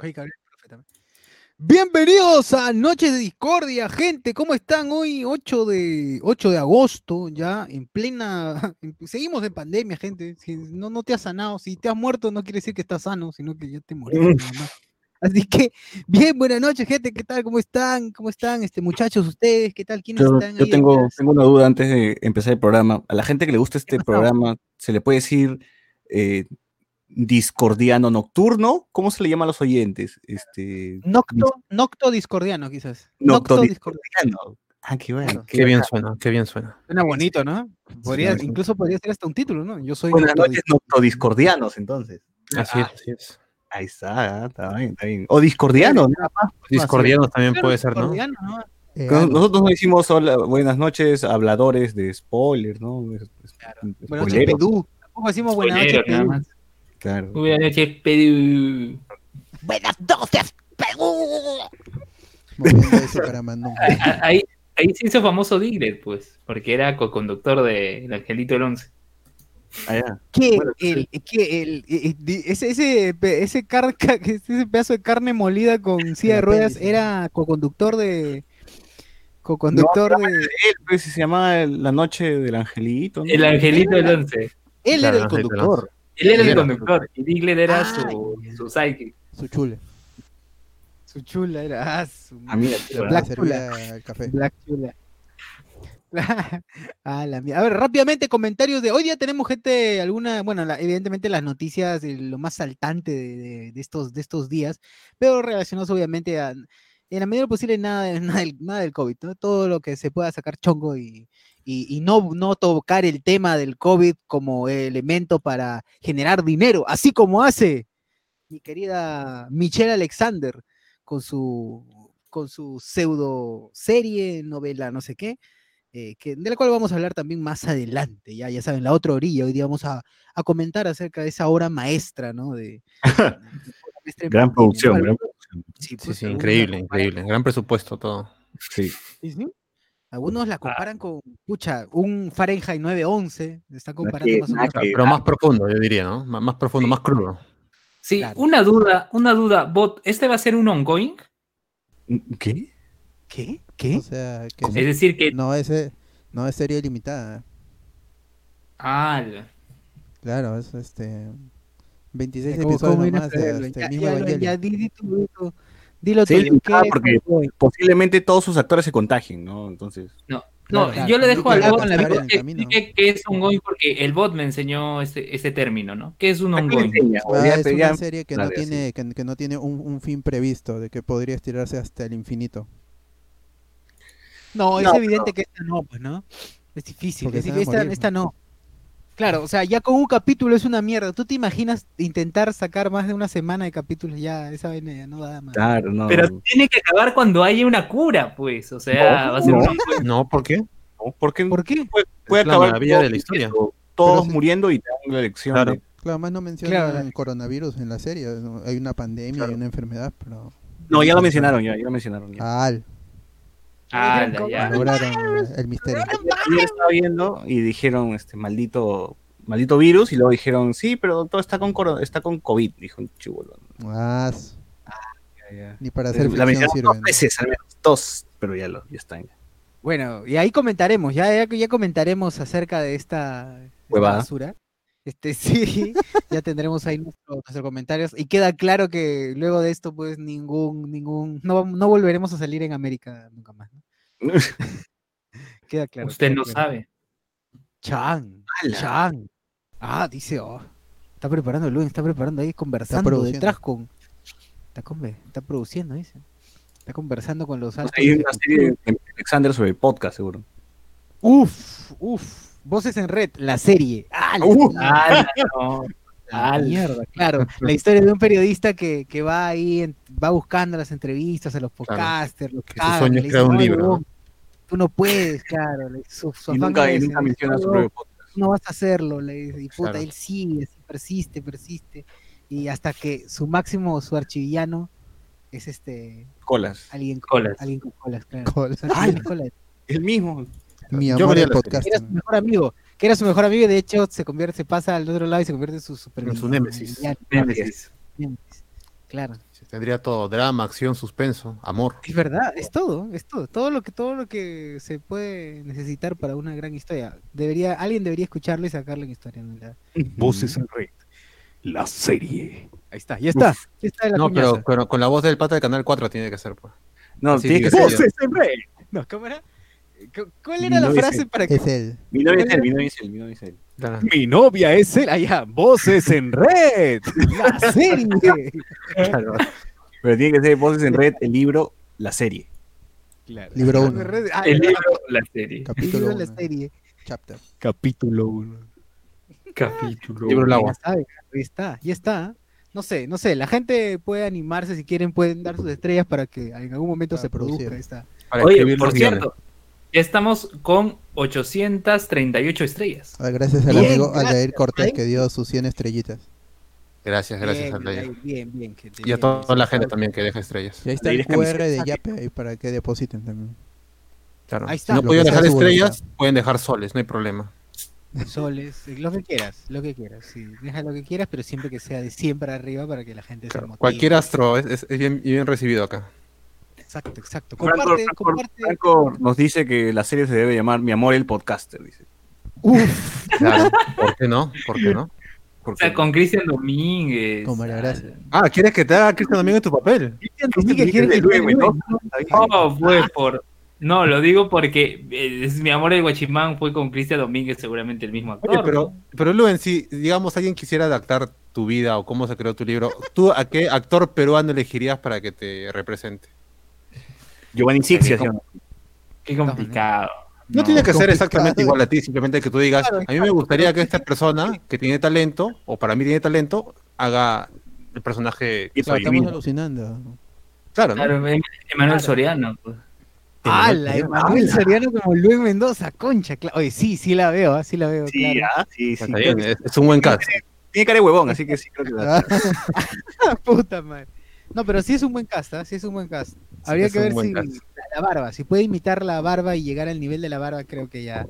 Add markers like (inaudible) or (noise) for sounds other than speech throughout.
Que hablar perfectamente. Bienvenidos a Noches de Discordia, gente. ¿Cómo están hoy? 8 de, 8 de agosto, ya en plena. (laughs) Seguimos en pandemia, gente. Si no, no te has sanado. Si te has muerto, no quiere decir que estás sano, sino que ya te moriste. más. Así que, bien, buenas noches, gente. ¿Qué tal? ¿Cómo están? ¿Cómo están, este, muchachos, ustedes? ¿Qué tal? ¿Quiénes Yo, están yo ahí tengo, atrás? tengo una duda antes de empezar el programa. A la gente que le gusta este programa, ¿se le puede decir eh, discordiano nocturno? ¿Cómo se le llama a los oyentes? Este, Nocto, nocto discordiano, quizás. nocto Nocto discordiano. Ah, qué bueno. Claro. qué Qué bien suena, qué bien suena. Suena bonito, ¿no? Podría, sí. incluso podría ser hasta un título, ¿no? Yo soy Buenas nocto noches, noctodiscordianos, entonces. Así es, Ah, así es. Ahí está, ah, está bien, está bien. O discordiano, nada más. Discordianos también puede ser, ¿no? discordiano, ¿no? Eh, Nos- Nosotros no decimos hola, buenas noches, habladores de spoilers, ¿no? Buenas noches, Pedú. Tampoco decimos buenas noches, nada más. Claro. Buenas noches, Perú. Buenas (laughs) noches, a- Ahí, ahí se hizo famoso Diglett, pues, porque era co-conductor de El Angelito del Once. Allá. Que Bueno, el, que el, eh, eh, ese, ese, ese, car- ca- (laughs) ese pedazo de carne molida con silla de ruedas era co-conductor de. Co-conductor de. Él, pues, se llama La Noche del Angelito. ¿no? El Angelito del Once. Él era el no conductor. Él era el conductor y Diglett era Ah, su, su sidekick. Su chule. Su chula era. Ah, su Ah, mira, La Black Chula. el café. Black Chula. (laughs) Ah, la mía. A ver, rápidamente comentarios de hoy día tenemos gente, alguna, bueno, la- evidentemente las noticias, eh, lo más saltante de, de- de estos, de estos días, pero relacionados obviamente a, en la medida posible, nada, (laughs) nada, del, nada del COVID, ¿no? Todo lo que se pueda sacar chongo y, y, y no, no tocar el tema del COVID como elemento para generar dinero, así como hace mi querida Michelle Alexander con su, con su pseudo serie, novela, no sé qué, eh, que, de la cual vamos a hablar también más adelante, ya, ya saben, la otra orilla, hoy día vamos a, a comentar acerca de esa obra maestra, ¿no? De, (laughs) de- Gran producción, gran Algunos- sí, Sí, pues, sí, increíble, increíble. Gran presupuesto todo. Sí. Sí, sí. Algunos la comparan con, pucha, un Fahrenheit 911, le están comparando más o menos. que- Pero más profundo, yo diría, ¿no? Más, más profundo, más crudo. Sí, Claro. una duda, una duda. Bot, ¿este va a ser un ongoing? ¿Qué? ¿Qué? O ¿Qué? sea, que Es decir, que. no es, eh, no es serie limitada. Ah, la- Claro, es este 26 ¿Cómo- episodios cómo a nomás de este Ya- mismo ya ya Dilo Sí, tú, limitada ¿qué es porque-? Posiblemente todos sus actores se contagien, ¿no? Entonces. no, no, claro, yo le dejo al bot que explique qué es ongoing porque el bot me enseñó este, este término, ¿no? ¿Qué es un ongoing? Ah, es una serie que no tiene que, que no tiene un, un fin previsto, de que podría estirarse hasta el infinito. No, es No, evidente que esta no, pues, ¿no? Es difícil. Porque es difícil, esta, esta no. Claro, o sea, ya con un capítulo es una mierda. ¿Tú te imaginas intentar sacar más de una semana de capítulos? Ya, esa vaina ya no da más. Claro, no. Pero tiene que acabar cuando haya una cura, pues. O sea, No, va a ser no. un ongoing. No, ¿por qué? no, porque ¿Por qué? puede, puede Es la acabar maravilla todo de la historia. Todos sí. muriendo y te dan la elección. Claro. de- Claro, más no mencionan Claro. coronavirus en la serie. Hay una pandemia, Claro. hay una enfermedad, pero No, ya lo mencionaron, ya, ya lo mencionaron. Ya. al Ah, ya. lograron el misterio. Ayer estaba viendo y dijeron, este, maldito, maldito virus, y luego dijeron, sí, pero todo está con coro- está con COVID, dijo un chivolo. Más, Ya, ya. ni para hacer La mencionaron sirve. dos veces, al menos, dos, pero ya lo, ya están. ya. Bueno, y ahí comentaremos, ya, ya, ya comentaremos acerca de esta, esta Huevada. basura. Este (laughs) sí, ya tendremos ahí nuestros, nuestros comentarios. Y queda claro que luego de esto, pues ningún, ningún, no, no volveremos a salir en América nunca más. ¿no? (laughs) (laughs) Queda claro. Usted queda no claro. sabe. Chan. Chan. Ah, dice, oh, está preparando Luis, está preparando ahí, conversando detrás con. Está, conve- está produciendo, dice. Está conversando con los altos. Hay una serie de Alexander sobre podcast, seguro. Uf, uf. Voces en red, la serie. Ah, la Uh. mierda, Ah, no. la Ah, mierda, claro. (laughs) La historia de un periodista que, que va ahí, en- va buscando las entrevistas a los podcasters, los Que su sueño es crear un "Oye, libro, ¿no?". huevón, Tú no puedes, claro. le- Su, su Y nunca, y nunca ¿no? menciona su "No, propio podcast. no vas a hacerlo, le dice, y puta, Claro. él sigue, así persiste, persiste, y hasta que su máximo, su archivillano, es este, Colas. alguien con Colas. alguien con colas, claro. Colas. Colas. El mismo. Mi Yo amor serie. podcast. Que era su mejor amigo, que era su mejor amigo, y de hecho se convierte, se pasa al otro lado y se convierte en su super En su némesis. Claro. Tendría todo, drama, acción, suspenso, amor. Es verdad, es todo, es todo, todo lo que todo lo que se puede necesitar para una gran historia. Debería, alguien debería escucharlo y sacarle una historia. ¿no? La- Voces en red. La serie. Ahí está, ya está. Ya está la No, pero, pero con la voz del pata de Canal 4 tiene que ser, pues. No, Así tiene que ser. sí. en red. No, ¿cómo era? ¿Cu- ¿Cuál Mi era la frase para que Es él. Mi novia es él, mi novia es él, mi novia es él. Mi novia es él? Allá, voces en red. La serie. (laughs) Claro. Pero tiene que ser Voces en red, el libro, la serie. Claro. Libro uno. Ah, El libro, la serie. Capítulo libro, la 1. serie. Chapter. Capítulo 1. Capítulo. Libro del agua. Ya ahí está, ya está. No sé, no sé, la gente puede animarse si quieren, pueden dar sus estrellas para que en algún momento Para se produzca producir. esta. Para Oye, escribir por cierto, ya estamos con 838 estrellas. Ah, Gracias al Bien, amigo gracias, Aldair Cortés que dio sus 100 estrellitas. Gracias, gracias, bien, Aldair. bien, bien, Y a bien, toda bien. la gente también que deja estrellas. Y ahí está Aldair el. QR de Yape ahí para que depositen también. Claro. Ahí Si está. no Lo pudieron dejar estrellas, pueden dejar soles, no hay problema. Soles, eh, lo que quieras, lo que quieras. Sí, deja lo que quieras, pero siempre que sea de 100 para arriba para que la gente se motive. Cualquier astro es, es- es bien, bien recibido acá. Exacto, exacto. Franco, Comparte, Franco- comparte. Franco nos dice que la serie se debe llamar Mi amor el podcaster, dice. Uf, (laughs) Claro. ¿Por qué no? ¿Por qué no? O sea, con Cristian Domínguez. Con María Gracia. Ah, ¿quieres que te haga Cristian Domingo tu papel? Cristian Domínguez quiere Domínguez de que Luis juegue, Mendoza, ¿no? Oh, fue por. No, lo digo porque eh, es mi amor el guachimán fue con Cristian Domínguez, seguramente el mismo actor. Oye, pero, pero Luen, si digamos alguien quisiera adaptar tu vida o cómo se creó tu libro, ¿tú a qué actor peruano elegirías para que te represente? Giovanni Sixia, ¿sí o no? Qué complicado. No, tiene que ser exactamente igual a ti, simplemente que tú digas, Claro, a mí me gustaría que esta persona que tiene talento, o para mí tiene talento, haga el personaje que soy Estamos mismo. alucinando. Claro, ¿no? Claro, Em- Emanuel Claro. Soriano. pues. Ah, la Emanuel Soriano como Luis Mendoza, concha. Oye, sí, sí la veo, ah, sí la veo, Sí, claro. ah, sí, sí. Está bien, es, es un buen cast. Tiene cara de huevón, así que sí creo que (laughs) la- Ah, Puta madre. No, pero sí es un buen cast, ¿ah? sí es un buen cast. Habría que ver si la, la barba, si puede imitar la barba y llegar al nivel de la barba, creo que ya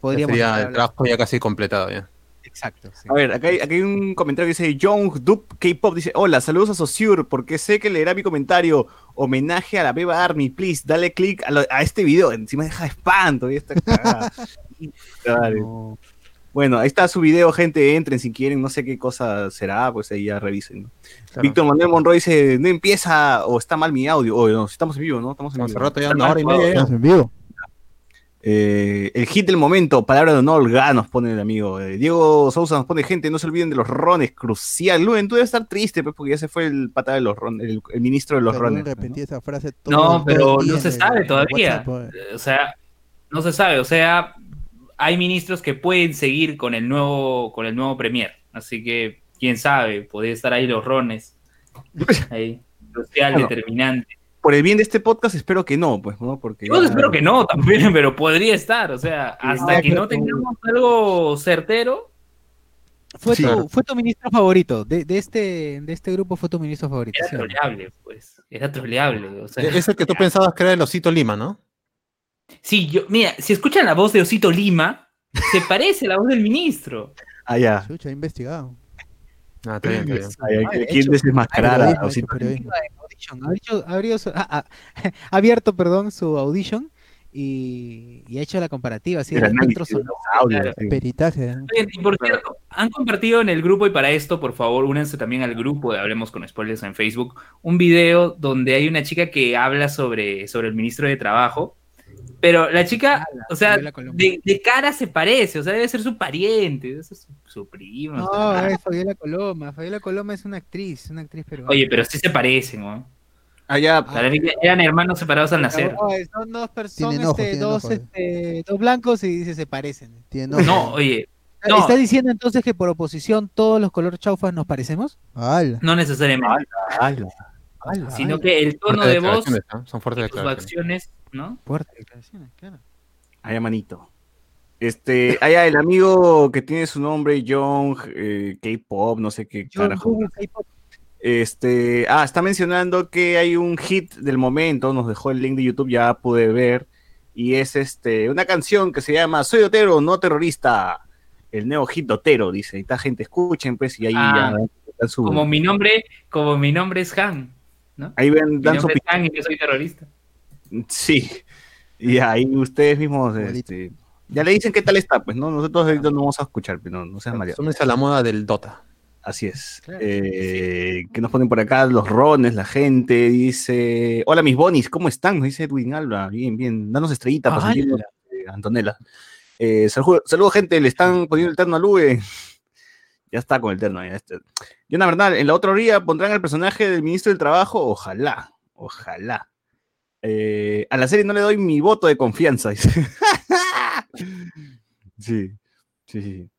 podríamos Sería estar el trabajo ya casi completado ya. Exacto. sí. A ver, acá hay, acá hay un comentario que dice John Dup K-Pop dice, hola, saludos a Sociur, porque sé que leerá mi comentario. Homenaje a la Beba Army, please, dale click a, lo- a este video. Encima deja espanto, y está cagada. (laughs) No. Bueno, ahí está su video, gente, entren si quieren, no sé qué cosa será, pues ahí ya revisen. ¿no? Claro. Víctor Manuel Monroy dice, no empieza o está mal mi audio. O no, estamos en vivo, ¿no? Estamos en Hace vivo. rato ya una hora y media estamos en vivo. Eh, el hit del momento, palabra de honor, ga, nos pone el amigo. Eh, Diego Sousa nos pone gente, no se olviden de los rones, crucial. Luen, tú debes estar triste, pues, porque ya se fue el pata de los rones, el, el ministro de los Pero rones. repetí esa frase todo No, pero no se sabe todavía. WhatsApp, eh. O sea, no se sabe. O sea, hay ministros que pueden seguir con el nuevo, con el nuevo premier. Así que, quién sabe, podría estar ahí los rones. (laughs) Ahí, crucial, Bueno. determinante. Por el bien de este podcast, espero que no, pues, ¿no? Porque Yo ya- espero que no (laughs) también, pero podría estar. O sea, hasta que no tengamos algo certero, Fue, Sí. tu, fue tu ministro favorito, de, de este, de este grupo fue tu ministro favorito. era troleable, pues. Era troleable. O sea, Es el que tú (laughs) pensabas que era el Osito Lima, ¿no? Sí, yo, mira, si escuchan la voz de Osito Lima, se (laughs) parece a la voz del ministro. Ah, ya. Chucha, he investigado. Ah, está bien, está bien. Ay, ay, Ah, ¿Quién desmascarar a Osito? ha abierto su- ah, ah, (laughs) ha abierto, perdón, su audition y, y ha hecho la comparativa, sonoro. sí. Peritaje. ¿eh? Y por cierto, han compartido en el grupo y para esto, por favor, únanse también al grupo de Hablemos con Spoilers en Facebook, un video donde hay una chica que habla sobre, sobre el ministro de Trabajo, pero la chica, o sea, de, de cara se parece, o sea, debe ser su pariente, debe ser su, su prima. No, es Fabiola Coloma. Fabiola Coloma es una actriz, una actriz peruana. Oye, pero sí se parecen, ¿no? Ah, ya. Para mí que eran hermanos separados al nacer. No, son dos personas, este, dos, este, dos blancos y dice se parecen. Tiene No, oye, No. ¿Está diciendo entonces que por oposición todos los color chaufas nos parecemos? No necesariamente, Ala. Ala, sino ala. que el tono Fuertes de voz. Son fuertes sus declaraciones. acciones, ¿no? Fuerte declaraciones, claro. Allá, manito. Este, allá el amigo que tiene su nombre, John, eh, K-pop, no sé qué John carajo. K-pop. Este, ah, está mencionando que hay un hit del momento, nos dejó el link de YouTube, ya pude ver, y es este, una canción que se llama Soy Otero, no terrorista, el neo hit de Otero, dice, y esta gente escuchen, pues, y ahí Ah. ya su- Como mi nombre, como mi nombre es Han, ¿no? ahí ven, dan su Han y yo soy terrorista. opinión. Sí. Y ahí ustedes mismos este, ya le dicen qué tal está, pues, ¿no? Nosotros ahorita no vamos a escuchar, pero no, no sean mareados. Súmense a la moda del Dota. Así es. Claro. Eh, ¿Qué nos ponen por acá? Los rones, la gente dice: Hola, mis bonis, ¿cómo están? Nos dice Edwin Alba. Bien, bien. Danos estrellita para sentirnos, eh, Antonella. Eh, saludos, saludos, gente. Le están poniendo el terno a Lube. Ya está con el terno. Ya está. Bernal, en la otra orilla pondrán al personaje del ministro del Trabajo. Ojalá, ojalá. Eh, a la serie no le doy mi voto de confianza. (laughs) sí, sí, sí.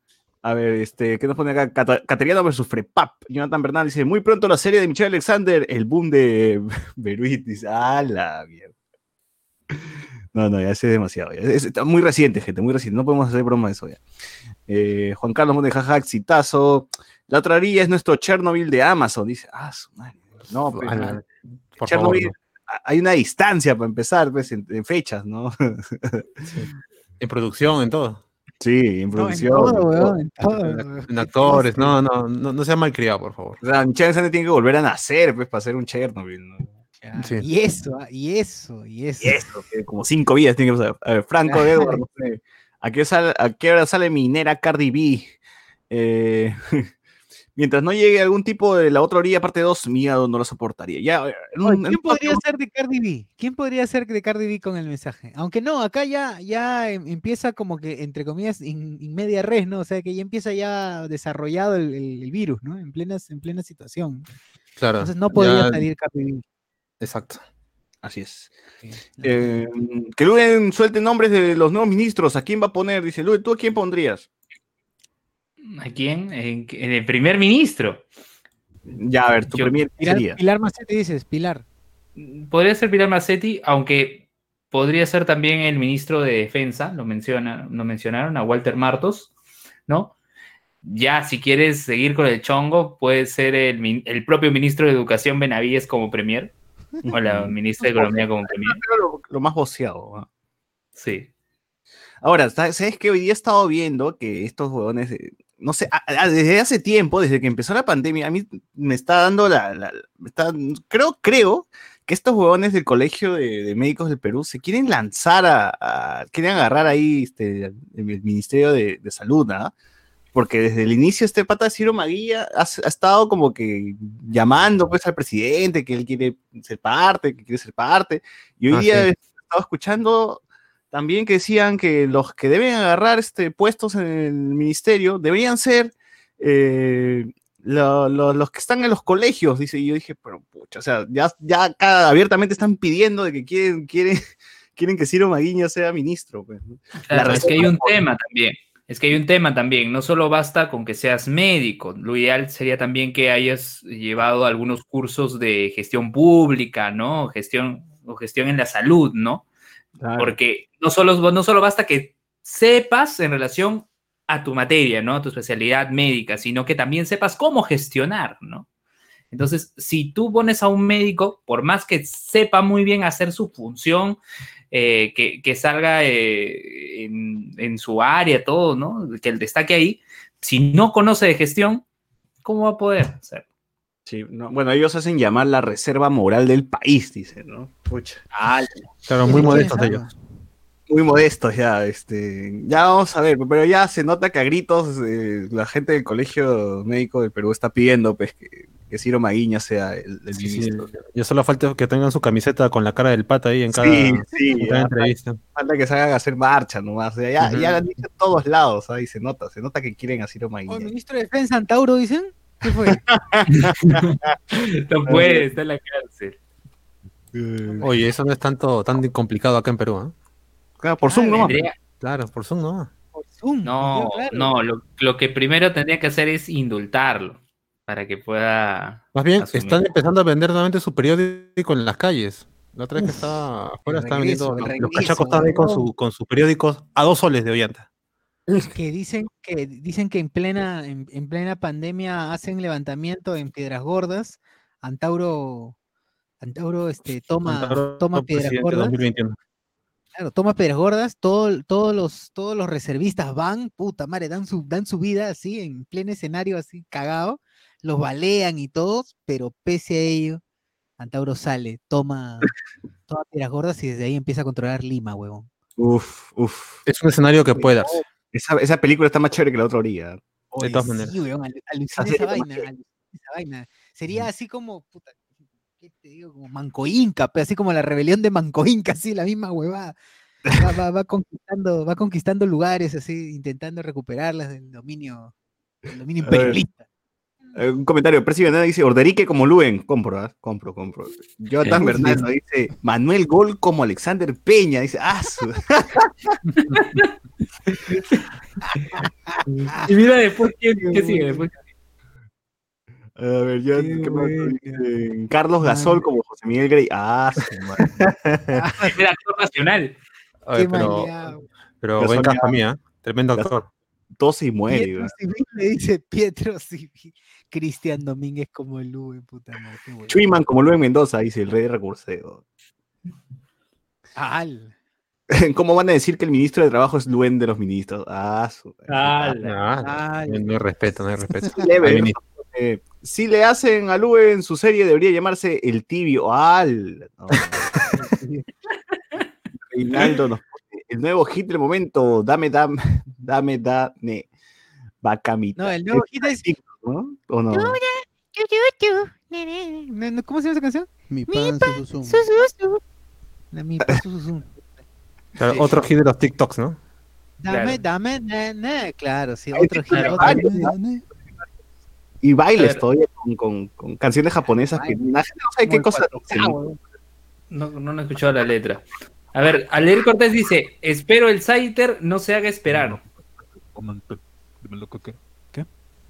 A ver, este, ¿qué nos pone acá? Cata- Cateriano versus Frepap. Jonathan Bernal dice, muy pronto la serie de Michelle Alexander, el boom de (laughs) Beruit. Dice, ah, la mierda. No, no, ya es demasiado. ya. Es- está muy reciente, gente, muy reciente. No podemos hacer broma de eso ya. Eh, Juan Carlos pone, jaja, exitazo. La otra orilla es nuestro Chernobyl de Amazon. Dice, ah, su madre. No, pues, ah, Por favor, Chernobyl, no. a- hay una distancia para empezar, pues, en, en fechas, ¿no? En producción, en todo. sí, en producción. en todo. weón, en todo. En actores, no, no, no, no sea malcriado, por favor. O sea, Michelle tiene que volver a nacer, pues, para hacer un Chernobyl, ¿no? Ya, Sí. Y eso, ah, y eso, y eso. Y eso, que como cinco vidas tiene que pasar. A ver, Franco (laughs) Edward, no sé, ¿a qué, sal- ¿a qué hora sale minera Cardi B? Eh, (laughs) mientras no llegue algún tipo de la otra orilla, parte 2, mi hígado no lo soportaría. Ya, eh, en Oye, en ¿Quién podría ser de Cardi B? ¿Quién podría ser de Cardi B con el mensaje? Aunque no, acá ya, ya em- empieza como que, entre comillas, in, in media res, ¿no? O sea, que ya empieza ya desarrollado el, el- el virus, ¿no? En plena, en plena situación. Claro. Entonces no podría ya- salir Cardi B. Exacto. Así es. Sí. Eh, que Luen suelte nombres de los nuevos ministros. ¿A quién va a poner? Dice Luen, ¿tú a quién pondrías? ¿A quién? En, en el primer ministro. Ya, a ver, tu Yo- primer Pilar, sería. Pilar Macetti dices, Pilar. Podría ser Pilar Macetti, aunque podría ser también el ministro de Defensa, lo, menciona, lo mencionaron, a Walter Martos, ¿no? Ya, si quieres seguir con el chongo, puede ser el, el propio ministro de Educación Benavides como premier, o la ministra de Economía como. Creo Lo, lo más voceado. ¿no? Sí. Ahora, sa- ¿sabes que Hoy día he estado viendo que estos huevones, eh, no sé, a- a- desde hace tiempo, desde que empezó la pandemia, a mí me está dando la, la- me está- creo, creo que estos huevones del Colegio de, de Médicos del Perú se quieren lanzar a, a- quieren agarrar ahí este, el, el Ministerio de, de Salud, ¿ah? Porque desde el inicio este pata Ciro Maguilla ha, ha estado como que llamando pues al presidente, que él quiere ser parte, que quiere ser parte, y hoy Ah, día sí. he estado escuchando también que decían que los que deben agarrar este, puestos en el ministerio deberían ser eh, lo- lo- los que están en los colegios, dice, y yo dije, pero pucha, o sea, ya, ya acá abiertamente están pidiendo de que quieren, quieren, (laughs) quieren que Ciro Maguiña sea ministro. Pues. Claro, La es que hay un tema también. Es que hay un tema también. No solo basta con que seas médico. Lo ideal sería también que hayas llevado algunos cursos de gestión pública, ¿no? Gestión o gestión en la salud, ¿no? Porque no solo, no solo basta que sepas en relación a tu materia, ¿no? A tu especialidad médica, sino que también sepas cómo gestionar, ¿no? Entonces, si tú pones a un médico, por más que sepa muy bien hacer su función, eh, que, que salga eh, en, en su área, todo, ¿no? Que él destaque ahí, si no conoce de gestión, ¿cómo va a poder hacer? Sí, no, bueno, ellos hacen llamar la reserva moral del país, dicen, ¿no? Pucha. Claro, muy ¿Quiénes modestos ellos. Muy modestos ya, este, ya vamos a ver, pero ya se nota que a gritos eh, la gente del Colegio Médico del Perú está pidiendo pues, que, que Ciro Maguiña sea el, el Sí, sí. ministro. Ya solo falta que tengan su camiseta con la cara del pata ahí en cada, Sí, sí, en cada ya, entrevista. falta que se hagan hacer marcha nomás. o sea, ya, lo han dicho en todos lados, ahí se nota, se nota que quieren a Ciro ¿O Maguiña. el ministro de Defensa Antauro dicen? ¿Qué fue? (laughs) No puede, está en la cárcel. Eh, Oye, eso no es tanto tan complicado acá en Perú, ¿ah? claro, por Zoom Ah, nomás. Tendría- Claro, por Zoom no. Por Zoom, No, claro. no, lo, lo que primero tendría que hacer es indultarlo para que pueda. Más bien, asumir. están empezando a vender nuevamente su periódico en las calles. La otra vez que estaba afuera estaban vendiendo los, cachacos estaban ahí con, su, con sus periódicos a dos soles de Ollanta. que dicen que dicen que en plena en, en plena pandemia hacen levantamiento en Piedras Gordas. Antauro Antauro este toma Antauro, toma Piedras Gordas. 2021. Claro, toma Piedras Gordas, todo, todos los todos los reservistas van, puta madre, dan su dan su vida así en pleno escenario así cagado. Los balean y todos, pero pese a ello, Antauro sale, toma, (laughs) toma piedras gordas y desde ahí empieza a controlar Lima, huevón. Uf, uf. Es un escenario que puede darse. Esa, esa película está más chévere que la otra orilla. Oye, todas sí, maneras. weón, Así esa es, vaina, esa vaina. Sería así como, puta, ¿qué te digo? Como Manco Inca, así como la rebelión de Manco Inca, así la misma huevada. Va, va- va conquistando, va conquistando lugares, así, intentando recuperarlas del dominio, del dominio imperialista. Eh, un comentario, Percy Bernal dice, Orderique como Luen. Compro, ¿ah? compro, compro. Jonathan. Bernal dice, Manuel Gol como Alexander Peña. Dice, ah, su- (laughs) Y mira después, ¿qué, qué sigue después? A ver, ya, Qué ¿qué más? Carlos Gasol como José Miguel Grey. Ah, su madre. Era actor nacional. Oye, Qué pero, pero Gasol buen mía, tremendo actor. Tose y muere. Pietro. Civil le dice Pietro Civil. Cristian Domínguez como el Lube, puta madre. qué. Chuyman como Luen Mendoza, dice el rey de recurseo. Al. (laughs) ¿Cómo van a decir que el ministro de Trabajo es Luen de los ministros? Ah, su. Ah, Ay. no, no hay respeto, no hay respeto. Eh, si le hacen a Lue en su serie, debería llamarse El Tibio. ¡Al! No. (laughs) Reinaldo nos pone el nuevo hit del momento. Dame, dame, dame, dame. Bacamita. No, el nuevo hit es. ¿No? ¿O no? No, no, ¿Cómo se llama esa canción? Mi pan, su, su, su. La mi. Claro, Sí. Otro hit de los TikToks, ¿no? Dame, Claro. dame, na, na. Claro, sí, otro hit. otro Y bailes todavía con, con, con canciones japonesas que la gente no sabe qué Como el cosa. 4K, huevón. No, no, no he escuchado la letra. A ver, Aler Cortés dice, espero el Saiter no se haga esperar.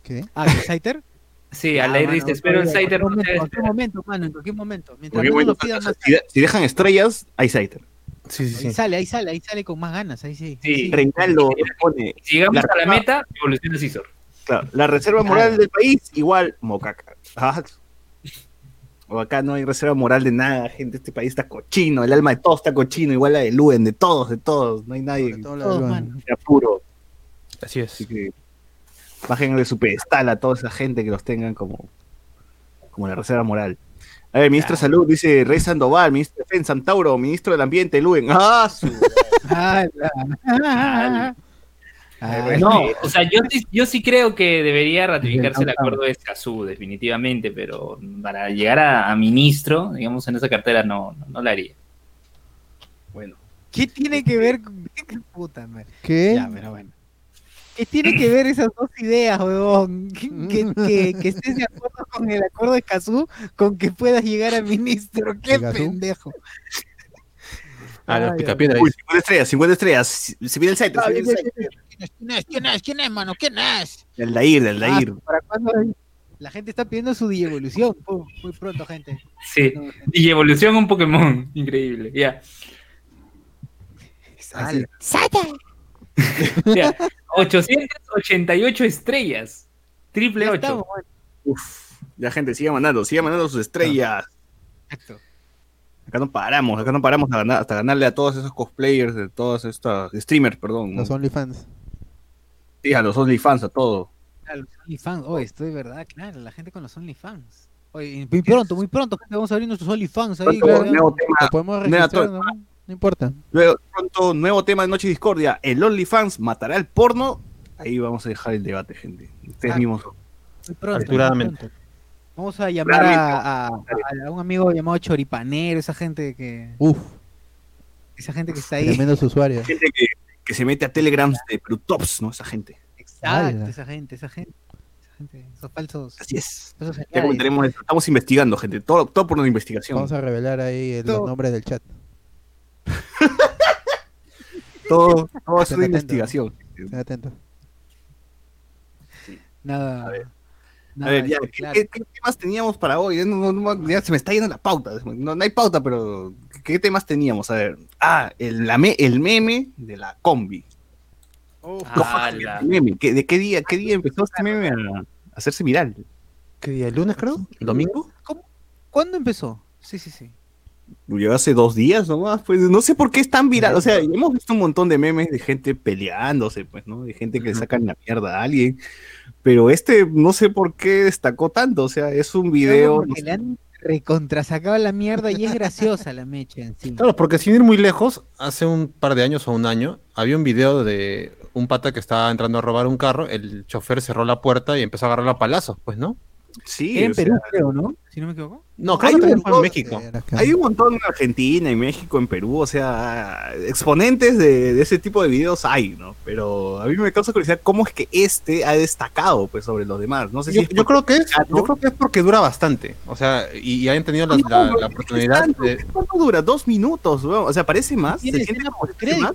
¿Qué? Ah, ¿el Saiter? Sí, mano, dice, espero todavía, Saiter en cualquier momento, En cualquier esperar. momento, mano, en cualquier momento. Mientras no bueno, lo pidan más. si, si dejan estrellas, hay Saiter. Sí, sí, Ahí sí. sale, ahí sale, ahí sale con más ganas, ahí sí. Sí. Reinaldo pone Si llegamos La- a la meta, evoluciona Scizor. Claro, la reserva moral del país igual mocaca. Ah, O acá no hay reserva moral de nada, gente. Este país está cochino, el alma de todos está cochino, igual la de Luen, de todos, de todos. No hay nadie la Todos, de apuro. Así Así es. que bajen de su pedestal a toda esa gente que los tengan como, como la reserva moral. A ver, ministro de Salud dice Rey Sandoval, ministro de Defensa, Santauro, ministro del Ambiente, Luen. ¡Ah! su- (laughs) Ah, Ah, No, o sea, yo, sí- yo sí creo que debería ratificarse el acuerdo de Escazú, definitivamente, pero para llegar a, a ministro, digamos, en esa cartera no, no, no la haría. Bueno, ¿Qué tiene que ver con... qué (laughs) Puta madre. ¿Qué? Ya, pero bueno. ¿Qué tiene que ver esas dos ideas, huevón? Que, que, (laughs) que- que estés de acuerdo con el acuerdo de Escazú con que puedas llegar a ministro. ¡Qué pendejo! Ah, los picapiedras. Uy, 50 estrellas, 50 estrellas. Se viene el site, Ah, el site. bien. ¿Quién es? ¿Quién es? ¿Quién es, mano? ¿Quién es? Del Dair, del Ah, Dair. ¿Para cuándo? La gente está pidiendo su evolución muy pronto, gente. Sí. No, gente. Un Pokémon, (laughs) increíble. Ya. (laughs) Ya. 888 estrellas. Triple Ya 8. estamos, bueno. Uf, ya gente, siga mandando, siga mandando sus estrellas. Exacto. Acá no paramos, acá no paramos a ganar- hasta ganarle a todos esos cosplayers, de todos estos streamers, perdón. Los OnlyFans. Sí, a los OnlyFans, a todo. A los OnlyFans, oh, estoy verdad, claro, la gente con los OnlyFans. Oye, muy pronto, muy pronto, gente, vamos a abrir nuestros OnlyFans ahí. Claro. nuevo tema, Lo podemos registrar. No importa. luego, pronto, nuevo tema de Noche Discordia. ¿El OnlyFans matará el porno? Ahí vamos a dejar el debate, gente. Ustedes Ah. mismos. Muy pronto, muy Apresuradamente. pronto. Vamos a llamar a, a- a un amigo llamado Choripanero, esa gente que, Uf, esa gente que está ahí. tremendos usuarios. Gente que, que se mete a Telegrams de Plutops, ¿no? Esa gente. Exacto, esa gente, esa gente, esa gente, esos falsos. Así es. falsos Ya geniales. tenemos- estamos investigando, gente. Todo, todo por una investigación. Vamos a revelar ahí eh, los Todo. nombres del chat. (laughs) Todo, todo es Estén una atentos. investigación. Estén atentos. Nada. A ver. nada A ver, ya, ¿qué, claro. qué- qué temas teníamos para hoy? No- no- no- ya se me está yendo la pauta. No, no hay pauta, pero ¿qué temas teníamos? A ver. Ah, el, la me- el meme de la combi. Meme. ¿Qué- ¿De qué día, qué día empezó este meme a, a hacerse viral? ¿Qué día? ¿El lunes, creo? ¿El domingo? ¿Cuándo empezó? Sí, sí, sí. Llegó hace dos días nomás, pues no sé por qué es tan viral. O sea, hemos visto un montón de memes de gente peleándose, pues, ¿no? De gente que le sacan la mierda a alguien. Pero este no sé por qué destacó tanto. O sea, es un video. no le han recontrasacado la mierda y es graciosa la mecha en sí. Claro, porque sin ir muy lejos, hace un par de años o un año, había un video de un pata que estaba entrando a robar un carro, el chofer cerró la puerta y empezó a agarrar a palazos, pues, ¿no? Sí, en sea, Perú, creo, ¿no? Si no me equivoco. No, Hay un fue en montón, México. Hay un montón en Argentina, en México, en Perú, o sea, exponentes de, de ese tipo de videos hay, ¿no? Pero a mí me causa curiosidad cómo es que este ha destacado, pues, sobre los demás. No sé Yo, si yo creo que es, yo creo que es porque dura bastante. O sea, y, y hayan tenido la, la- la oportunidad de. ¿Cuánto dura? Dos minutos, weón. O sea, parece más. Tiene ¿Se siente escena.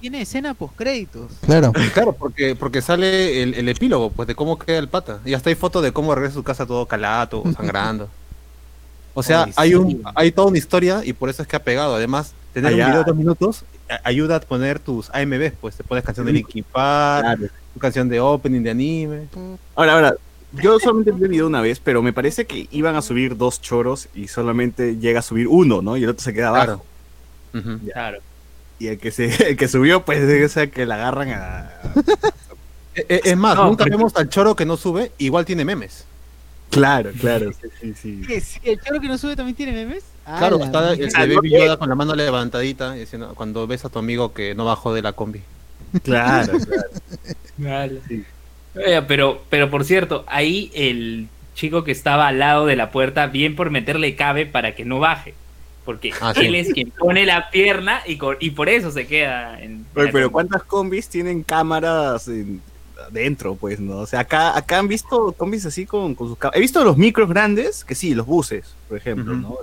Tiene escena postcréditos. Claro. Claro, porque, porque sale el, el epílogo, pues, de cómo queda el pata. Y hasta hay fotos de cómo regresa a su casa todo calato, sangrando. O sea, hay sí. un hay toda una historia y por eso es que ha pegado. Además, tener un video de dos minutos a- ayuda a poner tus AMVs, pues te pones canción de Linkin Park, Claro. tu canción de opening de anime. Ahora, ahora, yo solamente vi el video una vez, pero me parece que iban a subir dos choros y solamente llega a subir uno, ¿no? Y el otro se queda abajo. Claro. Y el que se, (laughs) el que subió, pues es el que la agarran a. (laughs) E- e- Es más, No, nunca pero- vemos al choro que no sube, igual tiene memes. Claro, claro, (laughs) sí, sí, sí. ¿Qué, sí, ¿El choro que no sube también tiene memes? Ah, Claro, la está el sé. Yoda con la mano levantadita, diciendo, cuando ves a tu amigo que no bajó de la combi. Claro, (laughs) claro. Vale. Sí. Oye, pero, pero por cierto, ahí el chico que estaba al lado de la puerta, bien por meterle cabe para que no baje. Porque Ah, sí. él es quien pone la pierna y, y por eso se queda en. Oye, pero ¿cuántas combis tienen cámaras en- dentro, pues, no? O sea, acá, acá han visto combis así con, con sus cámaras. He visto los micros grandes, que sí, los buses, por ejemplo. ¿no?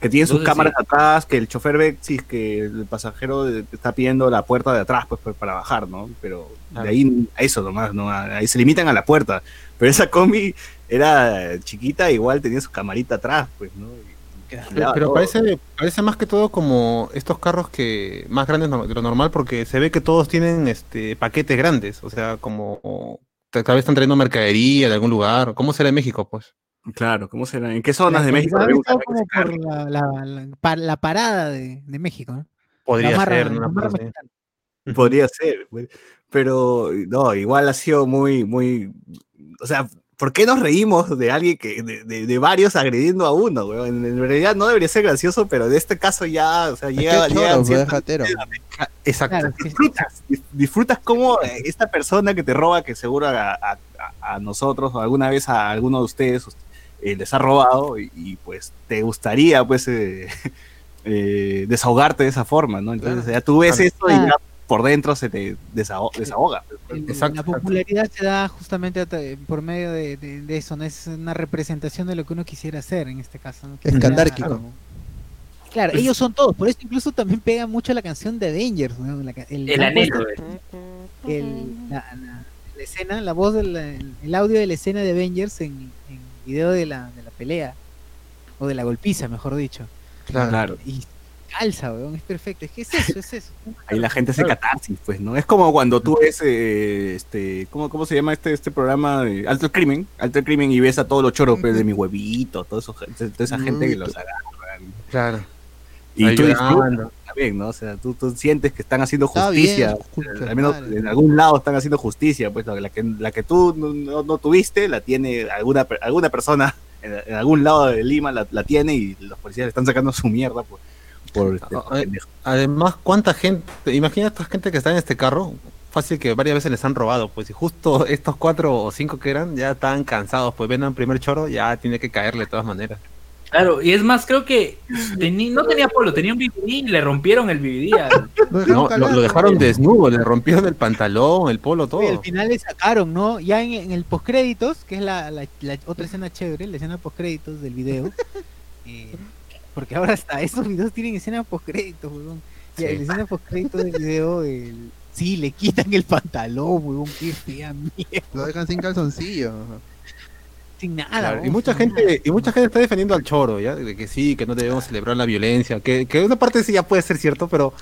Que tienen sus cámaras sí. atrás, que el chofer ve si es que el pasajero está pidiendo la puerta de atrás, pues, pues, para bajar, ¿no? Pero Claro. de ahí a eso nomás, ¿no? Ahí se limitan a la puerta. Pero esa combi era chiquita, igual tenía su camarita atrás, pues, ¿no? Y- Pero, Claro, pero todo. parece, parece más que todo como estos carros que más grandes de lo normal porque se ve que todos tienen este paquetes grandes, o sea, como tal vez están trayendo mercadería de algún lugar. ¿Cómo será en México, pues? Claro, ¿cómo será? ¿En qué zonas La de México? como por la, la, la, pa- la parada de, de México, ¿no? Podría marra, ser. Podría ser, güey. pero no, igual ha sido muy, muy, o sea, ¿por qué nos reímos de alguien que, de, de- de varios agrediendo a uno, güey? En, en realidad no debería ser gracioso, pero en este caso ya, o sea, llega, choro, ciertas- jatero. Exacto. Claro, sí, sí. disfrutas, dis- disfrutas como eh, esta persona que te roba, que seguro a, a- a- a nosotros o alguna vez a alguno de ustedes eh, les ha robado y, y, pues te gustaría pues eh, (laughs) eh, desahogarte de esa forma, ¿no? Entonces Claro. ya tú ves Claro. esto y ya por dentro se te desaho- desahoga. El- Exacto, la exacto. popularidad se da justamente por medio de, de- de eso, no es una representación de lo que uno quisiera hacer en este caso. ¿no? Escandárquico. Claro, ellos son todos, por eso incluso también pega mucho la canción de Avengers, ¿no? La ca- el, El la- anhelo. el- la, la- la escena, la voz del el, el audio de la escena de Avengers en, en video de la, de la pelea, o de la golpiza, mejor dicho. Claro. Y calza, weón, es perfecto. Es que es eso, es eso. (laughs) Ahí la gente hace catarsis, pues, ¿no? Es como cuando tú ves, eh, este, ¿cómo, ¿cómo se llama este, este programa de Alto el Crimen? Alto el Crimen y ves a todos los choros pues, de mi huevito, todo eso, toda esa gente que los agarran. Claro. Y tú disfrutas también, ¿no? O sea, tú, tú sientes que están haciendo justicia. bien, al menos madre. en algún lado están haciendo justicia, pues la que, la que tú no, no- no tuviste, la tiene alguna, per- alguna persona en, en algún lado de Lima, la, la tiene y los policías le están sacando su mierda por, por este, pendejo. Además, ¿cuánta gente? Imagina esta gente que está en este carro. Fácil que varias veces les han robado, pues, y justo (laughs) estos cuatro o cinco que eran ya estaban cansados, pues ven al primer choro, ya tiene que caerle de todas maneras. Claro, y es más, creo que (laughs) no tenía polo, tenía un BBD y le rompieron el BBD. al- Lo (laughs) dejaron No, lo, dejaron desnudo, le rompieron el pantalón, el polo, Y al todo. final le sacaron, ¿no? Ya en, en el postcréditos, que es la, la- la otra escena chévere, la escena postcréditos del video. eh, porque ahora hasta esos videos tienen escena postcréditos, weón. Y Sí. la escena postcréditos del video, el, sí, le quitan el pantalón, weón, qué fea mierda. Lo dejan sin calzoncillo. Sin nada. Claro, y mucha gente y mucha gente está defendiendo al choro, ¿ya? De que sí, que no debemos celebrar la violencia, que, que una parte sí ya puede ser cierto, pero,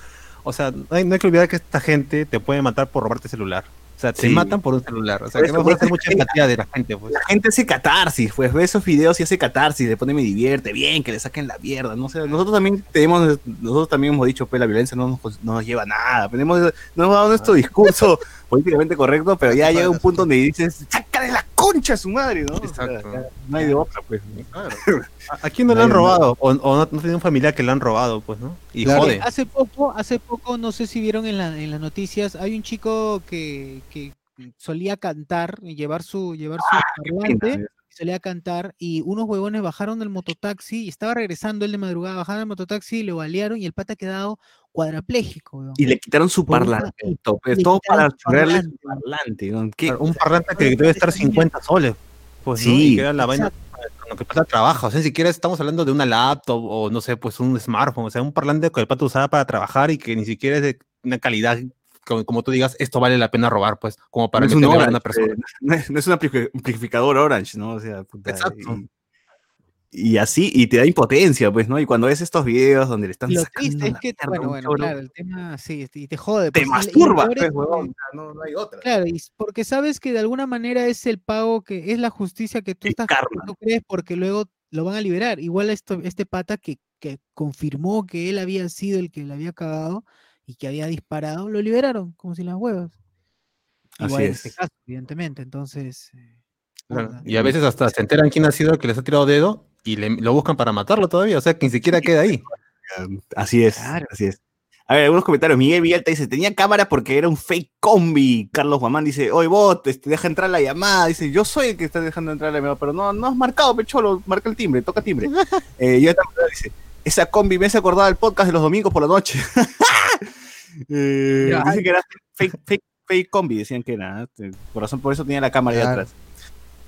o sea, no hay, no hay que olvidar que esta gente te puede matar por robarte celular. Sea, te Sí. matan por un celular. O sea, que hacer eso mucha empatía de la gente, pues. La gente hace catarsis, pues ve esos videos y hace catarsis, le pone me divierte, bien, que le saquen la mierda, no sé, nosotros también tenemos, nosotros también hemos dicho, pues la violencia no nos, no nos lleva a nada, tenemos, nos hemos dado nuestro discurso (laughs) políticamente correcto, pero ya llega un punto donde dices, sácale la concha a su madre, ¿no? O sea, Exacto. no hay de otra, pues. ¿A, a quién no le han robado? O, o no, no tiene un familiar que le han robado, pues, ¿no? Y Claro. jode. Hace poco, hace poco, no sé si vieron en, la, en las noticias, hay un chico que, que solía cantar y llevar su, llevar su parlante, y solía cantar, y unos huevones bajaron del mototaxi y estaba regresando él de madrugada, bajaron del mototaxi y lo balearon y el pata ha quedado cuadrapléjico. Y le quitaron su una- pues, le todo para su su parlante. parlante, ¿no? ¿Qué? Claro, un parlante que debe estar 50 soles. Pues, ¿no? Sí, Y que era la vaina con lo que trabaja. O sea, ni siquiera estamos hablando de una laptop o no sé, pues un smartphone. O sea, un parlante que el pato usaba para trabajar y que ni siquiera es de una calidad, como, como tú digas, esto vale la pena robar, pues, como para no es un Orange, una persona. eh, no es, no es un ampli- amplificador Orange, ¿no? O sea, puta, Exacto. Y, y así, y te da impotencia, pues, ¿no? Y cuando ves estos videos donde le están lo sacando triste es la que, mierda a bueno, un bueno, choro, claro, el tema, sí, y te jode. te pues, masturba, pues, huevón, no, no hay otra. Claro, y porque sabes que de alguna manera es el pago que es la justicia que tú estás que tú crees porque luego lo van a liberar. Igual esto, este pata que, que confirmó que él había sido el que le había cagado y que había disparado, lo liberaron como si las huevas. Igual Así en este es. caso, evidentemente. Entonces, eh, Claro. Y a veces hasta se enteran quién ha sido el que les ha tirado dedo y le- lo buscan para matarlo todavía. O sea, que ni siquiera queda ahí. Así es, Claro. así es. A ver, algunos comentarios. Miguel Villalta dice, tenía cámara porque era un fake combi. Carlos Guamán dice, oye, bot, este, deja entrar la llamada. Dice, yo soy el que está dejando entrar la llamada, pero no, no has marcado, pecholo, marca el timbre, toca timbre. (laughs) eh, yo también dice, esa combi me hace acordar del podcast de los domingos por la noche. (laughs) Eh, dicen que era fake, fake, fake combi, decían que era. ¿eh? Por razón, por eso tenía la cámara ahí atrás.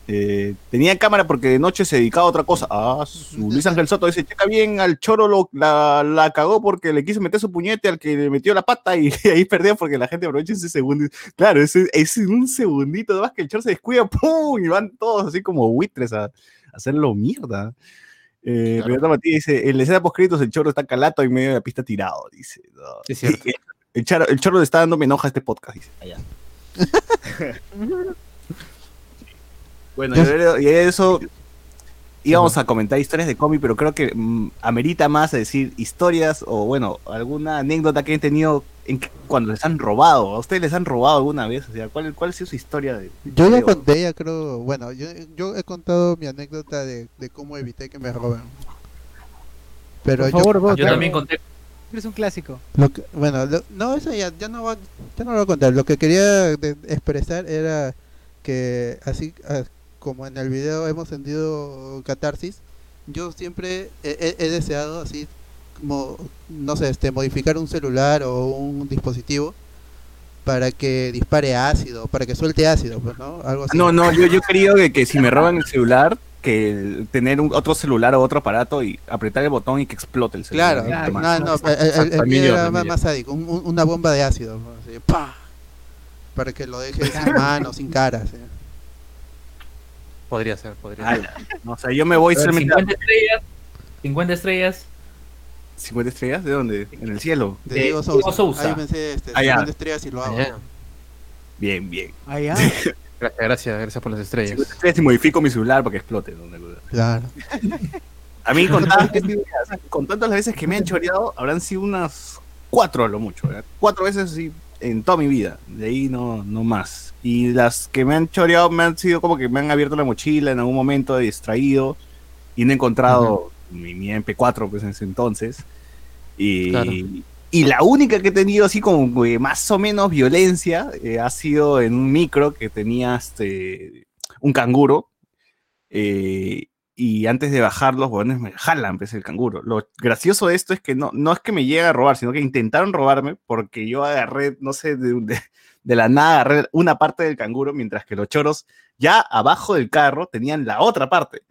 Eh, tenía cámara porque de noche se dedicaba a otra cosa. Ah, su Luis Ángel Soto dice, checa bien, al choro lo, la, la cagó porque le quiso meter su puñete al que le metió la pata y, (laughs) ahí perdió porque la gente aprovecha ese segundo. Claro, ese- es un segundito más que el choro se descuida, ¡pum! Y van todos así como buitres a, a hacerlo mierda. Eh, Claro. Renata Matías dice, en la escena postcritos el choro está calato en medio de la pista tirado, dice. No. Es cierto. (laughs) El, charo- el choro le está dando me enoja a este podcast, dice. Allá. (laughs) Bueno, y eso íbamos a comentar historias de cómic, pero creo que mm, amerita más decir historias o, bueno, alguna anécdota que han tenido en que- cuando les han robado. ¿A ustedes les han robado alguna vez? O sea, ¿cuál, cuál ha sido su historia? De, Yo ya conté, ya creo, bueno, yo, yo he contado mi anécdota de, de cómo evité que me roben. Pero por yo, favor, vos, Yo claro, también conté. eres un clásico. lo que- bueno, lo- no, eso ya, ya no va, ya no lo voy a contar. Lo que quería de- expresar era que así como en el video hemos sentido catarsis, yo siempre he, he- he deseado así como, no sé, este, modificar un celular o un dispositivo para que dispare ácido, para que suelte ácido, pues, ¿no? Algo así. No, no, yo, yo creo que, que si me roban el celular, que el- tener un, otro celular o otro aparato y apretar el botón y que explote el celular. Claro, Claro, no, no, claro. el, el- era más, más sádico, un- un- una bomba de ácido, ¿no? Así, ¡pa! para que lo deje (laughs) sin mano, sin cara. así. Podría ser, podría ser. Ala, no, o sea, yo me voy ver, solamente a 50 estrellas. 50 estrellas. 50 estrellas, ¿de dónde? En el cielo. De De Diego Diego Sousa. Sousa. Ahí pensé, este, Ah, ya. 50 estrellas y lo hago. Ya. Bien, bien. Allá. (laughs) Gracias, gracias, gracias por las estrellas. 50 estrellas y modifico mi celular para que explote. ¿no? Claro. (laughs) A mí, con (laughs) tantas, con tantas las veces que me han choreado, habrán sido unas cuatro a lo mucho. ¿verdad? Cuatro veces así en toda mi vida. De ahí no, no más. Y las que me han choreado me han sido como que me han abierto la mochila en algún momento, distraído, y no he encontrado mi, mi MP4 pues, en ese entonces. Y, Claro. y la única que he tenido así como más o menos violencia eh, ha sido en un micro que tenía este, un canguro. eh, y antes de bajar los huevones me jalan pues, el canguro. Lo gracioso de esto es que no, no es que me llegue a robar, sino que intentaron robarme porque yo agarré, no sé, de, de- de la nada agarré una parte del canguro, mientras que los choros ya abajo del carro tenían la otra parte.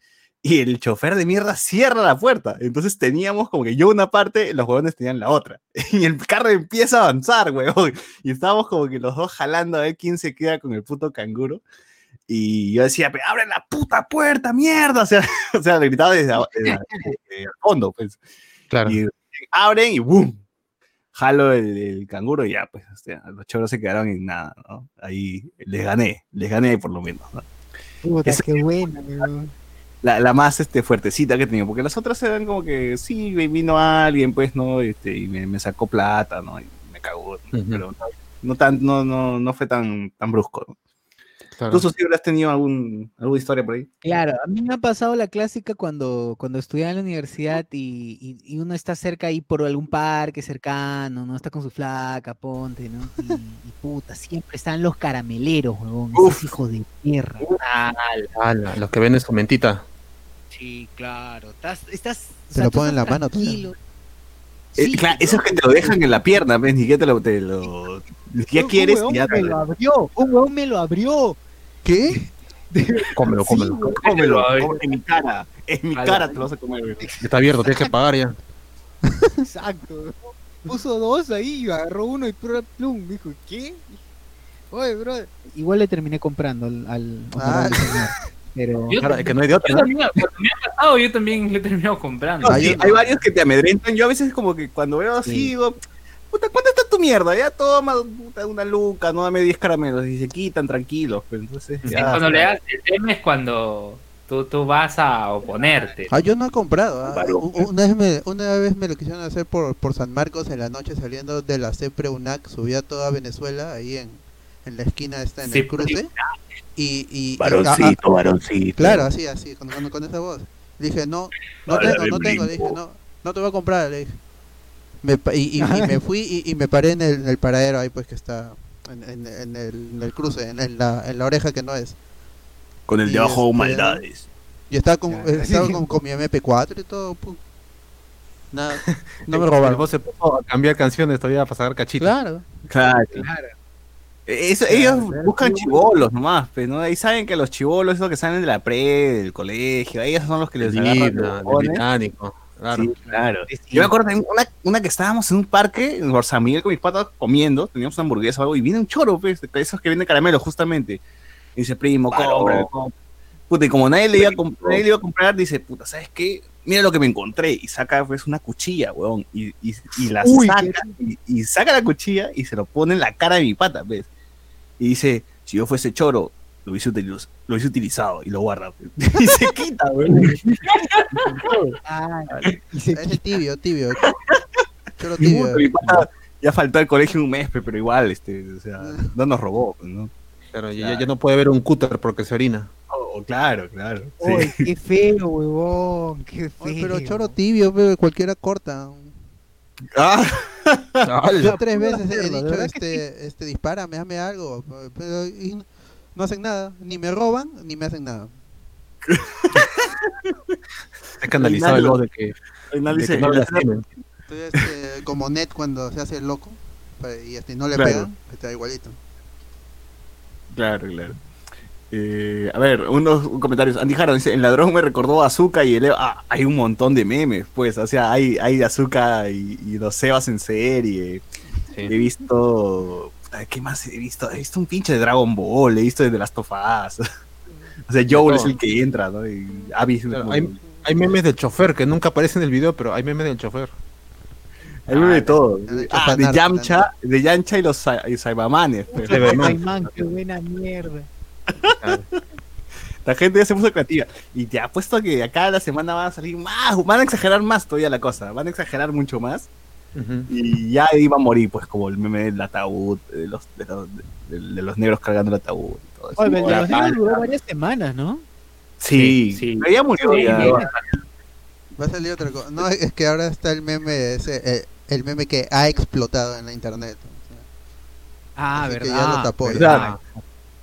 Y el chofer de mierda cierra la puerta. Entonces teníamos como que yo una parte, los huevones tenían la otra. (laughs) Y el carro empieza a avanzar, huevón. Y estábamos como que los dos jalando a ver quién se queda con el puto canguro. Y yo decía, "Pero abre la puta puerta, mierda. O sea, (laughs) o sea le gritaba desde, el fondo, pues. Claro. Y abren y ¡boom! jalo el, el canguro y ya, pues, hostia, los choros se quedaron en nada, ¿no? Ahí les gané, les gané por lo menos, ¿no? Puta, Esa- qué buena, weón. La, la más este, fuertecita que he tenido, porque las otras eran como que, sí, vino alguien, pues, ¿no? Este, y me, me sacó plata, ¿no? Y me cagó, pero no, no, tan, no, no, no fue tan, tan brusco, ¿no? Claro. ¿Tú, Socio, has tenido algún, alguna historia por ahí? Claro, a mí me ha pasado la clásica cuando, cuando estudiaba en la universidad y, y- y uno está cerca ahí por algún parque cercano, ¿no? Está con su flaca, ponte, ¿no? Y, y puta, siempre están los carameleros, huevón, esos Uf. hijos de tierra. Ala, los que venden su mentita. Sí, claro. Estás, estás, o Te lo tú ponen en la mano tranquilo. Eh, Sí, claro, esos que te lo dejan en la pierna, ¿ves? Ni siquiera te lo, te lo- siquiera un quieres huevón ya me te lo abrió, un huevón me lo abrió. ¿Qué? Cómelo, Sí, cómelo. Cómelo, cómelo en mi cara, en mi cara te lo vas a comer, güey. Está abierto, tienes que pagar ya. Exacto. Puso dos ahí, agarró uno y plum, dijo, ¿qué? Oye, bro. Igual le terminé comprando al, al Ah. Pero Yo Claro, es que no hay de otra. Yo también, cuando me ha pasado, yo también le he terminado comprando. No, sí, yo- hay varios que te amedrentan. Yo a veces como que cuando veo así, Sí. digo, puta, ¿cuánto está tu mierda? Ya toma puta, una luca, no dame 10 caramelos y se quitan tranquilos. Pues entonces, Sí, ya, cuando le das el tema es cuando tú, tú vas a oponerte. Ah, yo no he comprado. ah. Una vez, me, una vez me lo quisieron hacer por, por San Marcos en la noche saliendo de la CEPRE UNAC, subía toda Venezuela ahí en, en la esquina esta en Sí, el cruce. Y, y, y- Varoncito, ah, varoncito. claro, así, así, con, con, con esa voz. Le dije, no, no tengo, no tengo. Le dije, no, no te voy a comprar. Le dije. Me pa- y, y- y me fui y, y me paré en el, en el paradero ahí, pues que está en, en- en el, en el cruce, en, en la, en la oreja que no es. Con el y de abajo este, maldades. Y estaba con, eh, estaba sí. con, (laughs) con mi MP4 y todo. pu. Nada, (laughs) no (laughs) me El robaron. vos se puso a cambiar canciones todavía para sacar cachitos. Claro. Claro. claro. Eso, ellos buscan chivolos nomás, pues, ¿no? Ahí saben que los chivolos, esos que salen de la pre, del colegio, ellos son los que les agarran los del cojones. británico. Claro. Sí, claro. Sí. Yo me acuerdo también una, una que estábamos en un parque en San Miguel con mis patas comiendo, teníamos una hamburguesa o algo, y viene un choro, pues, de esos que venden caramelos, justamente. Y dice, primo. Puta, y como nadie le, iba a nadie le iba a comprar, dice, puta, ¿sabes qué? Mira lo que me encontré. Y saca, pues, una cuchilla, weón. Y, y, y la Uy, saca, y, y saca la cuchilla y se lo pone en la cara de mi pata, ¿ves? Y dice, si yo fuese choro, lo hubiese, utiliz- lo hubiese utilizado. Y lo guarda, pues. (laughs) Y se quita, weón. (laughs) Ah, y se Ese tibio, tibio. Choro Y tibio. ya faltó al colegio un mes, pe, pero igual, este, o sea, no nos robó, pues, ¿no? Claro, ya, ya no puede ver un cúter porque se orina. Oh, claro, claro. sí. Uy, (laughs) qué feo, huevón, qué feo. Pero choro tibio, pe, cualquiera corta. Ah, Yo tres veces he dicho, este, este, dispárame, hazme algo. Pero y no- hacen nada. Ni me roban, ni me hacen nada. Está escandalizado el de que, de que no le tienen. Entonces, este, como Net cuando se hace el loco pa- y este, no le Claro. pegan, está igualito. Claro, claro. Eh, a ver, unos comentarios. Andy Jaro dice, el ladrón me recordó a Azuka y el Eva". Ah, hay un montón de memes, pues. O sea, hay, hay Azuka y, y los Sebas en serie. He visto... ¿Qué más he visto? He visto un pinche de Dragon Ball, he visto de The Last of Us. (laughs) o sea, Joel es todo. el que entra, ¿no? Y Abby es Claro, como- hay, hay memes del chofer que nunca aparecen en el video, pero hay memes del chofer. Hay meme de todo. han hecho Ah, de Yamcha, de Yamcha y los y Saibamanes. pues. Cyberman. Qué buena mierda. (laughs) La gente ya se puso creativa. Y te apuesto que acá la semana van a salir más, van a exagerar más todavía la cosa, van a exagerar mucho más. Y ya iba a morir, pues, como el meme del ataúd, de los, de los, de- de los negros cargando el ataúd. y todo eso. Oye, los niños duró varias semanas, ¿no? sí, Sí, sí. pero ya murió. Sí, ya. Va a salir otra cosa. No, es que ahora está el meme ese, eh, el meme que ha explotado en la internet. o sea, Ah, Así que verdad. ya lo tapó, ya.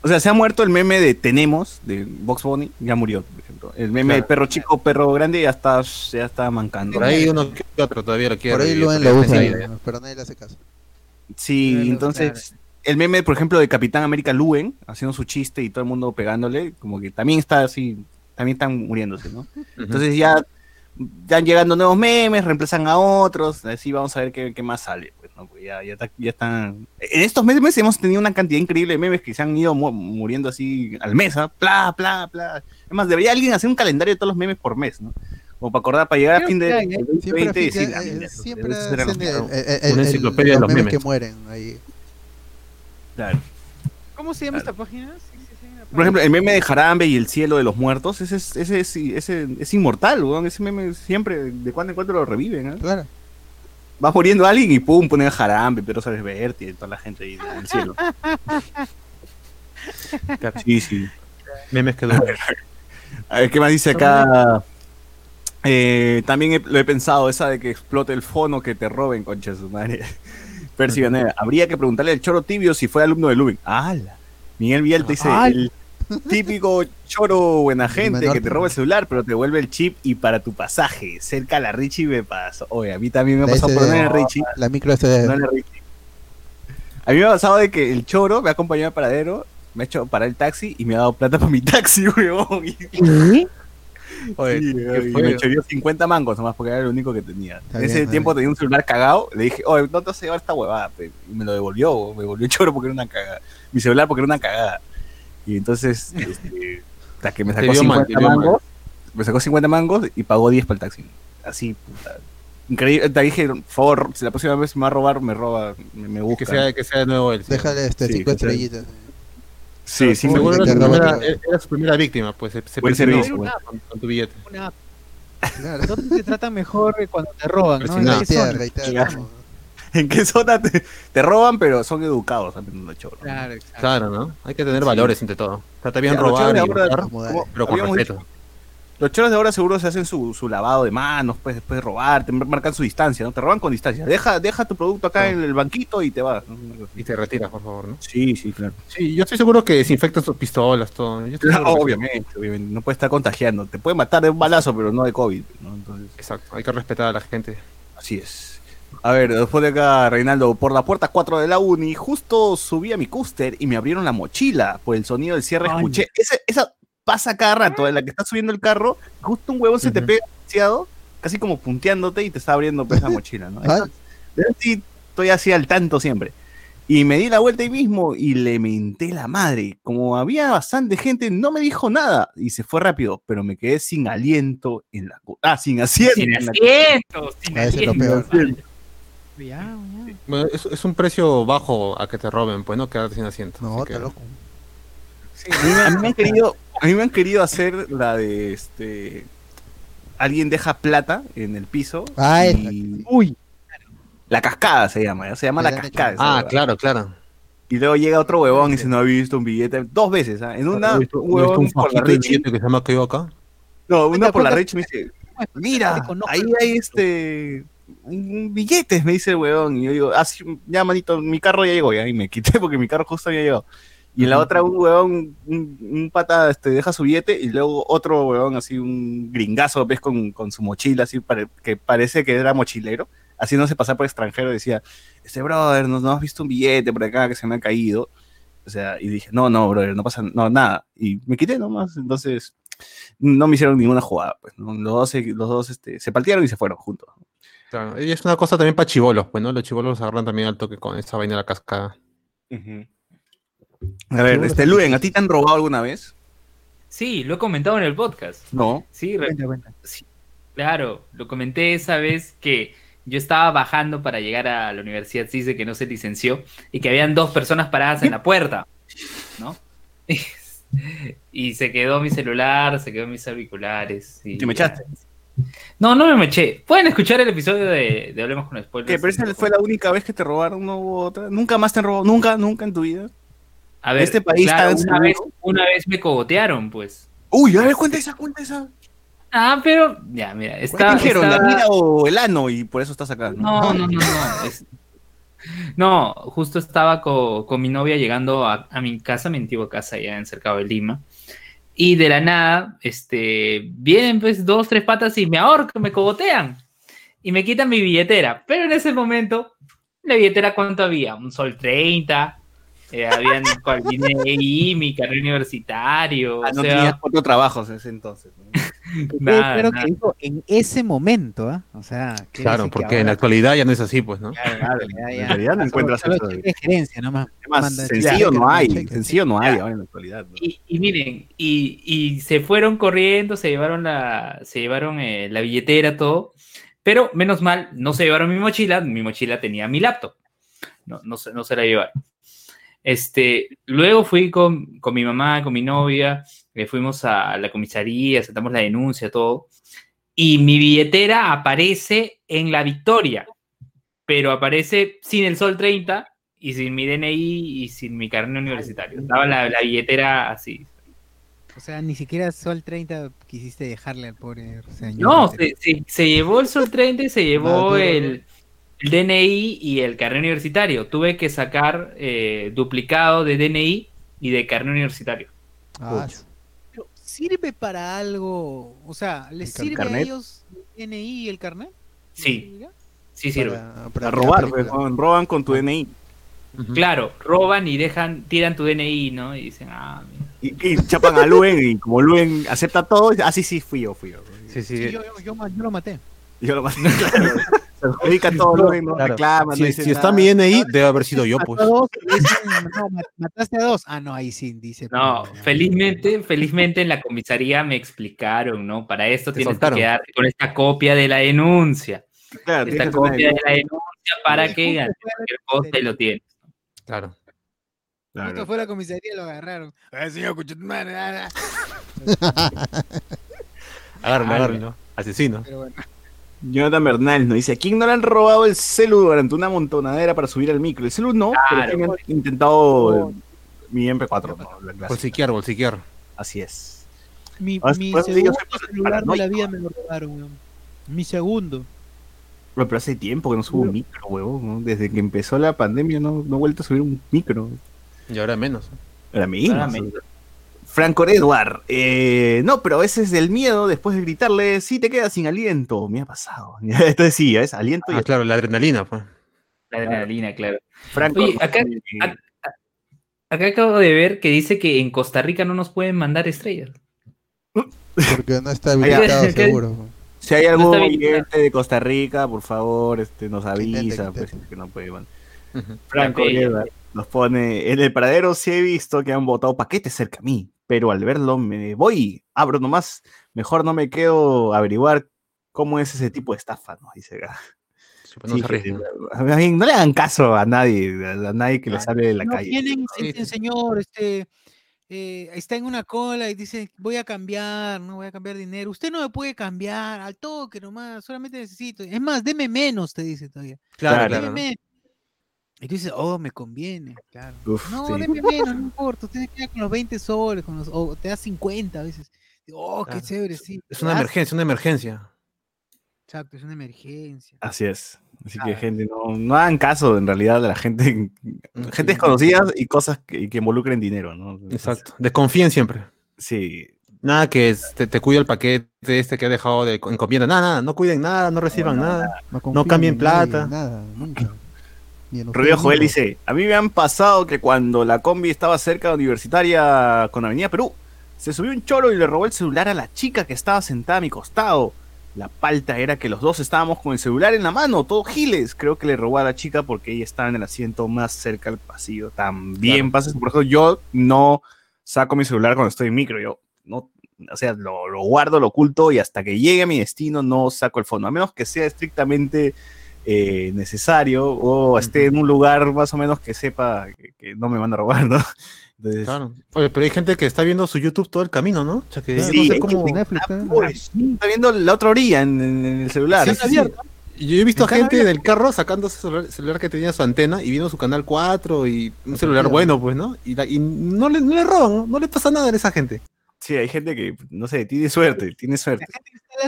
O sea, se ha muerto el meme de Tenemos, de Box Bunny, ya murió, por ejemplo. El meme de Claro. perro chico, perro grande, ya está, ya está mancando. Por ahí uno que otro todavía lo quiere. Por ahí lo, usa, está ahí. pero nadie le hace caso. Sí, entonces el meme, por ejemplo, de Capitán América Luen haciendo su chiste y todo el mundo pegándole, como que también está así, también están muriéndose, ¿no? Entonces ya están llegando nuevos memes, reemplazan a otros, así vamos a ver qué, qué más sale, pues, ¿no? Porque ya, ya, está- ya están... En estos meses hemos tenido una cantidad increíble de memes que se han ido mu- muriendo así al mes, ¿ah? Pla, pla, pla. Es más, debería alguien hacer un calendario de todos los memes por mes, ¿no? Como para acordar, para llegar a fin de hay, ¿eh? 2020 y Siempre, decir, eh, "Ah, mierda, siempre esos eran los hacen el, mejores". el- el- Una enciclopedia de los los memes memes. que mueren ahí. Claro. ¿Cómo se llama Claro. esta página? Por ejemplo, el meme de Jarambe y el cielo de los muertos, ese es, ese es, ese es inmortal, weón. Ese meme siempre, de cuando en cuando lo reviven, ¿eh? Claro. Va muriendo alguien y pum, ponen a Jarambe, Pedro Suárez Berti y toda la gente ahí en el cielo. (laughs) Sí, sí. Memes que duran. A ver, ¿qué más dice acá? Eh, también he- lo he pensado, esa de que explote el fono, que te roben, concha de su madre. (laughs) Percy Ganera, habría que preguntarle al choro tibio si fue alumno de Lubin. ¡Hala! Miguel Vial te dice, el típico choro buena gente que te roba el celular, pero te devuelve el chip y para tu pasaje. Cerca a la Richie me pasó. Oye, a mí también me ha La pasado por no en Richie. La micro SD. no la Richie. A mí me ha pasado de que el choro me ha acompañado al paradero, me ha hecho parar el taxi y me ha dado plata (laughs) para mi taxi, (laughs) weón. ¿Qué? Oye, Sí, ¿qué y fue? me choreó 50 mangos nomás porque era lo único que tenía. Está en ese bien, tiempo bien. tenía un celular cagado, le dije, oye, no te vas a llevar esta huevada, pe", y me lo devolvió, me volvió choro porque era una cagada. Mi celular porque era una cagada. Y entonces, (laughs) este, hasta que me sacó vio mal, 50 te vio mal. mangos, me sacó 50 mangos y pagó 10 para el taxi. Así, puta. Increíble, te dije, por favor, si la próxima vez me va a robar, me roba, me, me busca. Que sea, que sea de nuevo él. Déjale este, Sí, cinco sea- estrellitas. Sí, sí, me Seguro era, era su primera víctima, pues se, se servicio, buen. con, con tu billete. (laughs) Una. Claro. ¿Dónde te tratan mejor cuando te roban? ¿no? ¿En no, como- ¿En qué zona te, te roban, pero son educados? Claro, exacto. Claro, ¿no? Hay que tener Sí. valores entre todo. Trata bien Ya, los robar pero con respeto. Los choros de ahora seguro se hacen su, su lavado de manos, pues después de robar, te marcan su distancia, ¿no? Te roban con distancia. Deja, deja tu producto acá en el banquito y te vas. Y te retiras, por favor, ¿no? Sí, sí, claro. Sí, yo estoy seguro que desinfectan sus pistolas, todo. Yo estoy seguro que sí. obviamente, obviamente, no puede estar contagiando. Te puede matar de un balazo, pero no de COVID, ¿no? Entonces, Exacto, hay que respetar a la gente. así es. A ver, después de acá, Reinaldo, por la puerta 4 de la uni, justo subí a mi cúster y me abrieron la mochila. Por el sonido del cierre Ay. escuché. Ese- esa pasa cada rato, en la que estás subiendo el carro, justo un huevón se te pega demasiado, casi como punteándote y te está abriendo pues, la mochila, ¿no? Ah, sí, estoy así al tanto siempre. Y me di la vuelta ahí mismo y le menté la madre. Como había bastante gente, no me dijo nada y se fue rápido, pero me quedé sin aliento en la. Ah, sin asiento. Sin en la cu- asientos, sin ya. Bueno, es, es un precio bajo a que te roben, pues no quedarte sin asiento. No, que- está loco. Sí, a mí me han querido, a mí me han querido hacer la de este. Alguien deja plata en el piso. Ah, y- Uy, La cascada se llama, ¿ya? se llama Me la cascada. Ah, claro, claro. Y luego llega otro huevón y dice, no ha visto un billete. Dos veces, ¿ah? En una, ¿He visto, un he huevón un por la Richie. billete que se llama que acá? No, una por la cuenta. Rich me dice, te mira, conozco. ahí hay este un, billetes, me dice el weón. Y yo digo, ah, sí, ya manito, mi carro ya llegó, ya, y me quité porque mi carro justo había llegado. Y en la otra un huevón, un, un pata este, deja su billete y luego otro huevón así, un gringazo, ves, con, con su mochila, así, que parece que era mochilero, haciéndose pasar por extranjero, decía, este brother, ¿no, no has visto un billete por acá que se me ha caído? O sea, y dije, no, no, brother, no pasa no, nada. Y me quité nomás, entonces no me hicieron ninguna jugada. Pues, ¿no? Los dos, se- los dos este, se partieron y se fueron juntos. Claro, y es una cosa también para chivolos, pues, ¿no? Los chivolos los agarran también al toque con esa vaina de la cascada. A ver, este, Luen, ¿a ti te han robado alguna vez? Sí, lo he comentado en el podcast. No. Sí, cuenta, cuenta. sí, claro, lo comenté esa vez que yo estaba bajando para llegar a la Universidad CISE que no se licenció y que habían dos personas paradas en la puerta, ¿no? (laughs) y se quedó mi celular, se quedó mis auriculares. Y ¿Te me echaste? No, no me me eché. Pueden escuchar el episodio de, de Hablemos con Spoilers. ¿Qué? ¿Pero esa fue la única vez que te robaron? ¿No hubo otra? ¿Nunca más te han robado? ¿Nunca? ¿Nunca en tu vida? A ver, este país claro, una vez, una vez me cogotearon, pues. Uy, a ver, cuenta esa, cuenta esa. Ah, pero ya, mira, ¿Qué está, dijeron? ¿La mira o el ano? Y por eso estás acá. No, no, no, no. es- No, justo estaba co- con, mi novia llegando a, a mi casa, mi antigua casa allá en Cercado de Lima. Y de la nada, este, vienen pues dos, tres patas y me ahorcan, me cogotean. Y me quitan mi billetera. Pero en ese momento, la billetera, ¿cuánto había? Un sol 30. Eh, habían DNI, mi carrera universitario. Ah, o no sea, tenías cuatro trabajos en ese entonces. ¿no? (laughs) Nada, Pero nada. que dijo en ese momento, ¿ah? O sea, Claro, porque en la actualidad ya no es así, pues, ¿no? Claro, Claro, ya, en realidad no encuentras solo eso. de gerencia nomás. Además, sencillo no hay, cheque, sencillo no hay ahora en la actualidad. ¿no? Y, y miren, y, y se fueron corriendo, se llevaron la, se llevaron eh, la billetera, todo, pero menos mal, no se llevaron mi mochila, mi mochila tenía mi laptop, no, no, se, no se la llevaron. Este, luego fui con, con mi mamá, con mi novia, eh, fuimos a la comisaría, sentamos la denuncia, todo, y mi billetera aparece en la victoria, pero aparece sin el sol 30 y sin mi DNI y sin mi carnet universitario. Estaba la, la billetera así. O sea, ni siquiera Sol 30 quisiste dejarle al pobre señor. No, se, se- se llevó el sol 30 y se (laughs) llevó el, el DNI y el carnet universitario. Tuve que sacar eh, duplicado de DNI y de carnet universitario. Ah, Pero, ¿Sirve para algo? O sea, ¿les ¿El car- sirve a carnet? ellos el DNI y el carnet? Sí, ¿Ya? sí sirve. para, robar, pues, roban con tu DNI. Ujú. Claro, roban y dejan, tiran tu DNI, ¿no? Y dicen, ah, mira. Y, y chapan a Luen y como Luen acepta todo, ah, sí, sí, fui yo, fui yo. Sí, sí. Sí, yo, yo, yo lo maté. Yo lo (laughs) claro. Se adjudica todo Luen, no Claro. reclama, no Si, está mi DNI, debe haber sido yo, pues. Mató a dos, y dicen, no, ma- mataste a dos. Ah, no, ahí sí, dice. No, pero- felizmente, felizmente en la comisaría me explicaron, ¿no? Para esto Te tienes soltaron. que quedarte con esta copia de la denuncia. Claro, Esta copia de la denuncia para que cualquier cosa y lo tienes. Claro. Claro. Justo fue a la comisaría y lo agarraron. Ay, señor, ah, ah. (laughs) Agárrenlo, Ah, agárrenlo. Asesino. Pero bueno. Jonathan Bernal nos dice, ¿a quién no le han robado el celu durante una montonadera para subir al micro? El celu no, pero Claro. me han intentado mi MP4, no. Bolsiquear, bolsiquear. Así es. Mi, mi segundo celular de la vida me lo robaron, weón. Mi segundo. Pero hace tiempo que no subo un micro, huevón. ¿no? Desde que empezó la pandemia no, no he vuelto a subir un micro. Y ahora menos. Era mi Claramente. Franco Edward. Eh, no, pero a veces del miedo, después de gritarle, sí te quedas sin aliento. Me ha pasado. (laughs) Entonces sí, es aliento y Ah, claro, la adrenalina, pues. La adrenalina, claro. Franco. Oye, acá- eh, acá- Acá acabo de ver que dice que en Costa Rica no nos pueden mandar estrellas. Porque no está habilitado, seguro. Si hay algún oyente de Costa Rica, por favor, este, nos avisa, que pues, intente. que no puede. Franco. Edward nos pone, en el paradero sí he visto que han botado paquetes cerca a mí, pero al verlo me voy, abro nomás, mejor no me quedo a averiguar cómo es ese tipo de estafa, ¿no? Dice pues, no Sí, se bien, no le hagan caso a nadie, a nadie que les hable de la no calle. tienen, este, señor, este, eh, está en una cola y dice, voy a cambiar, no voy a cambiar dinero. Usted no me puede cambiar, al toque nomás, solamente necesito. Es más, deme menos, te dice todavía. Claro, Claro. Deme. Y tú dices, oh, me conviene, claro. Uf, No, sí. deme menos, no importa. Usted se con los 20 soles, con los, o te da 50 a veces. Digo, oh, qué Claro. chévere, sí. Es una das, emergencia, una emergencia. Exacto, es una emergencia. Así es. Así que, gente, no, no hagan caso en realidad de la gente, gente desconocida y cosas que, que involucren dinero, ¿no? Exacto. Desconfíen siempre. Sí, Nada que te, te cuide el paquete este que ha dejado de encomienda. Nada, nada. No cuiden nada, no reciban nada. confíen cambien en nadie, plata. Nada, nunca. Ustedes Joel dice, a mí me han pasado que cuando la combi estaba cerca de Universitaria con Avenida Perú, se subió un choro y le robó el celular a la chica que estaba sentada a mi costado. La palta era que los dos estábamos con el celular en la mano, todos giles. Creo que le robó a la chica porque ella estaba en el asiento más cerca al pasillo. También Claro. pasa, eso. por ejemplo, yo no saco mi celular cuando estoy en micro, yo no, o sea, lo, lo guardo, lo oculto y hasta que llegue a mi destino no saco el fondo, a menos que sea estrictamente eh, necesario o esté en un lugar más o menos que sepa que, que no me van a robar, ¿no? Entonces, Claro. Oye, pero hay gente que está viendo su YouTube todo el camino, ¿no? O sea, que Sí, no sé cómo- Netflix, ¿eh? pues, está viendo la otra orilla en, en- en el celular. Sí, sí, sí. Yo he visto Está gente abierto. del carro sacando ese celular, celular que tenía su antena y viendo su canal 4 y un celular bueno, pues, ¿no? Y, la- y no, le, no le roban, ¿no? No le pasa nada a esa gente. Sí, hay gente que, no sé, tiene suerte, tiene suerte.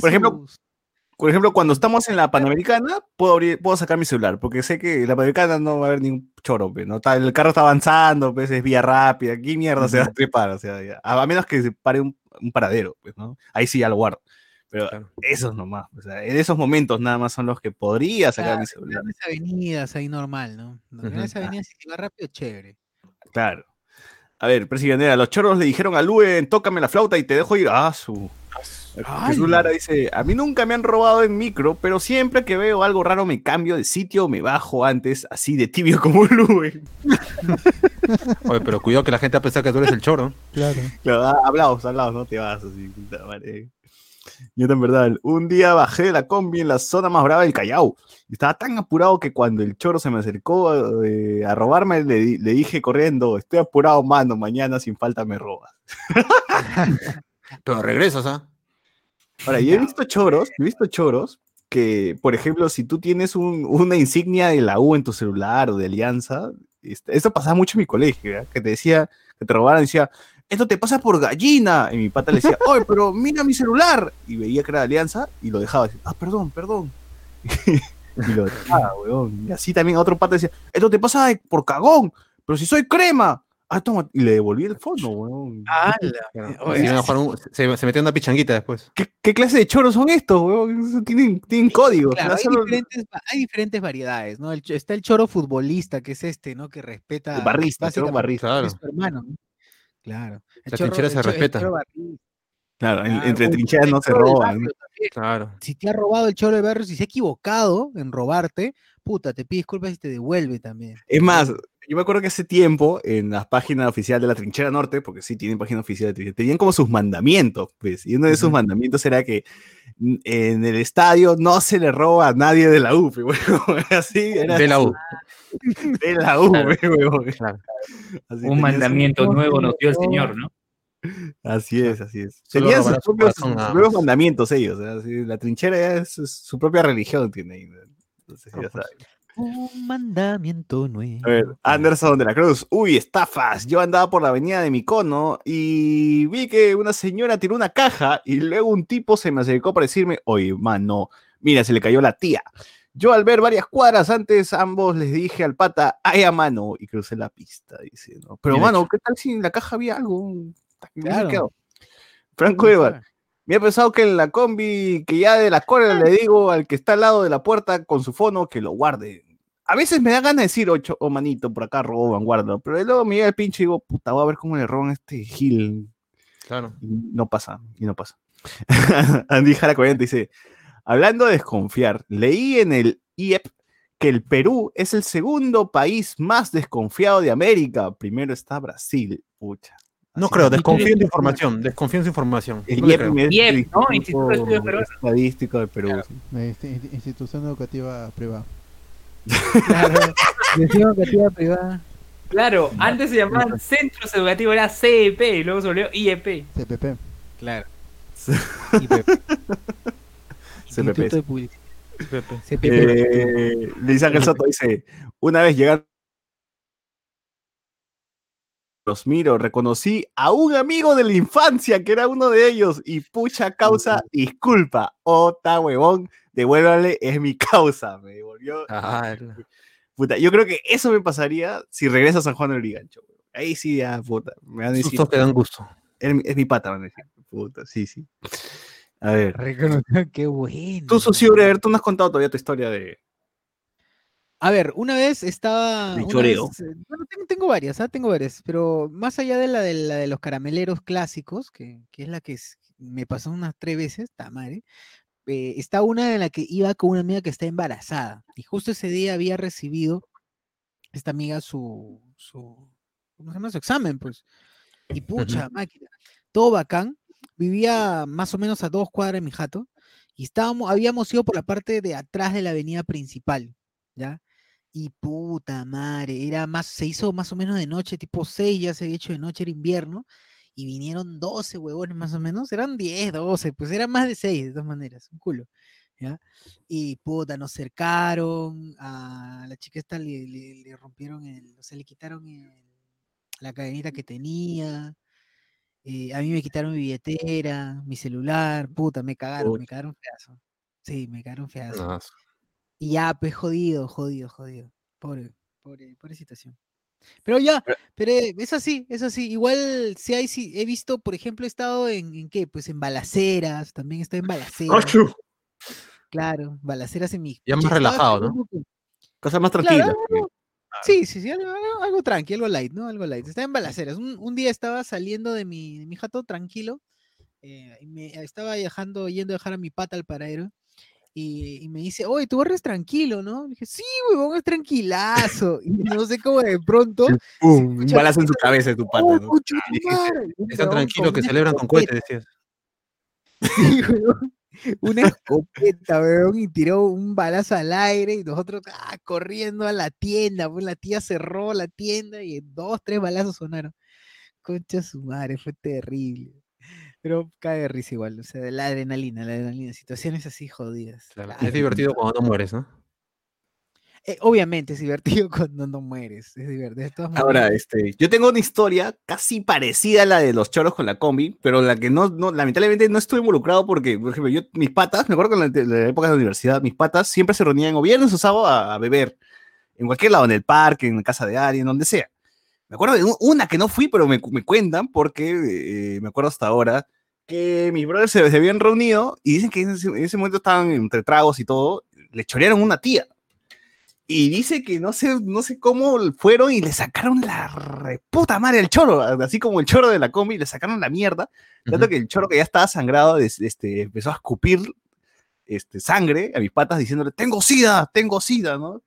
Por ejemplo, sus- Por ejemplo, cuando estamos en la Panamericana, puedo, abrir- puedo sacar mi celular, porque sé que en la Panamericana no va a haber ningún choro, pe, ¿no? Está- el carro está avanzando, pues es vía rápida, aquí mierda se va a trepar, o sea, ya. a, menos que se pare un, un paradero, pues, ¿no? Ahí sí ya lo guardo. Pero Claro. esos nomás, o sea, en esos momentos nada más son los que podría sacar Claro, mi celular. avenidas ahí normal, ¿no? Las avenidas si va rápido, chévere. Claro. A ver, presidente, los choros le dijeron a Luen, tócame la flauta y te dejo ir. Ah, su. Jesús Lara dice, a mí nunca me han robado en micro, pero siempre que veo algo raro me cambio de sitio, me bajo antes, así de tibio (laughs) como un Lube. Oye, pero cuidado que la gente va a pensar que tú eres el choro. Claro. Claro, hablaos, hablaos, no te vas así. puta madre. Yo en verdad, un día bajé de la combi en la zona más brava del Callao. Y Estaba tan apurado que cuando el choro se me acercó eh, a robarme, le, le dije corriendo, estoy apurado, mano, mañana sin falta me robas. (laughs) Pero regresas, ¿ah? Ahora, yo he visto choros, he visto choros que, por ejemplo, si tú tienes un- una insignia de la U en tu celular o de Alianza, este, esto pasaba mucho en mi colegio, ¿ya? que te decía, que te robaran, decía, esto te pasa por gallina. Y mi pata le decía, (laughs) oye, pero mira mi celular. Y veía que era de Alianza y lo dejaba. Decía, ah, perdón, perdón. (laughs) y lo dejaba, weón. Y así también otro pata decía, esto te pasa por cagón, pero si soy crema. Ah, toma. Y le devolví el fondo, weón. Claro. Se, metió una pichanguita después. ¿Qué, qué clase de choros son estos, weón? Tienen, tienen códigos. Hay, Solo- diferentes, hay diferentes variedades, ¿no? El está el choro futbolista, que es este, ¿no? Que respeta. El barrista, el choro básicamente, barrista. Claro. Es su hermano, ¿no? Claro. El La chorro- trinchera el se el respeta. choro barrista, Claro, en- claro. entre trincheras no se roban. barrio. Claro. Si te ha robado el choro de barrio, si se ha equivocado en robarte, puta, te pide disculpas y te devuelve también. Es más, yo me acuerdo que hace tiempo en la página oficial de la Trinchera Norte, porque sí tienen página oficial de Trinchera, tenían como sus mandamientos, pues, y uno de sus Ujú. mandamientos era que en el estadio no se le roba a nadie de la U, (laughs) pe, huevón, así era De la U. de la U, Claro. Así Un mandamiento nuevo nos dio el. Señor, ¿no? Así es, así es. Solo Tenían sus propios, corazón, sus nada propios más. mandamientos ellos, ¿eh? Así, la trinchera ya es, es su propia religión, tiene Un mandamiento nuevo. A ver, Anderson de la Cruz. Uy, estafas. Yo andaba por la avenida de Micono y vi que una señora tiró una caja y luego un tipo se me acercó para decirme, oye, mano, mira, se le cayó la tía. Yo al ver varias cuadras antes, ambos les dije al pata, ay, a mano, y crucé la pista, dice, ¿no? Pero, mano. ¿qué tal si en la caja había algo? Claro. Franco Eva, me ha pensado que en la combi, que ya de la cola le digo al que está al lado de la puerta con su fono que lo guarde. A veces me da ganas de decir, ocho, oh manito, por acá roban, guarda. Pero luego me llega el pinche y digo, puta, voy a ver cómo le roban a este Gil. Claro. Y no pasa, y no pasa. (laughs) Andy Jara 40 dice, hablando de desconfiar, leí en el IEP que el Perú es el segundo país más desconfiado de América. Primero está Brasil. Pucha. No Así creo, es. desconfío en tu información. Desconfío en su información. El IEP es ¿no? Instituto de Estudios Peruanos. Estadístico de Perú. sí. Inst- inst- Institución Educativa Privada. Claro. (laughs) Que tía privada. Claro, antes se llamaban Centros Educativos, era CEP, y luego se volvió IEP. CPP. Claro. (laughs) CPP. Instituto de Publicidad. Pepe. CPP. Eh, Luis Ángel Soto dice, una vez llegaron los miro, reconocí a un amigo de la infancia que era uno de ellos y pucha causa, disculpa, ota huevón, devuélvale, es mi (laughs) causa, me devolvió. Ah, Puta, yo creo que eso me pasaría si regresa a San Juan del Brigancho. Ahí sí, ya, puta, me van a decir, sustos que dan gusto. es, mi- es mi pata, van a decir, puta, sí, sí. A ver, Reconoció, (laughs) qué bueno. tú, Socio, a ver, tú no has contado todavía tu historia de... A ver, una vez estaba. De una choreo. vez, eh, bueno, tengo, tengo varias, ¿ah? Tengo varias, pero más allá de la de, la de los carameleros clásicos, que, que es la que es- me pasó unas tres veces, tamare, eh, está una en la que iba con una amiga que está embarazada. Y justo ese día había recibido esta amiga su, su, ¿cómo se llama? Su examen, pues. Y pucha, máquina, todo bacán. Vivía más o menos a dos cuadras de mi jato. Y estábamos, habíamos ido por la parte de atrás de la avenida principal, ¿ya? Y puta madre, era más, se hizo más o menos de noche, tipo 6, ya se había hecho de noche, era invierno, y vinieron 12 huevones más o menos, eran 10, 12, pues eran más de 6 de todas maneras, un culo, ¿ya? Y puta, nos cercaron, a la chica esta le, le- le rompieron el, o sea, le quitaron el- la cadenita que tenía, eh, a mí me quitaron mi billetera, mi celular, puta, me cagaron, me cagaron feazo. Sí, me cagaron feazo. Y ya, pues jodido, jodido, jodido. Pobre, pobre, pobre situación. Pero ya, pero eh, es así, es así. Igual si hay, sí, he visto, por ejemplo, he estado en, ¿en qué? Pues en balaceras, también estoy en balaceras. Claro, balaceras en mi. Ya más relajado, ¿no? con- Cosas más Claro, algo- Sí, sí, sí, algo, algo- algo tranqui, algo light, ¿no? Algo light. Estaba en balaceras. Un, un día estaba saliendo de mi, de mi jato tranquilo eh, me, estaba viajando, yendo a dejar a mi pata al paradero. Y, y me dice, oye, tu barrio es tranquilo, ¿no? Le dije, sí, huevón, es tranquilazo. (laughs) Y no sé cómo de pronto. Un balazo en su cabeza de tu pata, ¡Oh, ¿no? madre! Un Están huevón tranquilos que celebran con cohetes, decías. (laughs) Sí, weón. Una escopeta, weón, y tiró un balazo al aire y nosotros ah, corriendo a la tienda, pues la tía cerró la tienda y dos, tres balazos sonaron. Concha su madre, fue terrible. Pero cae de risa igual, o sea, de la adrenalina, la adrenalina, situaciones así jodidas. Claro. Es divertido cuando no mueres, ¿no? Eh, obviamente es divertido (laughs) cuando no mueres, es divertido. de todas Ahora, maneras. este, yo tengo una historia casi parecida a la de los choros con la combi, pero la que no, no lamentablemente no estuve involucrado porque, por ejemplo, yo, mis patas, me acuerdo que en la, la época de la universidad, mis patas siempre se reunían o viernes o sábado a, a beber, en cualquier lado, en el parque, en la casa de alguien, donde sea. Me acuerdo de una que no fui, pero me, me cuentan porque eh, me acuerdo hasta ahora que mis brothers se, se habían reunido y dicen que en ese, en ese momento estaban entre tragos y todo, le chorearon una tía. Y dice que no sé, no sé cómo fueron y le sacaron la reputa madre al choro, así como el choro de la combi, le sacaron la mierda. Tanto Ujú. que el choro que ya estaba sangrado, este, empezó a escupir este, sangre a mis patas diciéndole, tengo sida, tengo sida, ¿no?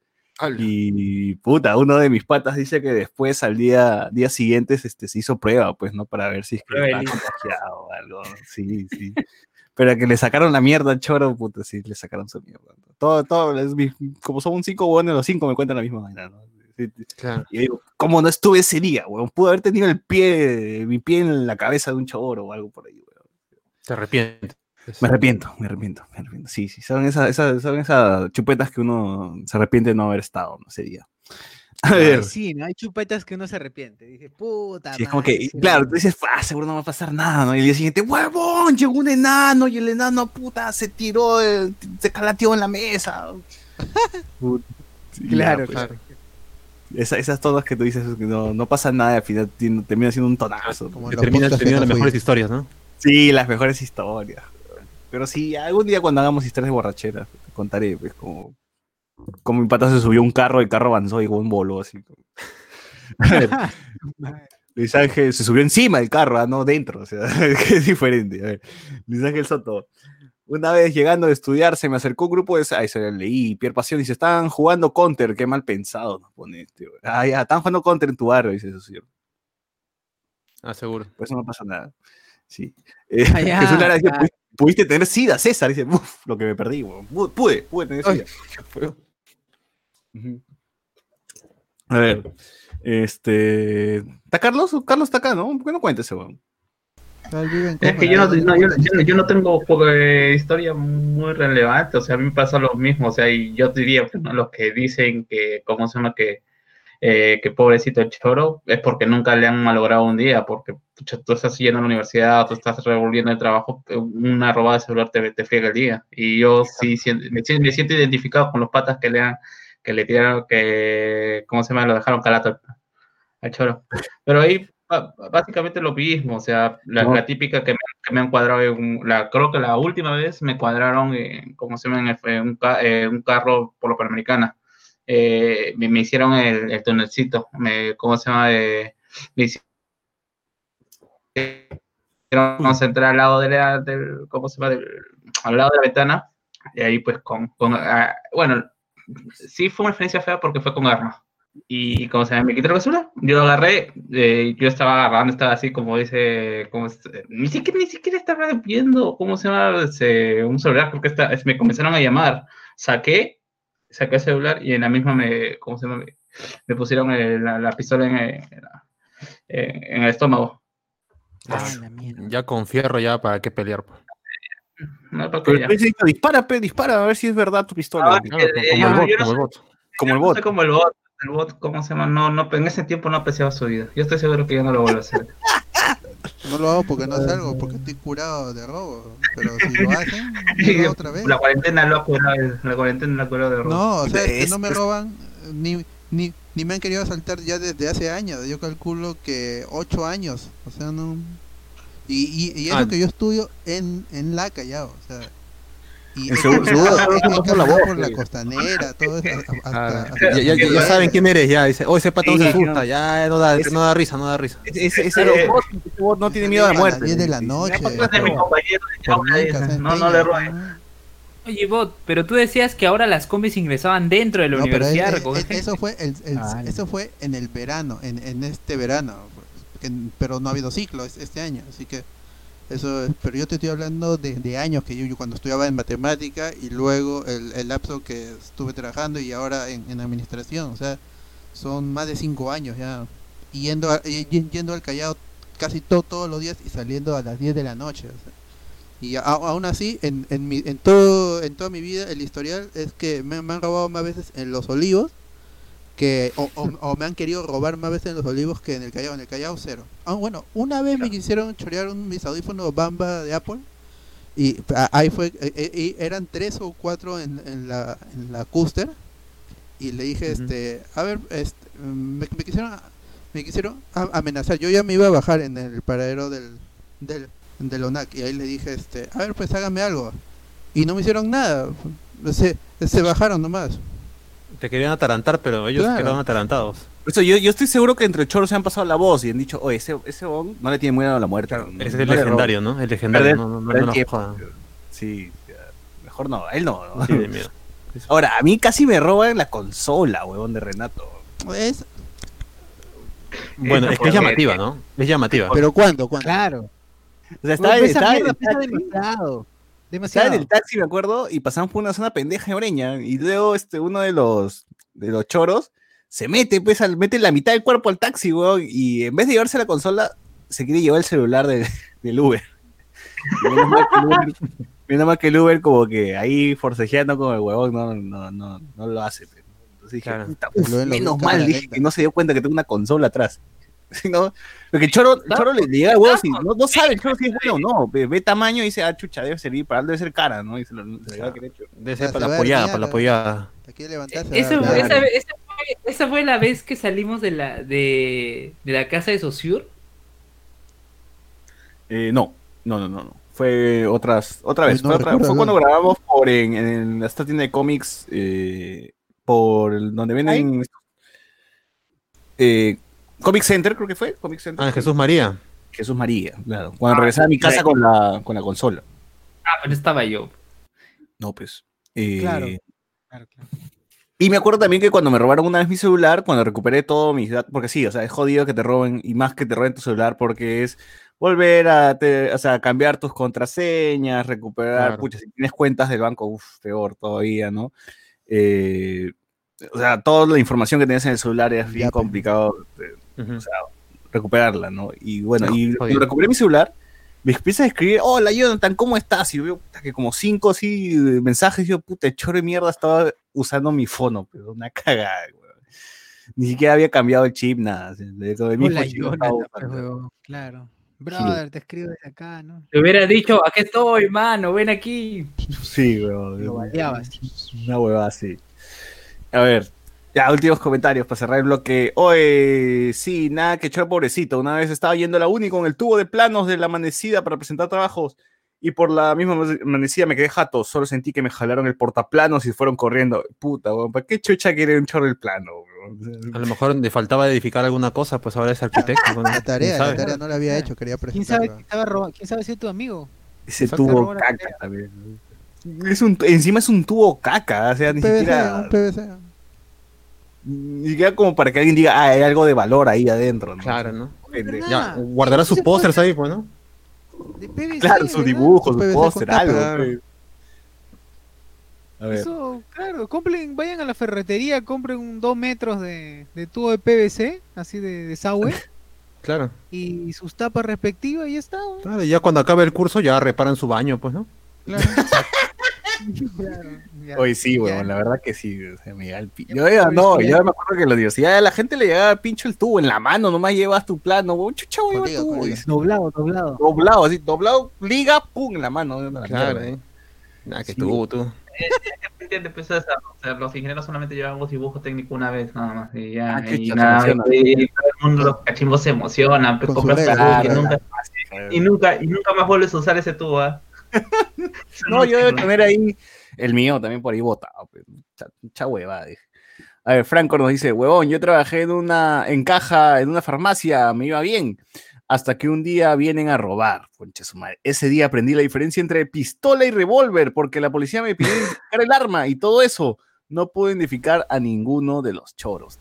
Y puta, uno de mis patas dice que después al día, día siguiente este, se hizo prueba, pues, ¿no? Para ver si es que estaba contagiado o algo. Sí, sí. Pero que le sacaron la mierda al choro, puta, sí, le sacaron su mierda. Todo, todo, es mi- como somos cinco hueones, los cinco me cuentan la misma vaina, ¿no? Claro. Y digo, ¿cómo no estuve ese día, weón? Pudo haber tenido el pie, mi pie en la cabeza de un choro o algo por ahí, weón. Se arrepiente. Me arrepiento, me arrepiento, me arrepiento. Sí, sí, son esas, esas, son esas chupetas que uno se arrepiente de no haber estado ¿no? ese día. A Ay, ver, sí, ¿no? Hay chupetas que uno se arrepiente. Dice, puta. sí, es como que, claro, no". tú dices, ah, seguro no va a pasar nada, ¿no? Y el día siguiente, huevón, llegó un enano y el enano, puta, se tiró, el- se calateó en la mesa. (laughs) Ya, Claro, pues, claro. esa- esas todas que tú dices que no, no pasa nada y al final termina siendo un tonazo. Como Que termina teniendo las mejores historias, ¿no? Sí, las mejores historias. Pero sí, algún día cuando hagamos historias de borrachera, te contaré, pues, como, como mi pata se subió a un carro, el carro avanzó y un voló así. como- (laughs) Luis Ángel se subió encima del carro, ah, no dentro, o sea, (laughs) que es diferente. A ver, Luis Ángel Soto. Una vez llegando a estudiar, se me acercó un grupo de. Ay, se lo leí. Pierre Pasión dice: Estaban jugando Counter, qué mal pensado nos pone este. Ah, ya, estaban jugando Counter en tu barrio, dice eso, sí. Ah, seguro. Por eso no pasa nada. Sí. Eh, Ah, (laughs) ya, Jesús Lara dice: claro. "Pu- Pudiste tener sida, César. Dice: Uf, lo que me perdí, weón. Pu- Pude, pude tener sida. A ver. Este. ¿Está Carlos? Carlos está acá, ¿no? ¿Por qué no cuenta ese, weón? Es que yo no, yo, yo- yo no tengo eh, historia muy relevante, o sea, a mí me pasa lo mismo, o sea, y yo diría, pues, ¿no? los que dicen que, ¿cómo se llama? Que, eh, que pobrecito el choro, es porque nunca le han malogrado un día, porque pucha, tú estás yendo a la universidad, tú estás revolviendo el trabajo, una robada de celular te, te friega el día, y yo sí me, siento- me siento identificado con los patas que le han, que le tiraron, que, ¿cómo se llama? Lo dejaron calato al, choro. Pero ahí básicamente lo mismo, o sea, la, No. la típica que me, que me han cuadrado, en la, creo que la última vez me cuadraron, en, ¿cómo se llama? En, en un, ca- eh, un carro por lo Panamericana. Eh, me, me hicieron el, el ¿cómo se llama? Eh, me hicieron concentrar al lado de la, del, ¿cómo se llama? Del- al lado de la ventana, y ahí pues con, con ah, bueno, sí fue una experiencia fea porque fue con armas. Y como se llama, me quité la basura, yo lo agarré, eh, yo estaba agarrando, estaba así como dice, como, ni siquiera, ni siquiera estaba viendo, ¿cómo se llama? Ese- un celular, porque está, es- me comenzaron a llamar, saqué, saqué el celular y en la misma me, ¿cómo se llama? Me, pusieron el- la, la pistola en el, en la- en- el estómago. Ah, la mierda. Ya con fierro, ya para qué pelear. pues. No, Pero dispara, pe, dispara, a ver si es verdad tu pistola. Ah, Claro, Eh, como yo- el bot, no como el bot. como el bot. como el bot, el bot, ¿cómo se llama? No, no, en ese tiempo no apreciaba su vida. Yo estoy seguro que ya no lo vuelvo a hacer. (laughs) No lo hago porque no salgo, porque estoy curado de robo. Pero si lo (laughs) hacen, lo otra vez. La cuarentena lo ha curado, la cuarentena lo ha curado de robo. No, o sea, es que no me roban, ni, ni, ni me han querido asaltar ya desde hace años. Yo calculo que ocho años. O sea, no. Y, y, y eso Ah. que yo estudio en, en la Callao. O sea, Y En seguro- conocen la por la costanera, todo eso, hasta- hasta- Ya, ya- ya- saben quién eres, ya. Dice, oh, ese pato no Sí, se asusta, no. ya no da, Ese- no da risa, no da risa. Ese, ese, ese Eh, bot, ese bot no tiene miedo a la las muerte. 10 de la noche. Por No, no le. ¿no? Oye, Bot, pero tú decías que ahora las combis ingresaban dentro de la No, pero universidad. es- a es- eso fue el, el- Ah, eso fue en el verano, en, en este verano, pues, que- pero no ha habido ciclo es- este año, así que eso, es- pero yo te estoy hablando de, de años que yo, cuando estudiaba en matemática y luego el, el lapso que estuve trabajando y ahora en, administración, o sea, son más de cinco años ya yendo a- yendo al Callao casi to- todos los días y saliendo a las 10 de la noche. o sea. Y a- aún así, en, en, mi, en, todo, en toda mi vida, el historial es que me, me han robado más veces en los olivos que o, o- o me han querido robar más veces en los olivos que en el Callao. En el Callao, cero. Ah, bueno, una vez me quisieron chorear un, mis audífonos Bamba de Apple. Y a- ahí fue, eh, eh, y eran tres o cuatro en, en la, en la Custer. Y le dije, este, este, a ver, este, me, me quisieron, me quisieron amenazar. Yo ya me iba a bajar en el paradero del, del, del ONAC. Y ahí le dije, este, a ver, pues hágame algo. Y no me hicieron nada. Se, se bajaron nomás. Te querían atarantar, pero ellos Claro. quedaron atarantados. Por eso yo, yo estoy seguro que entre choros se han pasado la voz y han dicho, oye, ese, ese bon no le tiene miedo a la muerte. no- Ese es el le legendario, ¿no? El legendario, no, no, no, perder no nos tiempo. jodan. roba". Sí, mejor no, a él no. ¿no? Sí, de miedo. (laughs) Ahora, a mí casi me roban la consola, huevón, de Renato. Es, Bueno, es que es llamativa, ¿no? Es llamativa. pero ¿cuándo? ¿Cuándo? Claro. O sea, estaba- mierda estaba- pesa demasiado. Estaba en el taxi, me acuerdo, y pasamos por una zona pendeja de Oreña. Y luego este, uno de los, de los choros se mete, pues, al, mete la mitad del cuerpo al taxi, weón. Y en vez de llevarse la consola, se quiere llevar el celular de- (laughs) del Uber. Menos, mal que el Uber menos mal que el Uber, como que ahí forcejeando con el huevón, no, no, no, no lo hace. pues. Entonces dije, Claro. puta, uf, menos mal, dije, que no se dio cuenta que tengo una consola atrás. (laughs) ¿no? Porque choro, choro le, le llega el huevo, si no, no sabe el choro si es bueno o no. Ve, ve tamaño y dice, ah, chucha, debe servir, para debe ser cara, ¿no? Y se lo, se lo. Debe Ya ser se para la apoyada, para la apoyada. Eso- esa, esa fue, esa fue la vez que salimos de la, de, de la casa de Saussure. Eh, no, no, no, no, no. Fue otras, otra vez. No fue, otra- recuerdo, fue no. cuando grabamos por en, en esta tienda de cómics, eh, por donde venden eh, Comic Center, creo que fue. Comic Center. Ah, Jesús María. Jesús María, claro. Cuando Ah, regresaba a mi casa con la, con la consola. Ah, pero estaba yo. No, pues. eh, Claro. Claro, claro. Y me acuerdo también que cuando me robaron una vez mi celular, cuando recuperé todos mis datos, porque sí, o sea, es jodido que te roben y más que te roben tu celular porque es volver a te- o sea, cambiar tus contraseñas, recuperar, Claro. pucha, si tienes cuentas del banco, uff, peor todavía, ¿no? Eh, o sea, toda la información que tienes en el celular es bien Ya, eh, Ujú. recuperarla, ¿no? Y bueno, No, y cuando recuperé mi celular, me empieza a escribir, hola Jonathan, ¿cómo estás? Y yo veo puta, que como cinco así mensajes, y yo, puta, choro de mierda, estaba usando mi fono, pero una (laughs) cagada, weón. Ni siquiera había cambiado el chip, nada. de- de- del mismo Hola, chip Jonathan, pues, Claro. Brother, te escribo desde acá, ¿no? Te hubiera dicho, aquí estoy, mano, ven aquí. Sí, weón. Lo baleabas. Una huevada así. A ver, ya, últimos comentarios para cerrar el bloque. Oye, sí, nada que echar pobrecito. Una vez estaba yendo a la uni con el tubo de planos de la amanecida para presentar trabajos y por la misma amanecida me quedé jato. Solo sentí que me jalaron el portaplanos y fueron corriendo. Puta, weón, ¿para qué chucha quiere un chorro el plano? weón? A lo mejor le faltaba edificar alguna cosa, pues ahora es arquitecto. La tarea, ¿quién la tarea no la había hecho, quería ¿Quién sabe, presentarla. quién sabe, quién sabe si es tu amigo? Ese Exacto. tubo caca también. Es un, encima es un tubo caca, o sea, ni PVC, siquiera. un PVC. Ni siquiera como para que alguien diga, ah, hay algo de valor ahí adentro, ¿no? Claro, ¿no? Ya, guardará sus pósters póster- ahí, pues, ¿no? De PVC, Claro, su ¿verdad? dibujo, Su póster, algo. claro. pues. A ver. Eso, claro, compren, vayan a la ferretería, compren un 2 metros de, de tubo de PVC, así de desagüe, (laughs) Claro. y sus tapas respectivas y ya está. ¿no? Claro, y ya cuando acabe el curso ya reparan su baño, pues, ¿no? Claro. (laughs) (laughs) Claro, ya. Hoy sí, weón, la verdad que sí. o sea, me el Yo, me ya- acuerdo no, que- yo me acuerdo que en la universidad a la gente le llegaba pincho el tubo en la mano, nomás llevas tu plano, weón, chucha, weón, tubo, Doblado, doblado. doblado, así, doblado, liga, pum, en la mano. una Claro, mierda. ¿eh? Nada, que Sí. tú, tú. pues, o sea, los ingenieros solamente llevan un dibujo técnico una vez, nada más. Y ya, Ah, y nada, todo el mundo, los cachimbos se emocionan, pues compras tubo y nunca, y nunca, y nunca más vuelves a usar ese tubo, ¿ah? (laughs) No, yo debo tener ahí el mío también por ahí botado. Cha, cha huevada, dije. A ver, Franco nos dice, huevón, yo trabajé en una, en caja, en una farmacia, me iba bien. Hasta que un día vienen a robar. Concha su madre. Ese día aprendí la diferencia entre pistola y revólver, porque la policía me pidió identificar el arma y todo eso. No puedo identificar a ninguno de los choros.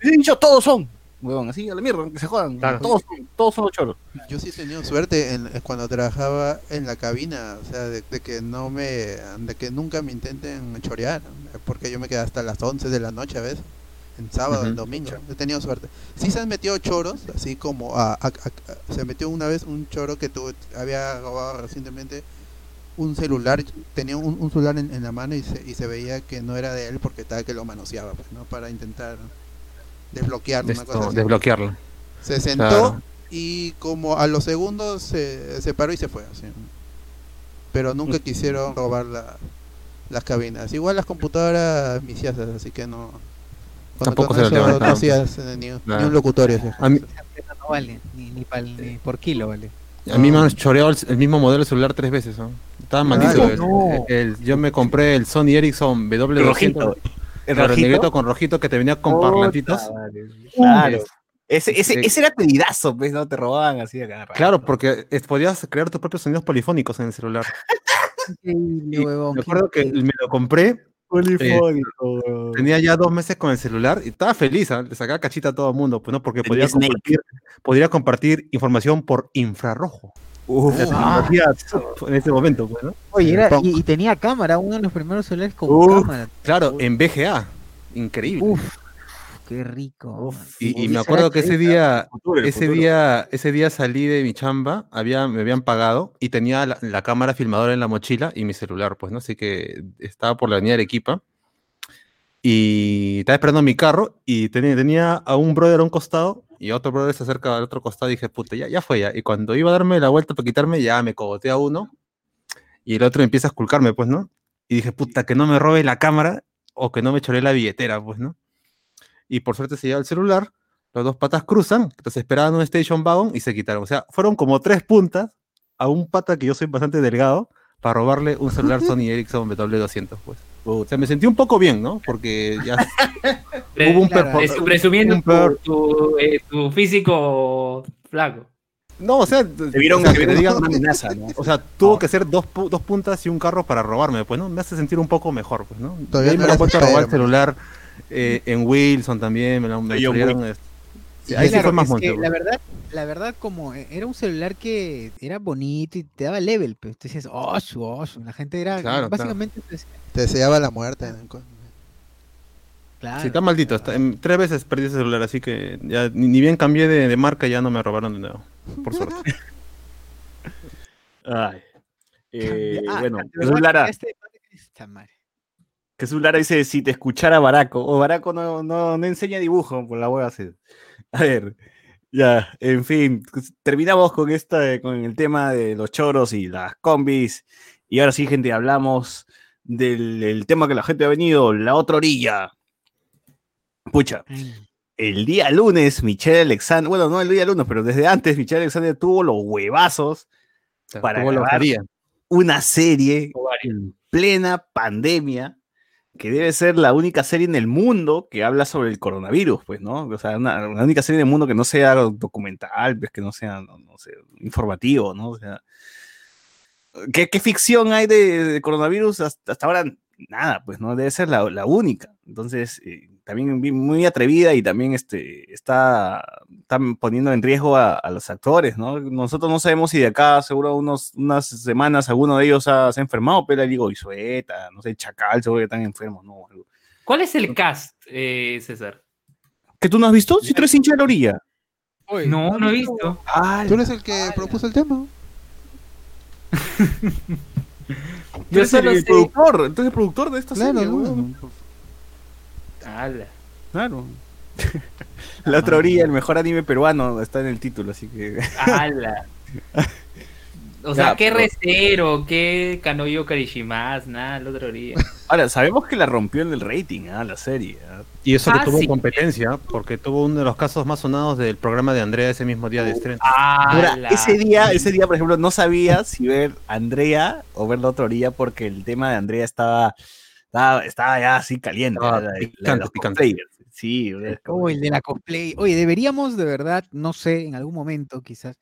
he dicho, todos son. Huevón, así a la mierda, que se jodan. Claro. Todos, son, todos son los choros. Yo sí he tenido suerte en, en cuando trabajaba en la cabina, o sea, de, de que no me, de que nunca me intenten chorear, porque yo me quedé hasta las 11 de la noche a veces, en sábado, en Ujú. domingo, he tenido suerte. Sí se han metido choros, así como a, a- a- se metió una vez un choro que tuvo, había robado recientemente un celular, tenía un, un celular en, en la mano y se, y se veía que no era de él porque tal que lo manoseaba, pues, ¿no? Para intentar desbloquear una cosa Esto, así. desbloquearlo. Se sentó Claro. y como a los segundos se, se paró y se fue. así. Pero nunca quisieron robar la, las cabinas. Igual las computadoras viciosas, así que no. cuando Tampoco se lo no hacías eh, ni, ni Claro. un locutorio. así. A mí, No vale, ni, ni, pal- ni por kilo vale. a mí me han choreado el, el mismo modelo de celular tres veces. ¿no? Estaba maldito. El- yo me compré el Sony Ericsson W200. Rojito. El el rojito. negrito con rojito que te venía con parlantitos. Claro. Ese, ese, Sí. ese era pedidazo, pues, ¿no? Te robaban así a cada rato. Claro, porque es- podías crear tus propios sonidos polifónicos en el celular. Increíble, Y huevón, me acuerdo que me lo compré, Polifónico. tenía ya dos meses con el celular y estaba feliz, ¿ah? le sacaba cachita a todo el mundo, pues no, porque podía compartir, podría compartir información por infrarrojo. Uf. Tecnología en ese momento, pues, ¿no? Oye, era- y, y tenía cámara, uno de los primeros celulares con Uf. cámara. Claro, en VGA. Increíble. Uf, qué rico. Uf. y, y me acuerdo que ese día, Futuro, ese día, ese día salí de mi chamba, había, me habían pagado y tenía la, la cámara filmadora en la mochila y mi celular, pues, ¿no? Así que estaba por la avenida Arequipa y estaba esperando mi carro y tenía, tenía a un brother a un costado y otro brother se acerca al otro costado y dije, puta, ya, ya fue ya. Y cuando iba a darme la vuelta para quitarme, ya me cogotea uno y el otro empieza a esculcarme, pues, ¿no? Y dije, puta, que no me robe la cámara o que no me choree la billetera, pues, ¿no? Y por suerte se lleva el celular, los dos patas cruzan, entonces esperaban un station wagon y se quitaron. O sea, fueron como tres puntas a un pata que yo soy bastante delgado para robarle un celular (laughs) Sony Ericsson W200, pues. O sea, me sentí un poco bien, ¿no? Porque ya (laughs) hubo un claro, perfor- presumiendo un tu, eh, tu físico flaco. No, o sea, Te vieron, o sea, que te digan- una amenaza, ¿no? O sea, tuvo que ser dos, pu- dos puntas y un carro para robarme, pues, ¿no? Me hace sentir un poco mejor, pues, ¿no? Todavía me lo han vuelto a robar el celular eh, en Wilson también, me lo me sí, ahí sí fue más es que monte, la verdad, la verdad como era un celular que era bonito y te daba level, pues tú decías, oh, su, oh, su", la gente era Claro, básicamente Te deseaba la muerte. claro. Sí, está maldito. está- tres veces perdí ese celular, así que ya ni, ni bien cambié de, de marca, ya no me robaron de nuevo. Por (laughs) suerte. (laughs) Ay. Eh, Ah, bueno, Jesús que Lara. Jesús Lara dice, si te escuchara Baraco, o Baraco no, no, no enseña dibujo, por la hueá así. A ver, ya, en fin, pues, terminamos con esta, con el tema de los choros y las combis, y ahora sí, gente, hablamos del el tema que la gente ha venido, la otra orilla. Pucha, el día lunes, Michelle Alexander, bueno, no el día lunes, pero desde antes, Michelle Alexander tuvo los huevazos O sea, Para grabar. una serie en plena pandemia, que debe ser la única serie en el mundo que habla sobre el coronavirus, pues, ¿no? O sea, una, única serie en el mundo que no sea documental, pues, que no sea, no, no sé, informativo, ¿no? O sea, ¿qué, qué ficción hay de, de coronavirus? Hasta, hasta ahora, nada, pues, ¿no? Debe ser la, la única. Entonces, eh, también muy atrevida y también este, está, está poniendo en riesgo a, a los actores, ¿no? Nosotros no sabemos si de acá, seguro unos, unas semanas, alguno de ellos ha- se ha enfermado, pero le digo, Isueta, no sé, Chacal, seguro que están enfermos, ¿no? ¿Cuál es el cast, eh, César? ¿Que tú no has visto? Si tú eres hincha de la orilla. No, no he visto. Tú eres el que propuso el tema. (laughs) Yo soy el sé- productor, entonces el productor de esta Claro, serie, ¿no? weón. Ala. Claro. (laughs) la otra orilla, el mejor anime peruano, está en el título, así que... (laughs) Ala. O sea, Ya, qué pero- recero, qué Kanoyo Karishimas, nada, el otro día. Ahora, sabemos que la rompió en el rating, ¿ah? La serie. ¿ah? Y eso que Ah, tuvo sí. competencia, porque tuvo uno de los casos más sonados del programa de Andrea ese mismo día de estreno. Ahora, ¡Hala! ese día, ese día, por ejemplo, no sabía si ver a Andrea o ver la otra orilla porque el tema de Andrea estaba, estaba, estaba ya así caliente. Estaba la picante, los. Sí, Oh, el de la cosplay. Oye, deberíamos de verdad, no sé, en algún momento quizás,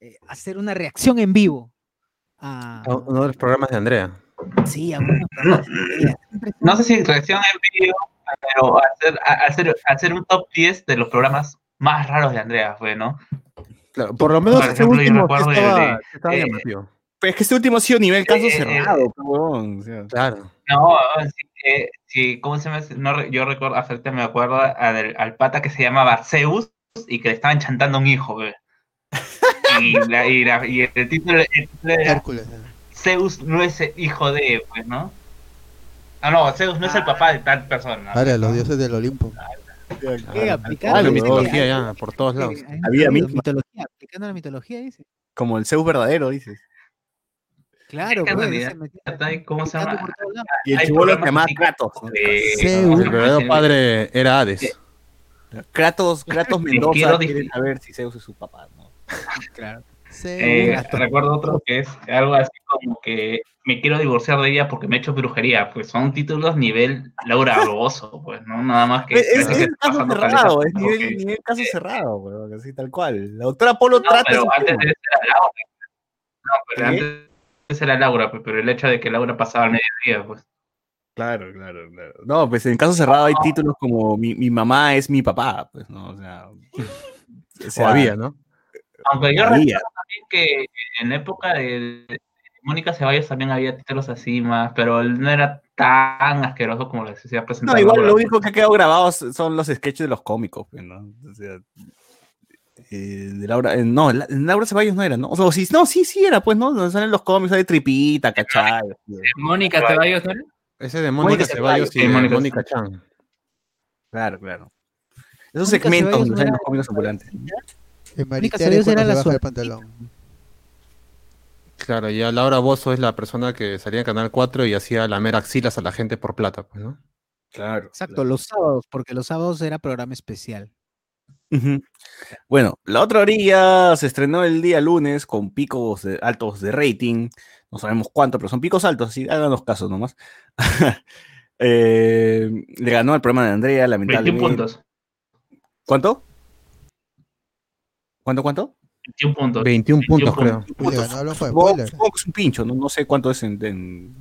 eh, hacer una reacción en vivo. A, A Uno de los programas de Andrea. sí, a programa de. Siempre son- No sé si reacción en vídeo, pero hacer, a- hacer, hacer un top 10 de los programas más raros de Andrea fue, ¿no? Claro, por lo menos Por ejemplo, yo último recuerdo estaba, de- sí estaba eh, llamativo. Pero es que este último ha sido nivel caso Eh, eh, cerrado, o sea. Claro. No, sí, eh, sí, ¿cómo se llama? ese? No, yo recuerdo, hasta me acuerdo al pata que se llamaba Zeus y que le estaban chantando un hijo, güey. (laughs) Y, la- y, la- y el título, el título era Hércules. eh. Zeus no es el hijo de, pues, ¿no? Ah, no, Zeus no es el papá de tal persona. Ahora, los dioses del Olimpo. ¿Qué? Aplicando Ah, la mitología ya, por todos lados. Había mitología, aplicando la mitología, dice. Como el Zeus verdadero, dices. Claro, que pues, metía- ¿Cómo se llama? Y el chivolo llamaba así Kratos. ¿no? de- Zeus. ¿cómo se El verdadero Sí, padre era Hades. Kratos, Kratos (laughs) Mendoza quiero quiere saber si Zeus es su papá, ¿no? (laughs) Claro. Eh, recuerdo otro que es algo así como que me quiero divorciar de ella porque me he hecho brujería. Pues son títulos nivel Laura (laughs) Barboso, pues, ¿no? Nada más que. Es, es, que caso cerrado, es nivel, nivel caso cerrado, weón, así tal cual. La doctora Polo No, trata pero antes de eso era Laura. No, pero ¿Qué? antes era Laura, pues, pero el hecho de que Laura pasaba al mediodía, pues. Claro, claro, claro. No, pues en caso cerrado hay títulos como mi, mi mamá es mi papá, pues, ¿no? O sea. (laughs) sea, Todavía, ¿no? Aunque yo había. recuerdo también que en época de, de Mónica Ceballos también había títulos así más, pero él no era tan asqueroso como les decía presentar. No, igual lo pues. único que ha quedado grabado son los sketches de los cómicos, pues, ¿no? O sea, eh, de Laura, eh, no, la- Laura Ceballos no era, ¿no? O sea, sí, no, sí, sí era, pues, ¿no? Donde salen los cómics, hay tripita, ¿cachai? Mónica Ceballos, ¿no? era? Ese de Mónica Ceballos y sí, de Mónica Mónica Chan. Claro, claro. Esos Mónica segmentos donde salen los cómicos ambulantes. Mónica Ceballos era la suertita. pantalón. Claro, ya Laura Bozo es la persona que salía en Canal 4 y hacía lamer axilas a la gente por plata, pues, ¿no? Claro. Exacto, los sábados, porque los sábados era programa especial. Bueno, la otra orilla se estrenó el día lunes con picos de- altos de rating. No sabemos cuánto, pero son picos altos, así háganos caso nomás. (laughs) Eh, le ganó el programa de Andrea, 21 lamentablemente. puntos. ¿Cuánto? ¿Cuánto, cuánto? 21 puntos. 21 puntos, 21 creo. Y le ganó un pincho, no, no sé cuánto es en, en-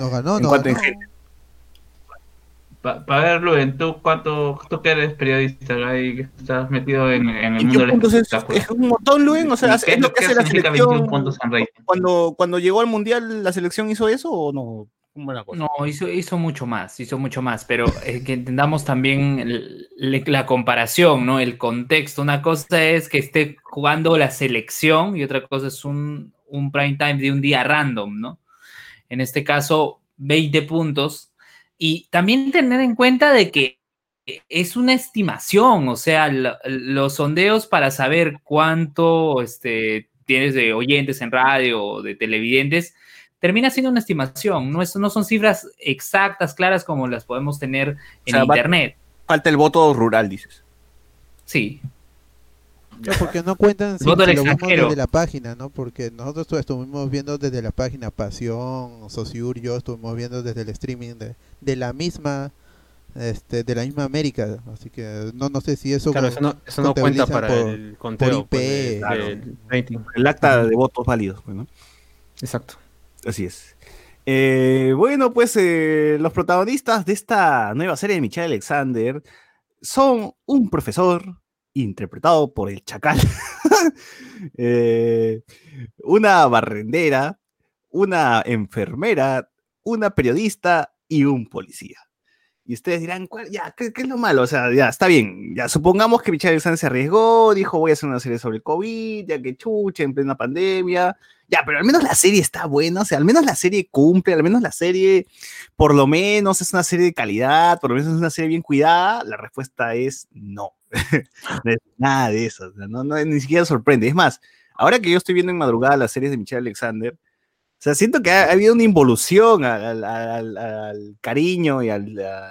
Nos ganó, en en ganó. gente. Para verlo, en tú, cuánto, tú que eres periodista, ahí, que estás metido en, en el 21 mundo del puntos es, espectáculo. es un montón, Luen. O sea, ¿Qué es lo que hace la significa 21 selección. Cuando, cuando llegó al mundial, ¿la selección hizo eso o no? ¿Cómo era la cosa? No, hizo, hizo mucho más, hizo mucho más, pero eh, que entendamos también el- le- la comparación, ¿no? El contexto. Una cosa es que esté jugando la selección y otra cosa es un, un prime time de un día random, ¿no? En este caso, 20 puntos. Y también tener en cuenta de que es una estimación, o sea, los sondeos para saber cuánto este, tienes de oyentes en radio o de televidentes, termina siendo una estimación, no, es- no son cifras exactas, claras como las podemos tener en sea, va- Internet. Falta el voto rural, dices. Sí, No, porque no cuentan si, Voto si lo vemos desde la página, ¿no? Porque nosotros estu- estuvimos viendo desde la página Pasión, Sociur, yo estuvimos viendo desde el streaming de, de la misma este de la misma América, así que no no sé si eso Claro, eso no, eso no cuenta para por- el conteo IP, pues, de- claro. El acta de votos válidos, pues, ¿no? Exacto. Así es. Eh, bueno, pues eh, los protagonistas de esta nueva serie de Michelle Alexander son un profesor interpretado por el Chacal, (laughs) eh, una barrendera, una enfermera, una periodista y un policía. Y ustedes dirán, ¿cuál- ya, ¿qué, es lo malo? O sea, ya, está bien. Ya, supongamos que Michelle Alexander se arriesgó, dijo, voy a hacer una serie sobre el COVID, ya que chucha, en plena pandemia. Ya, pero al menos la serie está buena, o sea, al menos la serie cumple, al menos la serie, por lo menos es una serie de calidad, por lo menos es una serie bien cuidada. La respuesta es no. (laughs) Es nada de eso, no, no, ni siquiera sorprende. Es más, ahora que yo estoy viendo en madrugada las series de Michelle Alexander, sea, siento que ha, ha habido una involución al, al- al- al cariño y a-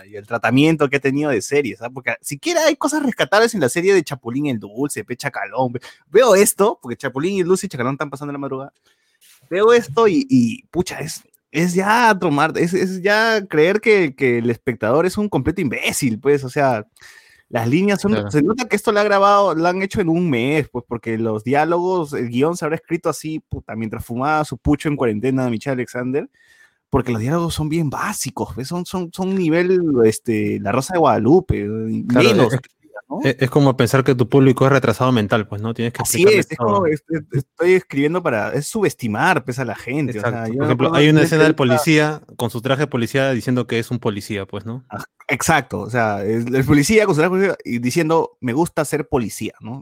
y al tratamiento que ha tenido de series, ¿sabes? Porque siquiera hay cosas rescatables en la serie de Chapulín el Dulce, Pe Chacalón. ve- Veo esto, porque Chapulín y Dulce y Chacalón están pasando la madrugada. Veo esto y, y, pucha, es, es ya tomar, es, es ya creer que, que el espectador es un completo imbécil, pues, o sea, las líneas son, Claro. se nota que esto lo ha grabado, lo han hecho en un mes, pues, porque los diálogos, el guion se habrá escrito así, puta, mientras fumaba su pucho en cuarentena de Michelle Alexander, porque los diálogos son bien básicos, pues, son, son, son nivel, este, La Rosa de Guadalupe, y Claro, menos, es- ¿no? Es, es como pensar que tu público es retrasado mental, pues, ¿no? Tienes que Así es, es como, es- es- estoy escribiendo para, es subestimar, pues, a la gente, o sea, Por ejemplo, hay una escena del policía con su traje de policía diciendo que es un policía, pues, ¿no? Exacto, o sea, el policía y diciendo, me gusta ser policía, ¿no?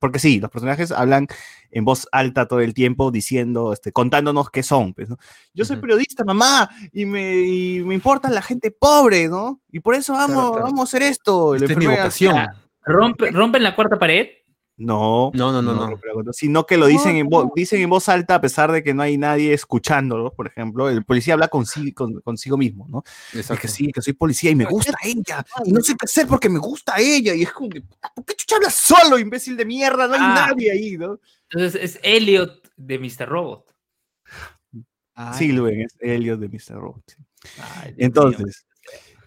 Porque sí, los personajes hablan en voz alta todo el tiempo, diciendo, este, contándonos qué son, pues, ¿no? Yo soy periodista, mamá, y me, y me importa la gente pobre, ¿no? Y por eso vamos, Claro, claro. vamos a hacer esto. La Esta es mi vocación. Rompe, rompen la cuarta pared. No, No, no, no, no. sino que lo dicen en, voz, dicen en voz alta a pesar de que no hay nadie escuchándolo, por ejemplo, el policía habla consigo, con- consigo mismo, ¿no? Es Exacto. que sí, que soy policía y me gusta ella. Y no sé qué hacer porque me gusta ella. Y es como que, ¿por qué chucha hablas solo, imbécil de mierda? No hay Ah. nadie ahí, ¿no? Entonces es Elliot de Mr. Robot. Ay, Sí, Luen, es Elliot de Mr. Robot. sí. Ay, Dios mío. Entonces,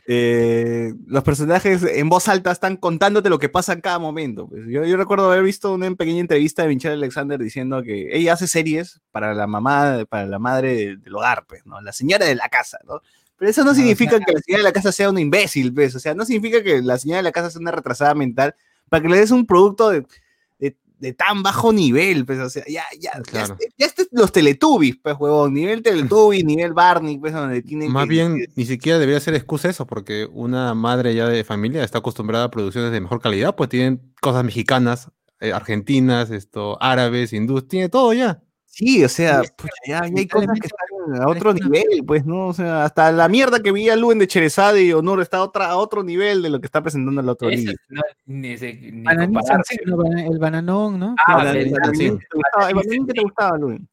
eh, los personajes en voz alta están contándote lo que pasa en cada momento. pues. Yo, yo recuerdo haber visto una pequeña entrevista de Michelle Alexander diciendo que ella hace series para la mamá, para la madre de- del hogar, pues, ¿no? La señora de la casa, ¿no? Pero eso no Ah, o significa que la señora de la casa sea una imbécil, pues. O sea, no significa que la señora de la casa sea una retrasada mental para que le des un producto de, de- tan bajo nivel, pues. O sea, ya, ya, ya, Claro. este- ya este- los Teletubbies, pues, huevón. Nivel Teletubbies, nivel Barney, pues, donde tienen Más que- bien, ni siquiera debería ser excusa eso, porque una madre ya de familia está acostumbrada a producciones de mejor calidad, pues tienen cosas mexicanas, eh, argentinas, esto, árabes, hindúes, tiene todo ya. Sí, o sea, Sí, pucha, ya, ya hay cosas que están a otro nivel, pues, ¿no? O sea, hasta la mierda que veía Luen de Cherezade y Honor está a, otra, a otro nivel de lo que está presentando el otro día. no, ni, ni el bananón, ¿no? Ah, Claro, el El el- bananón. que te gustaba, el bananín que te gustaba, Luen.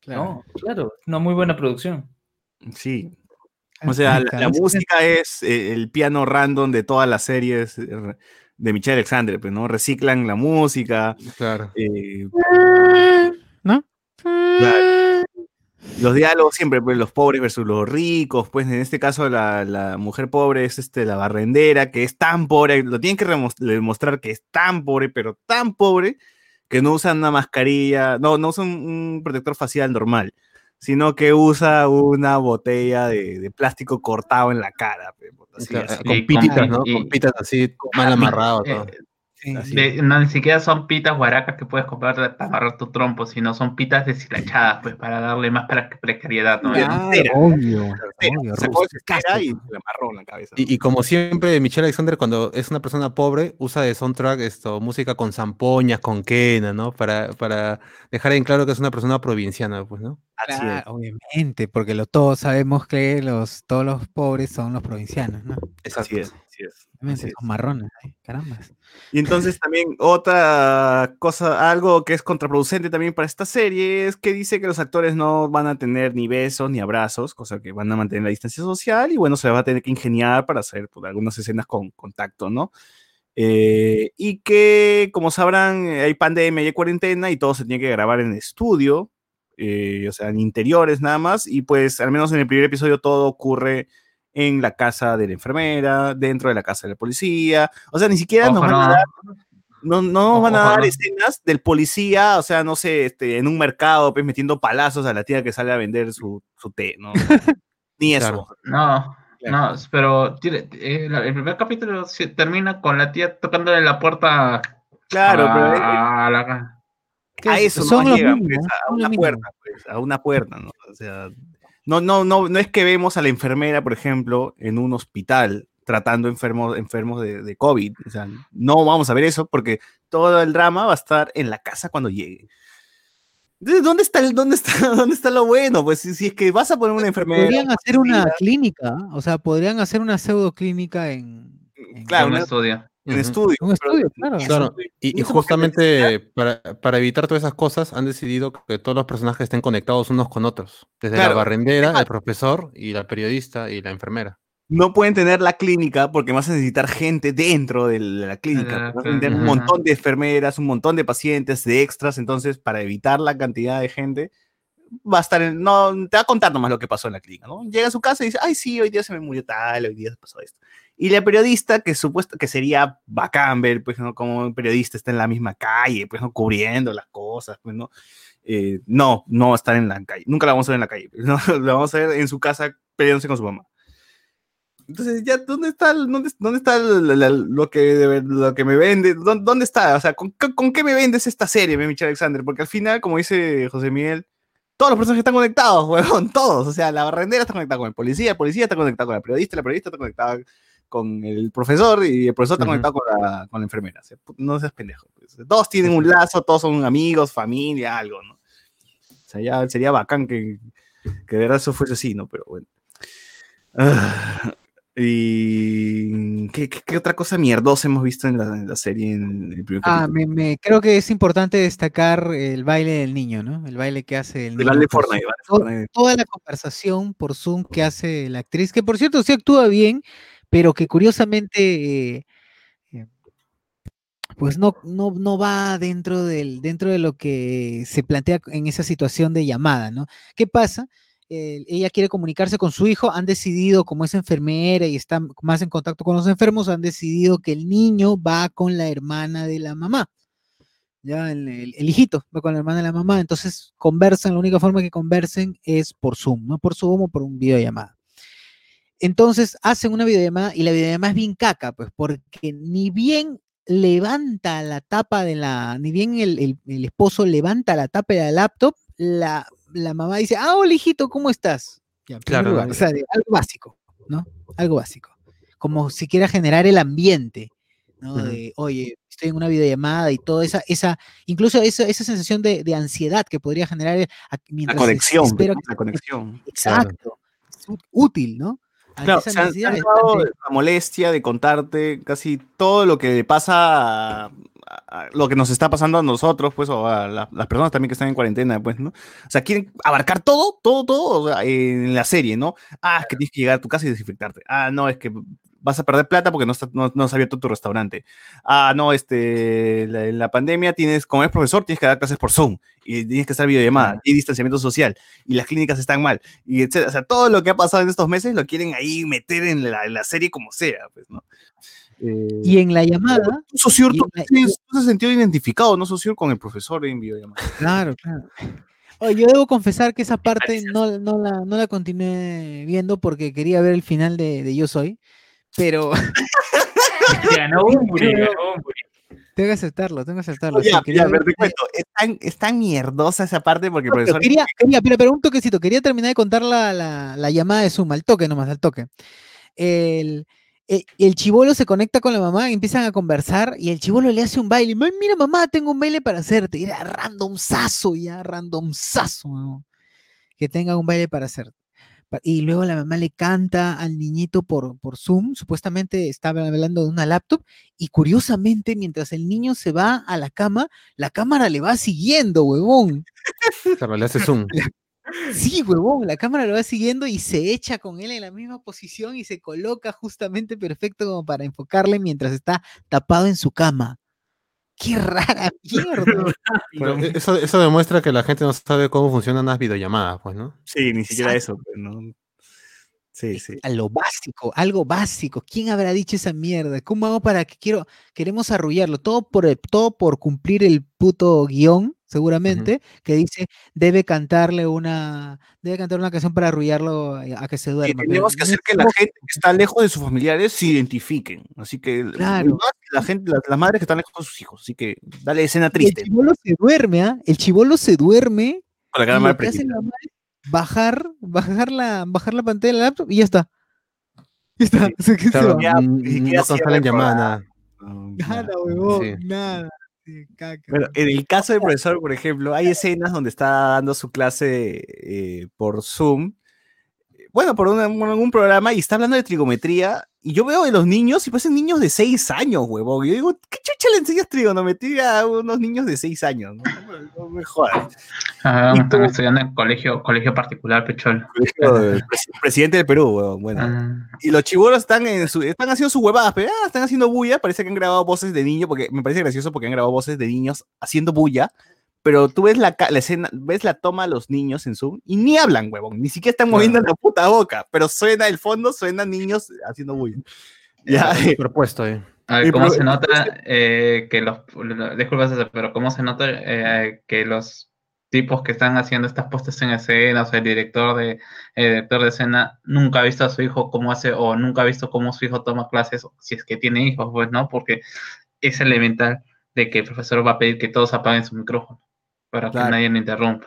claro. No, claro, una muy buena producción. Sí. O sea, la, música es eh, el piano random de todas las series eh, de Michelle Alexander, pues, ¿no? Reciclan la música, Claro. eh, ¿No? Claro. los diálogos siempre, pues, los pobres versus los ricos, pues en este caso la, la mujer pobre es este, la barrendera, que es tan pobre, lo tienen que demostrar que es tan pobre, pero tan pobre, que no usa una mascarilla, no, no usa un, un protector facial normal, sino que usa una botella de, de plástico cortado en la cara. pues, así, Claro, así. con pititas, ¿no? y- Con pitas así, mal amarrado. Eh, todo. Sí. Así. de- no, ni siquiera son pitas guaracas que puedes comprar para amarrar tu trompo, sino son pitas deshilachadas, pues para darle más pre- precariedad, ¿no? Claro, obvio, obvio, y casco. le amarró en la cabeza. Y, y como siempre, Michelle Alexander, cuando es una persona pobre, usa de soundtrack esto, música con zampoñas, con quena, ¿no? Para, para dejar en claro que es una persona provinciana, pues, ¿no? Así es. Claro, obviamente, porque lo, todos sabemos que los, todos los pobres son los provincianos, ¿no? Así es, así es. Obviamente, Así es. son marrones, caramba. Y entonces también otra cosa, algo que es contraproducente también para esta serie es que dice que los actores no van a tener ni besos ni abrazos, cosa que van a mantener la distancia social y bueno, se va a tener que ingeniar para hacer pues, algunas escenas con contacto, ¿no? Eh, y que, como sabrán, eh, hay pandemia y hay cuarentena y todo se tiene que grabar en estudio, eh, o sea, en interiores nada más, y pues al menos en el primer episodio todo ocurre en la casa de la enfermera, dentro de la casa de la policía, o sea, ni siquiera nos van a no. dar no, no nos van a dar no. escenas del policía, o sea, no sé, este, en un mercado, pues metiendo palazos a la tía que sale a vender su, su té, ¿no? (laughs) Ni eso. Claro. No, Claro. no, pero eh, el primer capítulo sí termina con la tía tocándole la puerta Claro, a, pero eh, a la... A eso son pues, a una puerta, pues, a una puerta, ¿no? O sea, no, no, no, no es que vemos a la enfermera, por ejemplo, en un hospital tratando enfermos, enfermos de, de COVID. O sea, no vamos a ver eso porque todo el drama va a estar en la casa cuando llegue. Entonces, ¿dónde está, el, dónde, está, (laughs) ¿dónde está lo bueno? Pues si, si es que vas a poner una enfermera. Podrían hacer una clínica, o sea, podrían hacer una pseudo clínica en, en- Claro, un una- estudio. En estudio. Un estudio, claro. Claro, y, y justamente para, para evitar todas esas cosas han decidido que todos los personajes estén conectados unos con otros. Desde Claro. la barrendera, el profesor y la periodista y la enfermera. no pueden tener la clínica porque vas a necesitar gente dentro de la clínica. Ah, Vas a necesitar un montón de enfermeras, un montón de pacientes, de extras. Entonces, para evitar la cantidad de gente, va a estar en, no, te va a contar nomás lo que pasó en la clínica, ¿no? Llega a su casa y dice, ay, sí, hoy día se me murió tal, hoy día se pasó esto. Y la periodista, que supuesto que sería bacán ver, pues, ¿no? Como un periodista está en la misma calle, pues, ¿no? Cubriendo las cosas, pues, ¿no? Eh, no, no estar en la calle. Nunca la vamos a ver en la calle. ¿no? (laughs) La vamos a ver en su casa peleándose con su mamá. Entonces, ya, ¿dónde está, dónde, dónde está el- la- lo, que, lo que me vende? ¿Dónde, dónde está? O sea, ¿con, con qué me vendes esta serie, mi Michelle Alexander? Porque al final, como dice José Miguel, todos los personajes están conectados, (laughs) huevón, todos. O sea, la barrendera está conectada con el policía, el policía está conectado con la periodista, la periodista está conectada con el profesor y el profesor está conectado con la, con la enfermera. O sea, no seas pendejo. pues. Todos tienen un lazo, todos son amigos, familia, algo, ¿no? O sea, ya sería bacán que, que de verdad eso fuese así, ¿no? Pero bueno. Ah, y ¿qué, qué, qué otra cosa mierdosa hemos visto en la, en la serie en el primer Ah, me, me- creo que es importante destacar el baile del niño, ¿no? El baile que hace el El niño. Por Fortnite, Fortnite. Toda la conversación por Zoom que hace la actriz, que por cierto sí actúa bien, pero que curiosamente eh, eh, pues no, no, no va dentro del, dentro de lo que se plantea en esa situación de llamada, ¿no? ¿Qué pasa? Ella quiere comunicarse con su hijo, han decidido, como es enfermera y está más en contacto con los enfermos, han decidido que el niño va con la hermana de la mamá. Ya el, el- el hijito va con la hermana de la mamá, entonces conversan, la única forma que conversen es por Zoom, no por Zoom o por un videollamada. Entonces hacen una videollamada y la videollamada es bien caca, pues, porque ni bien levanta la tapa de la, ni bien el, el- el esposo levanta la tapa de la laptop, la, la mamá dice, ah, hola hijito, ¿cómo estás? Ya, Claro, lugar, claro. o sea, de- algo básico, ¿no? Algo básico. Como si quiera generar el ambiente, ¿no? De, oye, estoy en una videollamada y toda esa, esa, incluso esa, esa sensación de, de ansiedad que podría generar La mientras es- conexión, que- la conexión. Exacto. Ú- útil, ¿no? Claro, esa se han, se necesidad han de- dado de- la molestia de contarte casi todo lo que le pasa a, a- a lo que nos está pasando a nosotros, pues, o a la- las personas también que están en cuarentena, pues, ¿no? O sea, quieren abarcar todo, todo, todo o sea, en la serie, ¿no? Ah, es que tienes que llegar a tu casa y desinfectarte. Ah, no, es que vas a perder plata porque no, está, no, no has abierto tu restaurante. Ah, no, este, la- en la pandemia tienes, como es profesor, tienes que dar clases por Zoom y tienes que estar videollamada y distanciamiento social y las clínicas están mal y etcétera. O sea, todo lo que ha pasado en estos meses lo quieren ahí meter en la, en la serie como sea, pues, ¿no? Eh, Y en la llamada, tú, Sociur, y tú, la- tienes- tú te has sentido identificado, ¿no, Sociur, con el profesor en videollamada? claro, claro. Oye, yo debo confesar que esa parte no, no, la, no la continué viendo porque quería ver el final de, de Yo Soy, pero Ganó ganó Bumburi. tengo que aceptarlo, tengo que aceptarlo. Sí, ya, quería ya, pero ver- te cuento, es tan, es tan mierdosa esa parte porque el No, pero profesor... quería, quería, pero, pero un toquecito, quería terminar de contar la, la, la llamada de Zoom, al toque nomás, al toque. El, el, el chivolo se conecta con la mamá, empiezan a conversar y el chivolo le hace un baile. "Ay, Mira, mamá, tengo un baile para hacerte. Y era randomzazo, ya, randomzazo, huevón, que tenga un baile para hacer. Y luego la mamá le canta al niñito por, por Zoom, supuestamente estaba hablando de una laptop, y curiosamente, mientras el niño se va a la cama, la cámara le va siguiendo, huevón. Claro, le hace zoom. Sí, huevón, la cámara lo va siguiendo y se echa con él en la misma posición y se coloca justamente perfecto como para enfocarle mientras está tapado en su cama. ¡Qué rara mierda! (laughs) Pero e- eso, eso demuestra que la gente no sabe cómo funcionan las videollamadas, pues, ¿no? Sí, ni siquiera Exacto. eso, pues, ¿no? Sí, sí. A lo básico, algo básico. ¿Quién habrá dicho esa mierda? ¿Cómo hago para que quiero, queremos arrullarlo? Todo por, el- todo por cumplir el puto guion, seguramente, que dice debe cantarle una, debe cantar una canción para arrullarlo a a que se Y duerma. pero tenemos que hacer que la gente que está lejos de sus familiares se identifiquen. Así que Claro. la gente, la- las madres que están lejos de sus hijos. Así que dale escena Y el triste. chivolo se duerme, ¿ah? El chivolo se duerme la mal que hace la mamá es bajar, bajar la, bajar la pantalla de la laptop y ya está. Ya está. Sí. (laughs) Se Claro, va. Ya, mm, no el nada. Nada, huevón, Sí. nada. Sí, caca. Bueno, en el caso del profesor, por ejemplo, hay escenas donde está dando su clase eh, por Zoom, bueno, por por algún programa y está hablando de trigonometría y yo veo de los niños y parecen niños de 6 años, huevón. Yo digo, ¿qué chucha le enseñas trigonometría a unos niños de 6 años? No, No me- jodas. Ah, están estudiando en colegio, colegio particular, pechol. Presi- presidente del Perú, huevón. Bueno. Ah, Y los chibolos están, en su- están haciendo sus huevadas, pero ah, están haciendo bulla. Parece que han grabado voces de niños, porque me parece gracioso porque han grabado voces de niños haciendo bulla. Pero tú ves la, ca- la escena, ves la toma a los niños en Zoom y ni hablan, huevón. Ni siquiera están moviendo la puta boca. Pero suena el fondo, suenan niños haciendo bulla. Ya, Propuesto, eh. A ver, ¿cómo se nota eh, que los... Disculpa, César, pero ¿cómo se nota eh, que los tipos que están haciendo estas puestas en escena, o sea, el director de, el director de escena, nunca ha visto a su hijo cómo hace, o nunca ha visto cómo su hijo toma clases, si es que tiene hijos, pues, ¿no? Porque es elemental de que el profesor va a pedir que todos apaguen su micrófono para que nadie le interrumpa.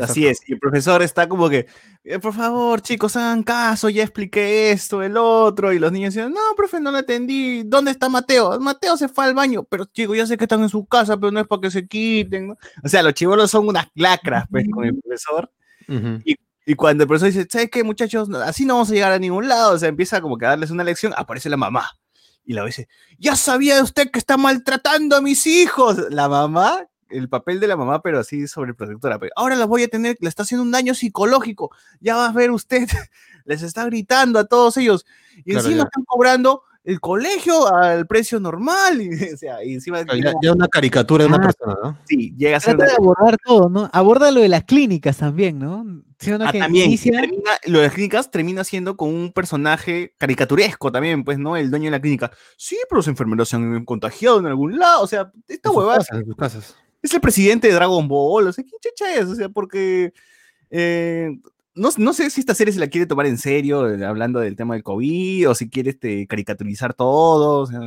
Así es, y el profesor está como que, "Eh, por favor, chicos, hagan caso, ya expliqué esto, el otro, y los niños dicen, no, profe, no lo entendí, ¿dónde está Mateo? Mateo se fue al baño, pero chicos, ya sé que están en su casa, pero no es para que se quiten, ¿no?". O sea, los chivolos son unas lacras, pues, con el profesor, Ujú. y cuando el profesor dice, ¿sabes qué, muchachos? Así no vamos a llegar a ningún lado, o sea, empieza como que a darles una lección, aparece la mamá, y la dice, ya sabía usted que está maltratando a mis hijos, la mamá el papel de la mamá, pero así sobreprotectora. Pero ahora las voy a tener, le está haciendo un daño psicológico. Ya va a ver usted, (laughs) les está gritando a todos ellos. Y Claro, encima ya. están cobrando el colegio al precio normal. (laughs) Y, o sea, y encima Claro, Ya, ya una caricatura de una Ah. persona, ¿no? sí, llega a ser Trata una- de abordar todo, ¿no? Aborda lo de las clínicas también, ¿no? Ah, que también, y inicia- termina- lo de las clínicas termina siendo con un personaje caricaturesco también, pues, ¿no? El dueño de la clínica. Sí, pero los enfermeros se han contagiado en algún lado. O sea, esta En huevada casas, en sus casas. Es el presidente de Dragon Ball, o sea, ¿qué chucha es? O sea, porque eh, no, no sé si esta serie se la quiere tomar en serio, eh, hablando del tema del COVID, o si quiere este, caricaturizar todo, o sea,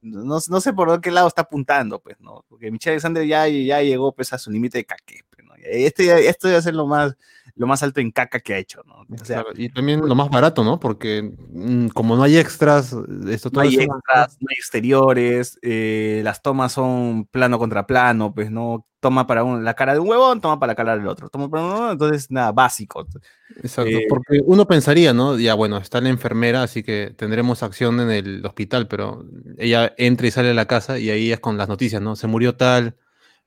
no, no sé por qué lado está apuntando, pues, ¿no? Porque Michelle Alexander ya, ya llegó, pues, a su límite de caque. Este, ya- esto debe ser lo más, lo más alto en caca que ha hecho, ¿no? O sea, Claro, y también lo más barato, ¿no? Porque mm, como no hay extras, esto no todo hay eso- extras, no hay exteriores, eh, las tomas son plano contra plano, pues no toma para un- la cara de un huevón, toma para la cara del otro, toma para uno, entonces nada, básico. Exacto, Eh, porque uno pensaría, ¿no? Ya, bueno, está la enfermera, así que tendremos acción en el hospital, pero ella entra y sale de la casa y ahí es con las noticias, ¿no? Se murió tal,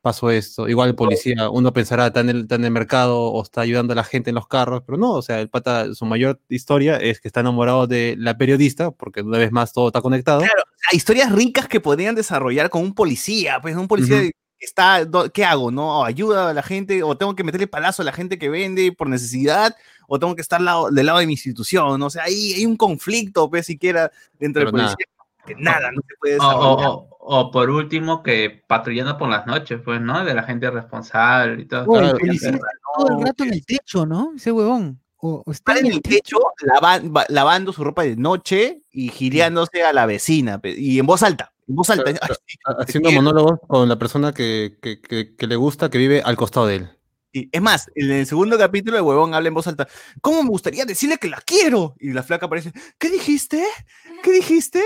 pasó esto. Igual el policía, uno pensará, está en, el, en el mercado o está ayudando a la gente en los carros, pero no, o sea, el pata, su mayor historia es que está enamorado de la periodista, porque una vez más todo está conectado. Claro, hay historias ricas que podrían desarrollar con un policía, pues un policía que está, ¿qué hago? ¿No? Ayuda a la gente, o tengo que meterle palazo a la gente que vende por necesidad, o tengo que estar lado- del lado de mi institución, ¿no? o sea, ahí hay un conflicto, pues siquiera dentro del Pero policía, que nada, no se puede desarrollar. O por último, que patrullando por las noches, pues, ¿no? De la gente responsable y todo. El policía Pero- está todo el rato en el techo, ¿no? Ese huevón. O, o está en el techo lavan- va- lavando su ropa de noche y gileándose a la vecina, y en voz alta, en voz alta. Claro, Ay, (laughs) Haciendo monólogos con la persona que, que- que- que le gusta, que vive al costado de él. Sí, Es más, en el segundo capítulo el huevón habla en voz alta. ¿Cómo me gustaría decirle que la quiero? Y la flaca aparece. ¿Qué dijiste? ¿Qué dijiste?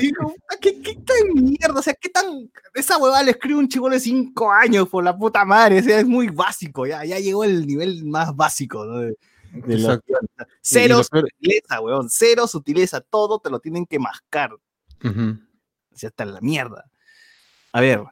Digo, ¿Qué, qué tan mierda? O sea, ¿qué tan. Esa huevada le escribe un chico de 5 años por la puta madre. O sea, es muy básico. Ya, ya llegó el nivel más básico. ¿no? de- Cero sutileza, huevón. Cero sutileza. Todo te lo tienen que mascar. O sea, hasta la mierda. A ver,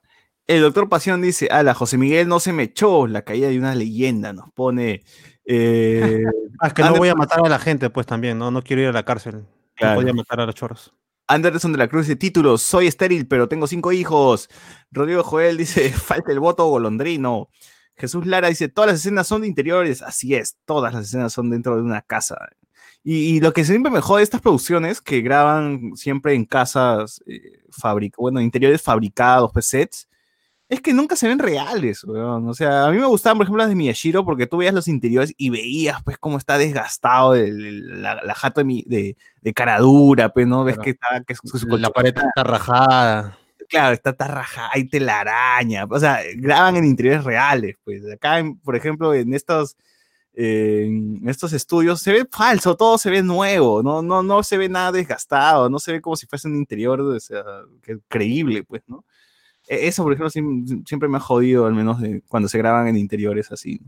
el doctor Pasión dice, ala, José Miguel no se me echó la caída de una leyenda, nos pone... eh, (laughs) Ah, es que no voy a matar a la gente, pues también, ¿no? No quiero ir a la cárcel. Claro. No podía matar a los chorros. Anderson de la Cruz dice, títulos, soy estéril, pero tengo cinco hijos. Rodrigo Joel dice, (laughs) falta el voto golondrino. Jesús Lara dice, todas las escenas son de interiores. Así es, todas las escenas son dentro de una casa. Y, lo que siempre me jode de estas producciones que graban siempre en casas, eh, bueno, interiores fabricados, pues sets, es que nunca se ven reales, weón. O sea, a mí me gustaban, por ejemplo, las de Miyashiro, porque tú veías los interiores y veías, pues, cómo está desgastado el- el- la, la jato de, mi- de, de cara dura, pues, ¿no? Ves Claro. que está, que su- su La pared está rajada. claro, está tarraja, hay telaraña, o sea, graban en interiores reales, pues acá, en- por ejemplo, en estos, eh, en estos estudios se ve falso, todo se ve nuevo, no, no, no se ve nada desgastado, no se ve como si fuese un interior, o sea, que- creíble, pues, ¿no? E- Eso, por ejemplo, siem- siempre me ha jodido, al menos de cuando se graban en interiores así.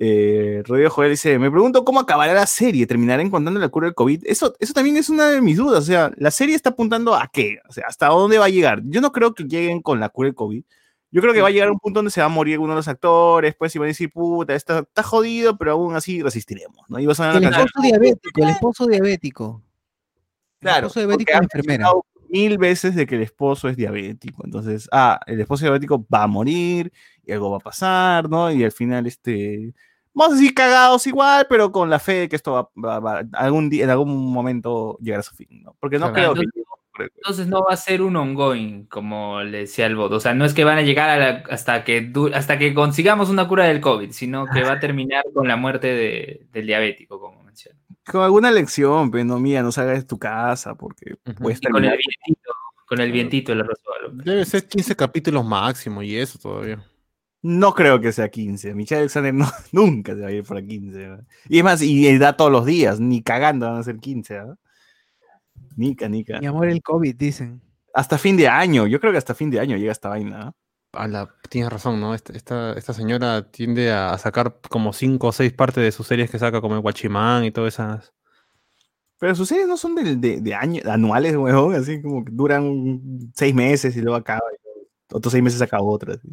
Eh, Rodrigo Joel dice, me pregunto cómo acabará la serie, terminará encontrando la cura del COVID. Eso, eso también es una de mis dudas. O sea, la serie está apuntando a qué? O sea, ¿hasta dónde va a llegar? Yo no creo que lleguen con la cura del COVID. Yo creo que va a llegar a un punto donde se va a morir uno de los actores, pues y van a decir, puta, está, está jodido, pero aún así resistiremos, ¿no? Y va a sonar El esposo diabético, el esposo diabético. El Claro, esposo diabético de la enfermera. Mil veces de que el esposo es diabético. Entonces, ah, el esposo diabético va a morir y algo va a pasar, ¿no? Y al final, este, vamos a decir cagados igual, pero con la fe de que esto va, va- va- algún día, en algún momento llegar a su fin, ¿no? Porque no Claro. creo que... Entonces no va a ser un ongoing, como le decía el bot. O sea, no es que van a llegar a la- hasta, que hasta que consigamos una cura del COVID, sino que va a (laughs) terminar con la muerte de- del diabético, como mencioné. Con alguna lección, pero no, mía, no salgas de tu casa, porque Ujú. puedes Y con el terminar... vientito, con el vientito el resuelvo. Debe ser 15 capítulos máximo y eso todavía. No creo que sea 15. Michelle Alexander no, (laughs) nunca se va a ir para 15. ¿no? Y es más, y da todos los días, ni cagando van a ser 15. ¿no? Nica, nica. Mi amor, el COVID, dicen. Hasta fin de año, yo creo que hasta fin de año llega esta vaina. A la, tienes razón, ¿no? Esta, esta, esta señora tiende a sacar como 5 o 6 partes de sus series que saca, como el Guachimán y todas esas. Pero sus series no son de, de, de año, anuales, huevón, así como que duran seis meses y luego acaba. y luego otros seis meses acaba otra. así.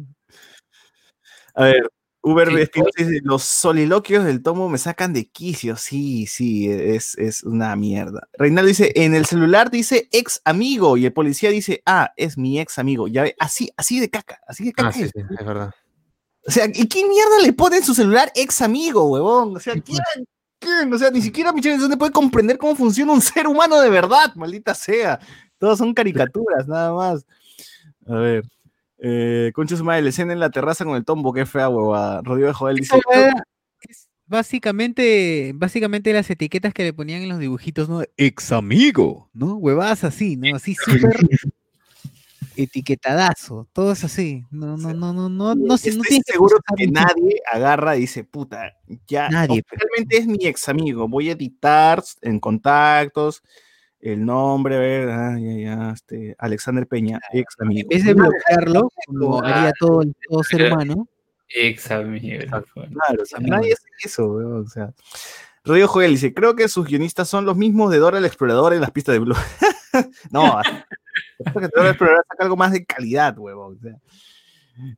A ver, Uber Sí, dice, los soliloquios del tomo me sacan de quicio. Sí, sí, es, es una mierda. Reinaldo dice, en el celular dice ex amigo y el policía dice, ah, es mi ex amigo. Ya ve, así, así de caca, así de caca. Ah, sí, es. sí, es verdad. O sea, ¿y qué mierda le pone en su celular ex amigo, huevón? O sea, (laughs) ¿quién? quién? O sea, ni siquiera Michelle Alexander puede comprender cómo funciona un ser humano de verdad, maldita sea. Todos son caricaturas, nada más. A ver. Eh, Concha su madre, la escena en la terraza con el tombo, qué fea huevada. Rodrigo de Joel dice. Es básicamente, básicamente las etiquetas que le ponían en los dibujitos, ¿no? Ex amigo, ¿no? Huevadas así, ¿no? Así súper etiquetadazo, todo es así. No, no, no, no, no, no, no Estoy que seguro que mucho. nadie agarra y dice, puta, ya realmente es mi ex amigo. Voy a editar en contactos el nombre, a ver, ah, ya, ya, este, Alexander Peña, ex En amigo. vez de bloquearlo, como Ah, haría todo, todo ser humano, Ex amigo. Claro, o sea, nadie hace eso, weón, o sea. Rodrigo Joel dice, creo que sus guionistas son los mismos de Dora el Explorador en las pistas de Blue. (laughs) no, creo que Dora el Explorador saca algo más de calidad, huevón. o sea.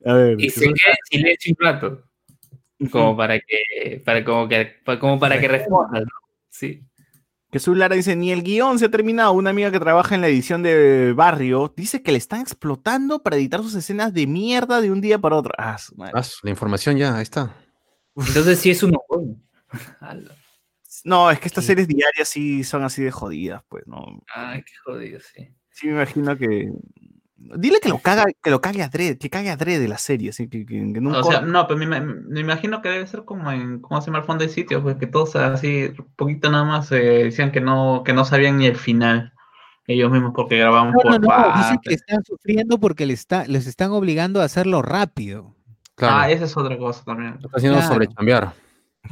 A ver, Y se queda en silencio un rato, como para que, para como que, pa- como para que respondas, ¿no? Sí. Jesús Lara dice, ni el guion se ha terminado. Una amiga que trabaja en la edición de Barrio dice que le están explotando para editar sus escenas de mierda de un día para otro. Ah, su madre. Ah, la información ya, ahí está. Entonces sí es un. (laughs) No, es que estas series diarias sí son así de jodidas, pues, ¿no? Ay, qué jodido, sí. Sí, me imagino que... Dile que lo caga, que lo cague a Dredd, que cague a Dredd de la serie, así que, que, que no O sea, no, pero me, ima- me imagino que debe ser como en, ¿cómo se llama el fondo de sitio? Pues que todos así, poquito nada más, eh, decían que no, que no sabían ni el final. Ellos mismos porque grababan no, por no, no, dicen que están sufriendo porque les, está, les están obligando a hacerlo rápido. Claro. Ah, esa es otra cosa también. Está haciendo claro. sobrechambear.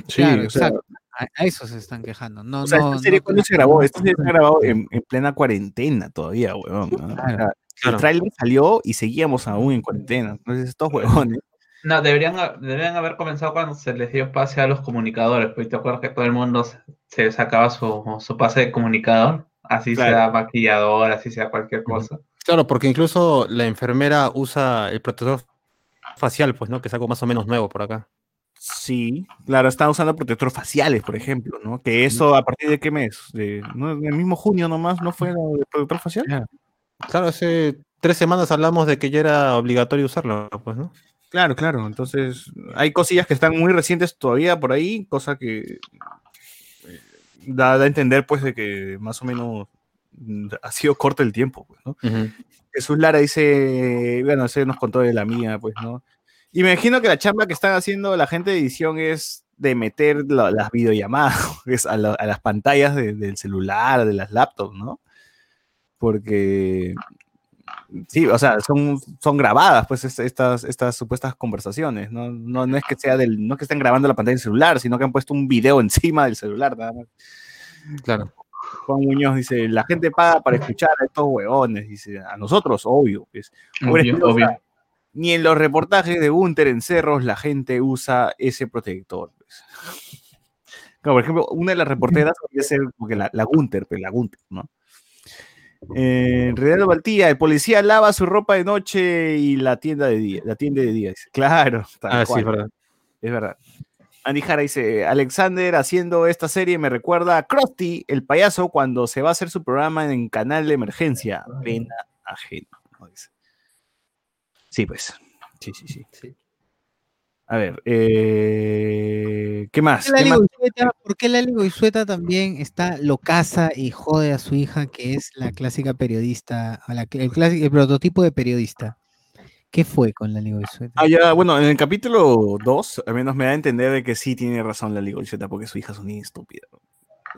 Sí, claro, o sea, exacto. A, a eso se están quejando. No, O sea, no, esta serie no cuando se grabó, esta serie se ha grabado en, en plena cuarentena todavía. O Claro, sea, claro. El tráiler salió y seguíamos aún en cuarentena. Entonces, estos huevones. No, deberían, deberían haber comenzado cuando se les dio pase a los comunicadores, porque te acuerdas que todo el mundo se, se sacaba su, su pase de comunicador, así Claro. sea maquillador, así sea cualquier cosa. Claro, porque incluso la enfermera usa el protector facial, pues, ¿no? Que es algo más o menos nuevo por acá. Sí, claro, están usando protectores faciales, por ejemplo, ¿no? Que eso, ¿a partir de qué mes? De, el mismo junio nomás, ¿no fue el protector facial? Claro. Claro, hace tres semanas hablamos de que ya era obligatorio usarlo, pues, ¿no? Claro, claro. Entonces, hay cosillas que están muy recientes todavía por ahí, cosa que eh, da, da a entender, pues, de que más o menos mm, ha sido corto el tiempo, pues, ¿no? Jesús Lara dice, bueno, ese nos contó de la mía, pues, ¿no? Y me imagino que la chamba que están haciendo la gente de edición es de meter la- las videollamadas (laughs) pues, a, la- a las pantallas de- del celular, de las laptops, ¿no? Porque, sí, o sea, son, son grabadas, pues, es- estas, estas supuestas conversaciones, ¿no? ¿no? No es que sea del, no es que estén grabando la pantalla del celular, sino que han puesto un video encima del celular, nada más. Claro. Juan Muñoz dice, la gente paga para escuchar a estos huevones, dice, a nosotros, obvio, pues. Obvio. Ni en los reportajes de Gunter en cerros la gente usa ese protector. pues. (laughs) Por ejemplo, una de las reporteras podría ser como que la, la Gunter, pues, la Gunter, ¿no? Eh, Renato Baltía, el policía lava su ropa de noche y la tienda de día, la atiende de día. Claro, (laughs) Ah, sí, es verdad. es verdad. Andy Jara dice, Alexander haciendo esta serie me recuerda a Krusty, el payaso, cuando se va a hacer su programa en canal de emergencia. Pena ajena. Sí, pues. Sí, sí, sí. Sí. A ver, eh, ¿qué más? ¿Por qué ¿Qué Lali más? Goizueta- ¿Por qué Lali Goizueta también está locaza y jode a su hija, que es la clásica periodista, la, el, clásico, el prototipo de periodista? ¿Qué fue con Lali Goizueta? Ah, ya, bueno, en el capítulo 2, al menos me da a entender de que sí tiene razón la Ligolcheta, porque su hija es una estúpida.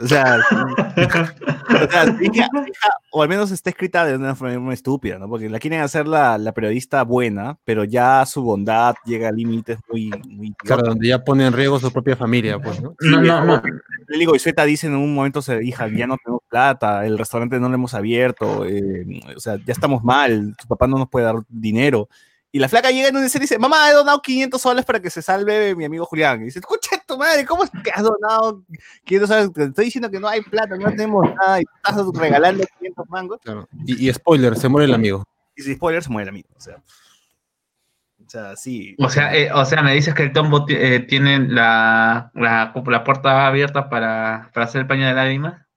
O sea, o, sea, (laughs) o al menos está escrita de una forma estúpida, ¿no? Porque la quieren hacer la, la periodista buena, pero ya su bondad llega a límites muy... muy Claro, donde ya pone en riesgo su propia familia, pues, ¿no? Sí, No, no, no. que Lili Goizueta dice en un momento, hija, ya no tenemos plata, el restaurante no lo hemos abierto, eh, o sea, ya estamos mal, tu papá no nos puede dar dinero. Y la flaca llega en un y dice, mamá, he donado 500 soles para que se salve mi amigo Julián. Y dice, escucha tu madre, ¿cómo es que has donado 500 soles? Te estoy diciendo que no hay plata, no tenemos nada, y estás regalando 500 mangos. Claro. Y, y spoiler, se muere el amigo. Y si spoiler, se muere el amigo. O sea, o sea sí. O sea, eh, o sea, me dices que el tombo eh, tiene la, la, la puerta abierta para, para hacer el paño de lágrimas.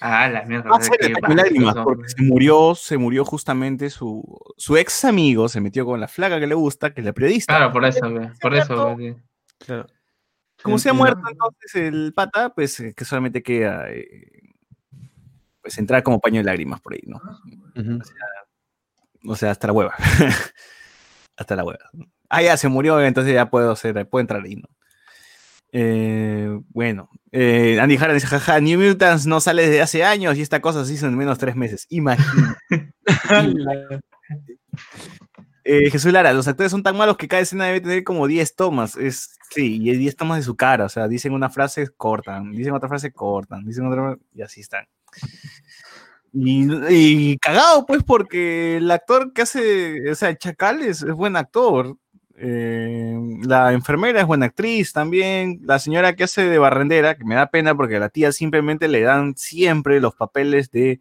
Ah, la mierda. Va a o sea, ser qué el paño de lágrimas, porque se murió, se murió justamente su, su ex amigo, se metió con la flaca que le gusta, que es la periodista. Claro, por eso, por eso. sí. Claro. Como se ha muerto entonces el pata, pues eh, que solamente queda eh, pues entrar como paño de lágrimas por ahí, ¿no? Ujú. O sea, hasta la hueva. (laughs) hasta la hueva. Ah, ya se murió, entonces ya puedo ser, puedo entrar ahí, ¿no? Eh, bueno, eh, Andy Jara dice, jaja, New Mutants no sale desde hace años y esta cosa se hizo en menos tres meses. Imagínate. (laughs) Eh, Jesús Lara, los actores son tan malos que cada escena debe tener como 10 tomas. Es, sí, y hay 10 tomas de su cara. O sea, dicen una frase, cortan. Dicen otra frase, cortan. Dicen otra y así están. Y, y cagado, pues, porque el actor que hace, o sea, el Chacal es, es buen actor. Eh, la enfermera es buena actriz también. La señora que hace de barrendera, que me da pena porque a la tía simplemente le dan siempre los papeles de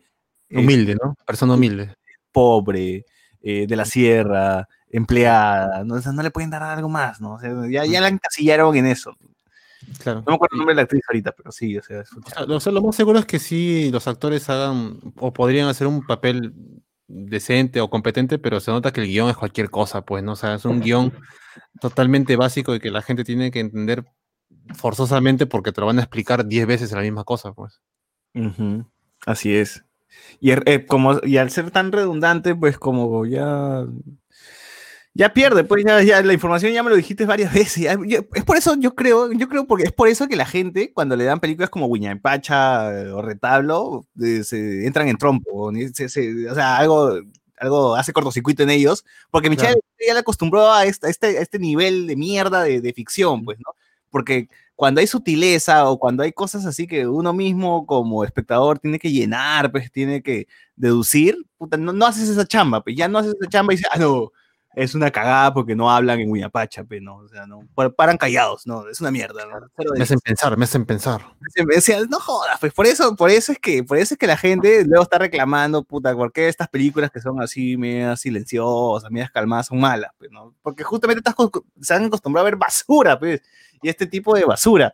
eh, Humilde, ¿no? Persona humilde. pobre, eh, de la sierra, empleada, ¿no? O sea, no le pueden dar algo más, ¿no? O sea, ya, ya la encasillaron en eso. Claro. No me acuerdo el nombre de la actriz ahorita, pero sí, o sea, es un O sea, lo, o sea, lo más seguro es que sí los actores hagan o podrían hacer un papel decente o competente, pero se nota que el guion es cualquier cosa, pues, ¿no? O sea, es un guion totalmente básico y que la gente tiene que entender forzosamente porque te lo van a explicar 10 veces la misma cosa, pues. Así es. Y, er- eh, como, y al ser tan redundante, pues como ya... Ya pierde, pues ya, ya la información ya me lo dijiste varias (laughs) veces. yo- es por eso yo creo, yo creo porque es por eso que la gente, cuando le dan películas como Pacha o Retablo, eh, se entran en trompo. se- se- o sea, algo, algo hace cortocircuito en ellos, porque Michelle Claro. ya le acostumbró a este, a este, a este nivel de mierda de, de ficción, pues, ¿no? Porque cuando hay sutileza o cuando hay cosas así que uno mismo como espectador tiene que llenar, pues tiene que deducir, puta, no, no haces esa chamba, pues ya no haces esa chamba y dices, ah, no, es una cagada porque no hablan en Huillapacha, pues, ¿no? O sea, no, pa- paran callados, no, es una mierda, ¿no? Me hacen pensar, me hacen pensar. sea, no jodas, pues por eso, por eso es que, por eso es que la gente luego está reclamando, puta, ¿por qué estas películas que son así, medias silenciosas, medias calmadas, son malas? Pues, ¿no? Porque justamente estás, se han acostumbrado a ver basura, pues, y este tipo de basura.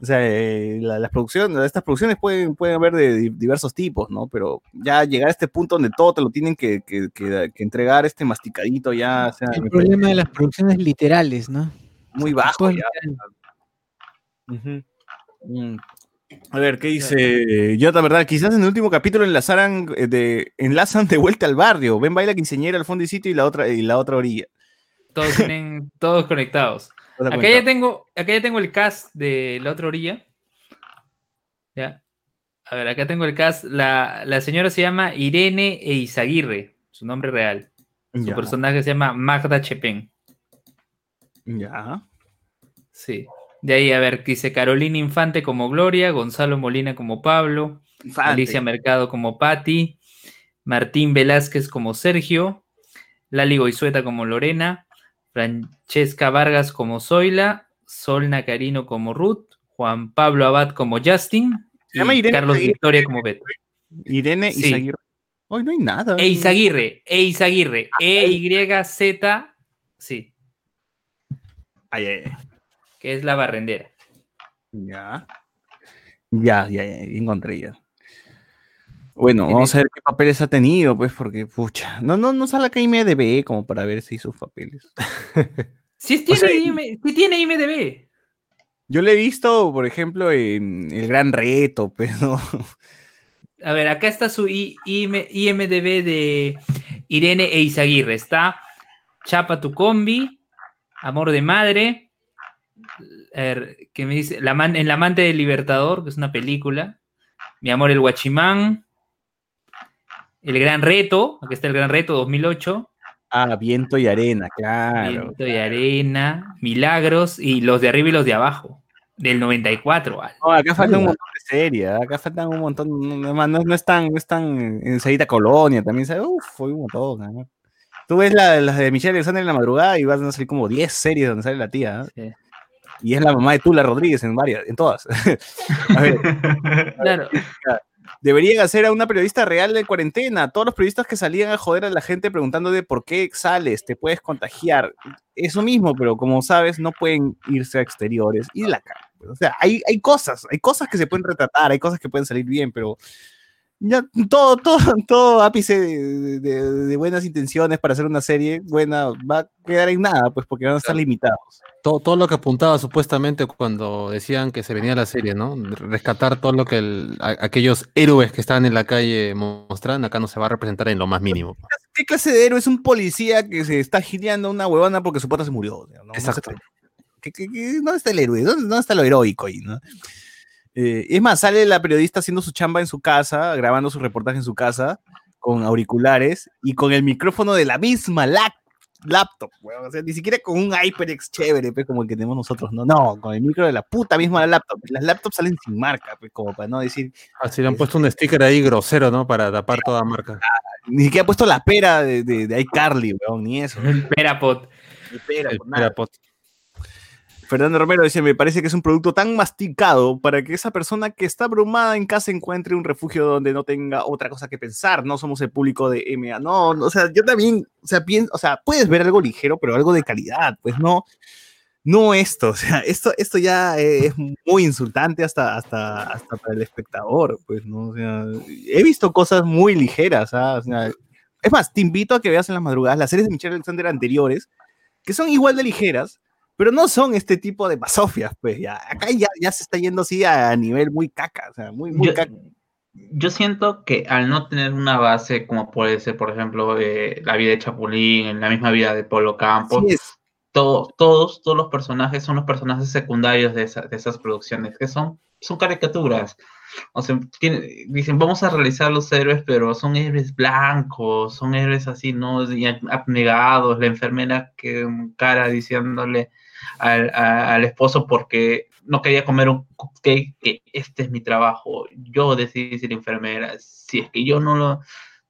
O sea, eh, la- las producciones, estas producciones pueden, pueden haber de di- diversos tipos, ¿no? Pero ya llegar a este punto donde todo te lo tienen que, que- que- que entregar este masticadito ya, o sea, El problema de las producciones literales, ¿no? muy bajo ya. Mm. A ver, ¿qué dice Jota, verdad? Quizás en el último capítulo enlazaran eh, de, enlazan de vuelta al barrio. Ven, baila quinceañera al fondo y sitio y la otra, y la otra orilla. Todos tienen, todos conectados. Acá cuenta. ya tengo, acá ya tengo el cast de la otra orilla. Ya. A ver, acá tengo el cast. La, la señora se llama Irene Eizaguirre, su nombre real. Su Ya, personaje se llama Magda Chepén. ya. Sí. De ahí, a ver, dice Carolina Infante como Gloria, Gonzalo Molina como Pablo, Infante. Alicia Mercado como Patti, Martín Velázquez como Sergio, Lali Goizueta como Lorena, Francesca Vargas como Zoila, Sol Nacarino como Ruth, Juan Pablo Abad como Justin y Irene Carlos. Victoria como Beth. Irene Sí. Izaguirre. Hoy no hay nada. E Izaguirre, E Izaguirre, E Y Z, sí, Ay, ay, ay. que es la barrendera. Ya. Ya, ya, ya, encontré ya. Bueno, vamos a ver qué papeles ha tenido, pues, porque, pucha, no, no, no sale acá IMDB como para ver si sus papeles. (laughs) Sí tiene, sea, IM sí tiene IMDB. Yo le he visto, por ejemplo, en El Gran Reto, (laughs) pero A ver, acá está su I- IM IMDB de Irene e Izaguirre. Está Chapa tu combi, Amor de Madre, er, que me dice la man- El amante del libertador, que es una película, Mi amor el guachimán, El gran reto, aquí está el gran reto 2008, Ah, Viento y Arena, claro. Viento y arena, Milagros y los de arriba y los de abajo, del 94. Al. No, acá falta un montón de series, ¿ah? acá faltan un montón, no, no, no es tan, no es tan en Sarita Colonia, también, ¿sabes? Uf, fue un montón. ¿ah? Tú ves la- las de Michelle Alexander en la madrugada y vas a salir como 10 series donde sale la tía, ¿ah? Sí. y es la mamá de Tula Rodríguez en varias, en todas. (laughs) a ver, (laughs) Claro, deberían hacer a una periodista real de cuarentena. Todos los periodistas que salían a joder a la gente preguntando de por qué sales, te puedes contagiar. Eso mismo, pero como sabes, no pueden irse a exteriores y la cagan, pues. O sea, hay, hay cosas, hay cosas que se pueden retratar, hay cosas que pueden salir bien, pero ya todo, todo, (laughs) todo ápice de, de- de buenas intenciones para hacer una serie buena va a quedar en nada, pues porque van a estar limitados. Todo, todo lo que apuntaba supuestamente cuando decían que se venía la serie, ¿no? Rescatar todo lo que el- a- aquellos héroes que estaban en la calle mostraban, acá no se va a representar en lo más mínimo. ¿Qué clase de héroe es un policía que se está gileando a una huevona porque su pata se murió? O sea, no- se Exacto. puede. ¿Qué- qué- qué- ¿Dónde está el héroe? ¿Dónde, dónde está lo heroico ahí? no? Eh, es más, sale la periodista haciendo su chamba en su casa, grabando su reportaje en su casa, con auriculares y con el micrófono de la misma lap- laptop, weón. O sea, ni siquiera con un HyperX chévere, pues, como el que tenemos nosotros, no, no, con el micro de la puta misma laptop. Las laptops salen sin marca, pues, como para no decir, Así le han puesto un sticker ahí grosero, ¿no? Para tapar toda marca. ni siquiera ha puesto la pera de, de, de iCarly, weón, ni eso. el Perapod. El por nada. Perapod. Fernando Romero dice, me parece que es un producto tan masticado para que esa persona que está abrumada en casa encuentre un refugio donde no tenga otra cosa que pensar. No somos el público de MA. No, no, o sea, yo también, o sea, pienso, o sea, puedes ver algo ligero, pero algo de calidad, pues no, no esto, (laughs) o sea, esto, esto ya es muy insultante hasta, hasta, hasta para el espectador, pues, ¿no? O sea, he visto cosas muy ligeras, ¿ah? O sea, es más, te invito a que veas en las madrugadas las series de Michelle Alexander anteriores, que son igual de ligeras, pero no son este tipo de basofias, pues ya. Acá ya, ya se está yendo así a, nivel muy caca, o sea, muy, muy Yo, caca. yo siento que al no tener una base como puede ser, por ejemplo, eh, la vida de Chapulín, la misma vida de Polo Campos, todo- todos, todos los personajes son los personajes secundarios de, esa- de esas producciones, que son, son caricaturas. O sea, tiene- dicen, vamos a realizar los héroes, pero son héroes blancos, son héroes así, ¿no? Y abnegados, la enfermera que cara diciéndole al, al esposo porque no quería comer un cupcake, que este es mi trabajo, yo decidí ser enfermera, si es que yo no lo,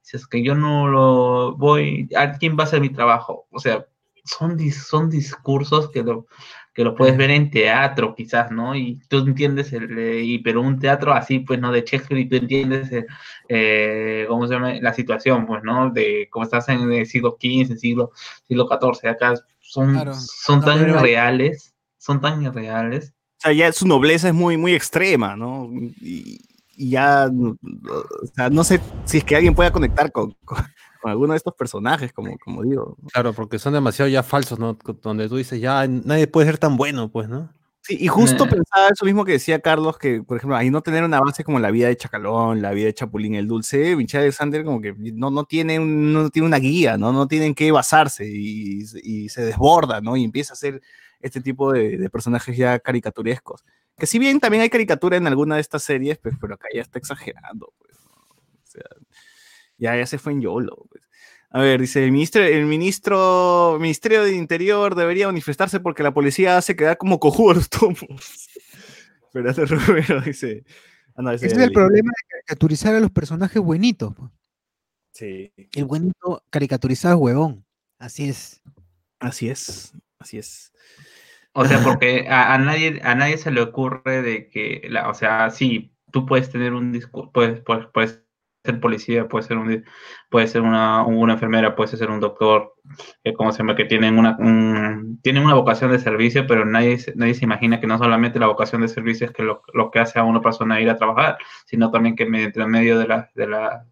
si es que yo no lo voy, ¿a quién va a ser mi trabajo? O sea, son, dis- son discursos que lo, que lo puedes ver en teatro quizás, ¿no? Y tú entiendes, el, eh, y, pero un teatro así, pues, ¿no? De Shakespeare y tú entiendes, el, eh, ¿cómo se llama? La situación, pues, ¿no? De cómo estás en el siglo XV, siglo, siglo XIV, acá son, Claro. son No, tan pero- irreales, son tan irreales. O sea, ya su nobleza es muy, muy extrema, ¿no? Y, y ya, o sea, no sé si es que alguien pueda conectar con, con, con alguno de estos personajes, como, como digo. Claro, porque son demasiado ya falsos, ¿no? Donde tú dices, ya nadie puede ser tan bueno, pues, ¿no? Sí, y justo Eh. pensaba eso mismo que decía Carlos, que, por ejemplo, ahí no tener una base como la vida de Chacalón, la vida de Chapulín el Dulce, Michelle Alexander como que no, no, tiene, un- no tiene una guía, ¿no? No tienen que basarse y, y se desborda, ¿no? Y empieza a hacer este tipo de, de personajes ya caricaturescos. Que si bien también hay caricatura en alguna de estas series, pues, pero acá ya está exagerando, pues. ¿no? O sea, ya, ya se fue en YOLO, pues. A ver, dice, el ministro, el ministro, Ministerio de Interior debería manifestarse porque la policía hace quedar como cojudos los tomos. (laughs) Fernando Romero dice. ah, no, ese es el problema de caricaturizar a los personajes buenitos. Sí, El buenito caricaturizado huevón. Así es. así es, así es. O sea, (laughs) porque a, a nadie, a nadie se le ocurre de que, la, o sea, sí, tú puedes tener un discurso, puedes, puedes, puedes ser policía, puedes ser un, puede ser una, enfermera, puede ser un doctor, eh, ¿cómo se llama? Que tienen una, un- tienen una vocación de servicio, pero nadie, nadie se imagina que no solamente la vocación de servicio es que lo, lo que hace a una persona ir a trabajar, sino también que mediante medio de la, de la,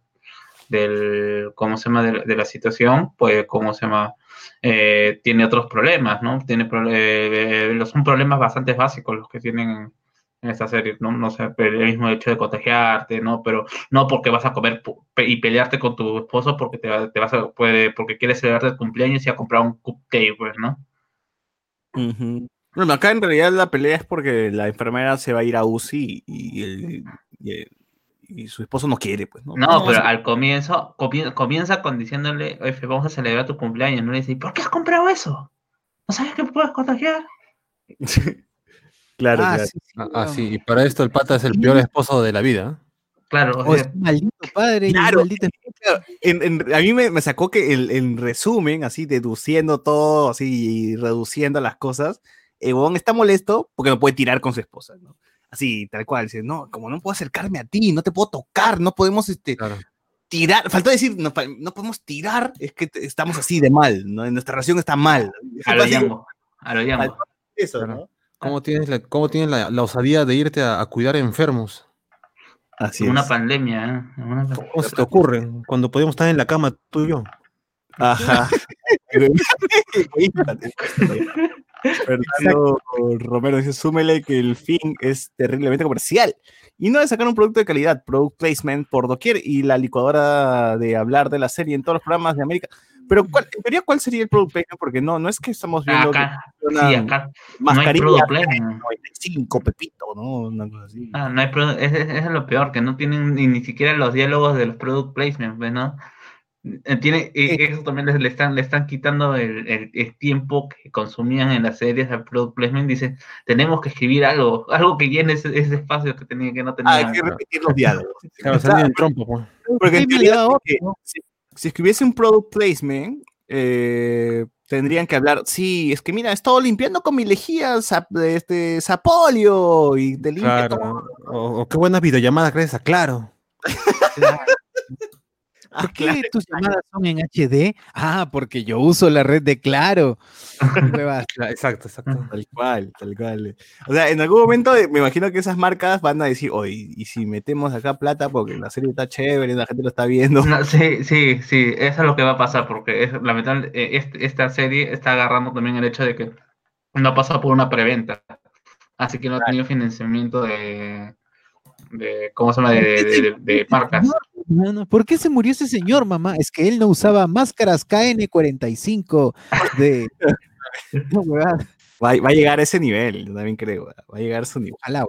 del, ¿cómo se llama? De, la- situación, pues, ¿cómo se llama? Eh, tiene otros problemas, ¿no? Tiene eh, eh, son problemas bastante básicos los que tienen en, esta serie, ¿no? No sé, el mismo hecho de contagiarte, ¿no? Pero no porque vas a comer y pelearte con tu esposo porque te, va- te vas a, puede, porque quieres celebrarte el cumpleaños y a comprar un cupcake, pues, ¿no? Bueno, acá en realidad la pelea es porque la enfermera se va a ir a UCI y, el- y el- y su esposo no quiere, pues, ¿no? No, pero al comienzo, comie- comienza con diciéndole, oye, vamos a celebrar tu cumpleaños, ¿no? Le dice, ¿por qué has comprado eso? ¿No sabes que puedes contagiar? (laughs) claro, Ah, claro. sí, sí, Ah, ah, sí, y para esto el pata es el peor esposo de la vida. ¿eh? Claro, o sea, maldito padre Claro. maldito Claro, en- en- a mí me, me sacó que el, en resumen, así deduciendo todo, así y reduciendo las cosas, huevón está molesto porque no puede tirar con su esposa, ¿no? Así, tal cual, dice, no, como no puedo acercarme a ti, no te puedo tocar, no podemos este, Claro. tirar, faltó decir, no, no podemos tirar, es que estamos así de mal, ¿no? Nuestra relación está mal. a lo Yango, a lo Yango. Eso, Claro. ¿no? ¿Cómo tienes la, cómo tienes la, la osadía de irte a, a cuidar enfermos? Así En una es. pandemia, ¿eh? Una ¿Cómo se te ocurre? Cuando podíamos estar en la cama tú y yo. Ajá. (laughs) Fernando Romero dice, súmele que el fin es terriblemente comercial y no de sacar un producto de calidad, product placement por doquier y la licuadora de hablar de la serie en todos los programas de América. Pero ¿cuál, en teoría, ¿cuál sería el product placement? Porque no, no es que estamos viendo Acá, una sí, acá. No hay mascarilla product placement. 95 pepito, ¿no? Una cosa así. Ah, no hay produ- es, es- es lo peor, que no tienen ni, ni siquiera los diálogos de los product placement, pues, ¿no? Eh, Tiene, y eso también les- le, están, le están quitando el, el- el tiempo que consumían en las series al product placement. Dice, tenemos que escribir algo, algo que llene ese, ese espacio que tenía que no tenía. Ah, hay que repetir los diálogos. Claro, salía en trompo, pues. Porque en Sí, otro, ¿no? si- si escribiese un product placement, eh, tendrían que hablar, sí, es que mira, he estado limpiando con mi lejía zap- este, Zapolio y te limpia todo. Claro. O, o qué buenas videollamadas gracias a Claro. (laughs) Ah, ¿Por qué claro. tus llamadas son en HD? Ah, porque yo uso la red de Claro. (laughs) Exacto, exacto. Tal cual, tal cual. O sea, en algún momento eh, me imagino que esas marcas van a decir, oye, y si metemos acá plata porque la serie está chévere, la gente lo está viendo. No, sí, sí, sí, eso es lo que va a pasar, porque es lamentable, eh, esta serie está agarrando también el hecho de que no ha pasado por una preventa, así que no ha tenido financiamiento de, de ¿cómo se llama?, de, de- de- de marcas. No, no, ¿Por qué se murió ese señor, mamá? Es que él no usaba máscaras KN45 de... (laughs) (laughs) No. Va, va a llegar a ese nivel, yo también creo, va a llegar a su nivel. Ojalá.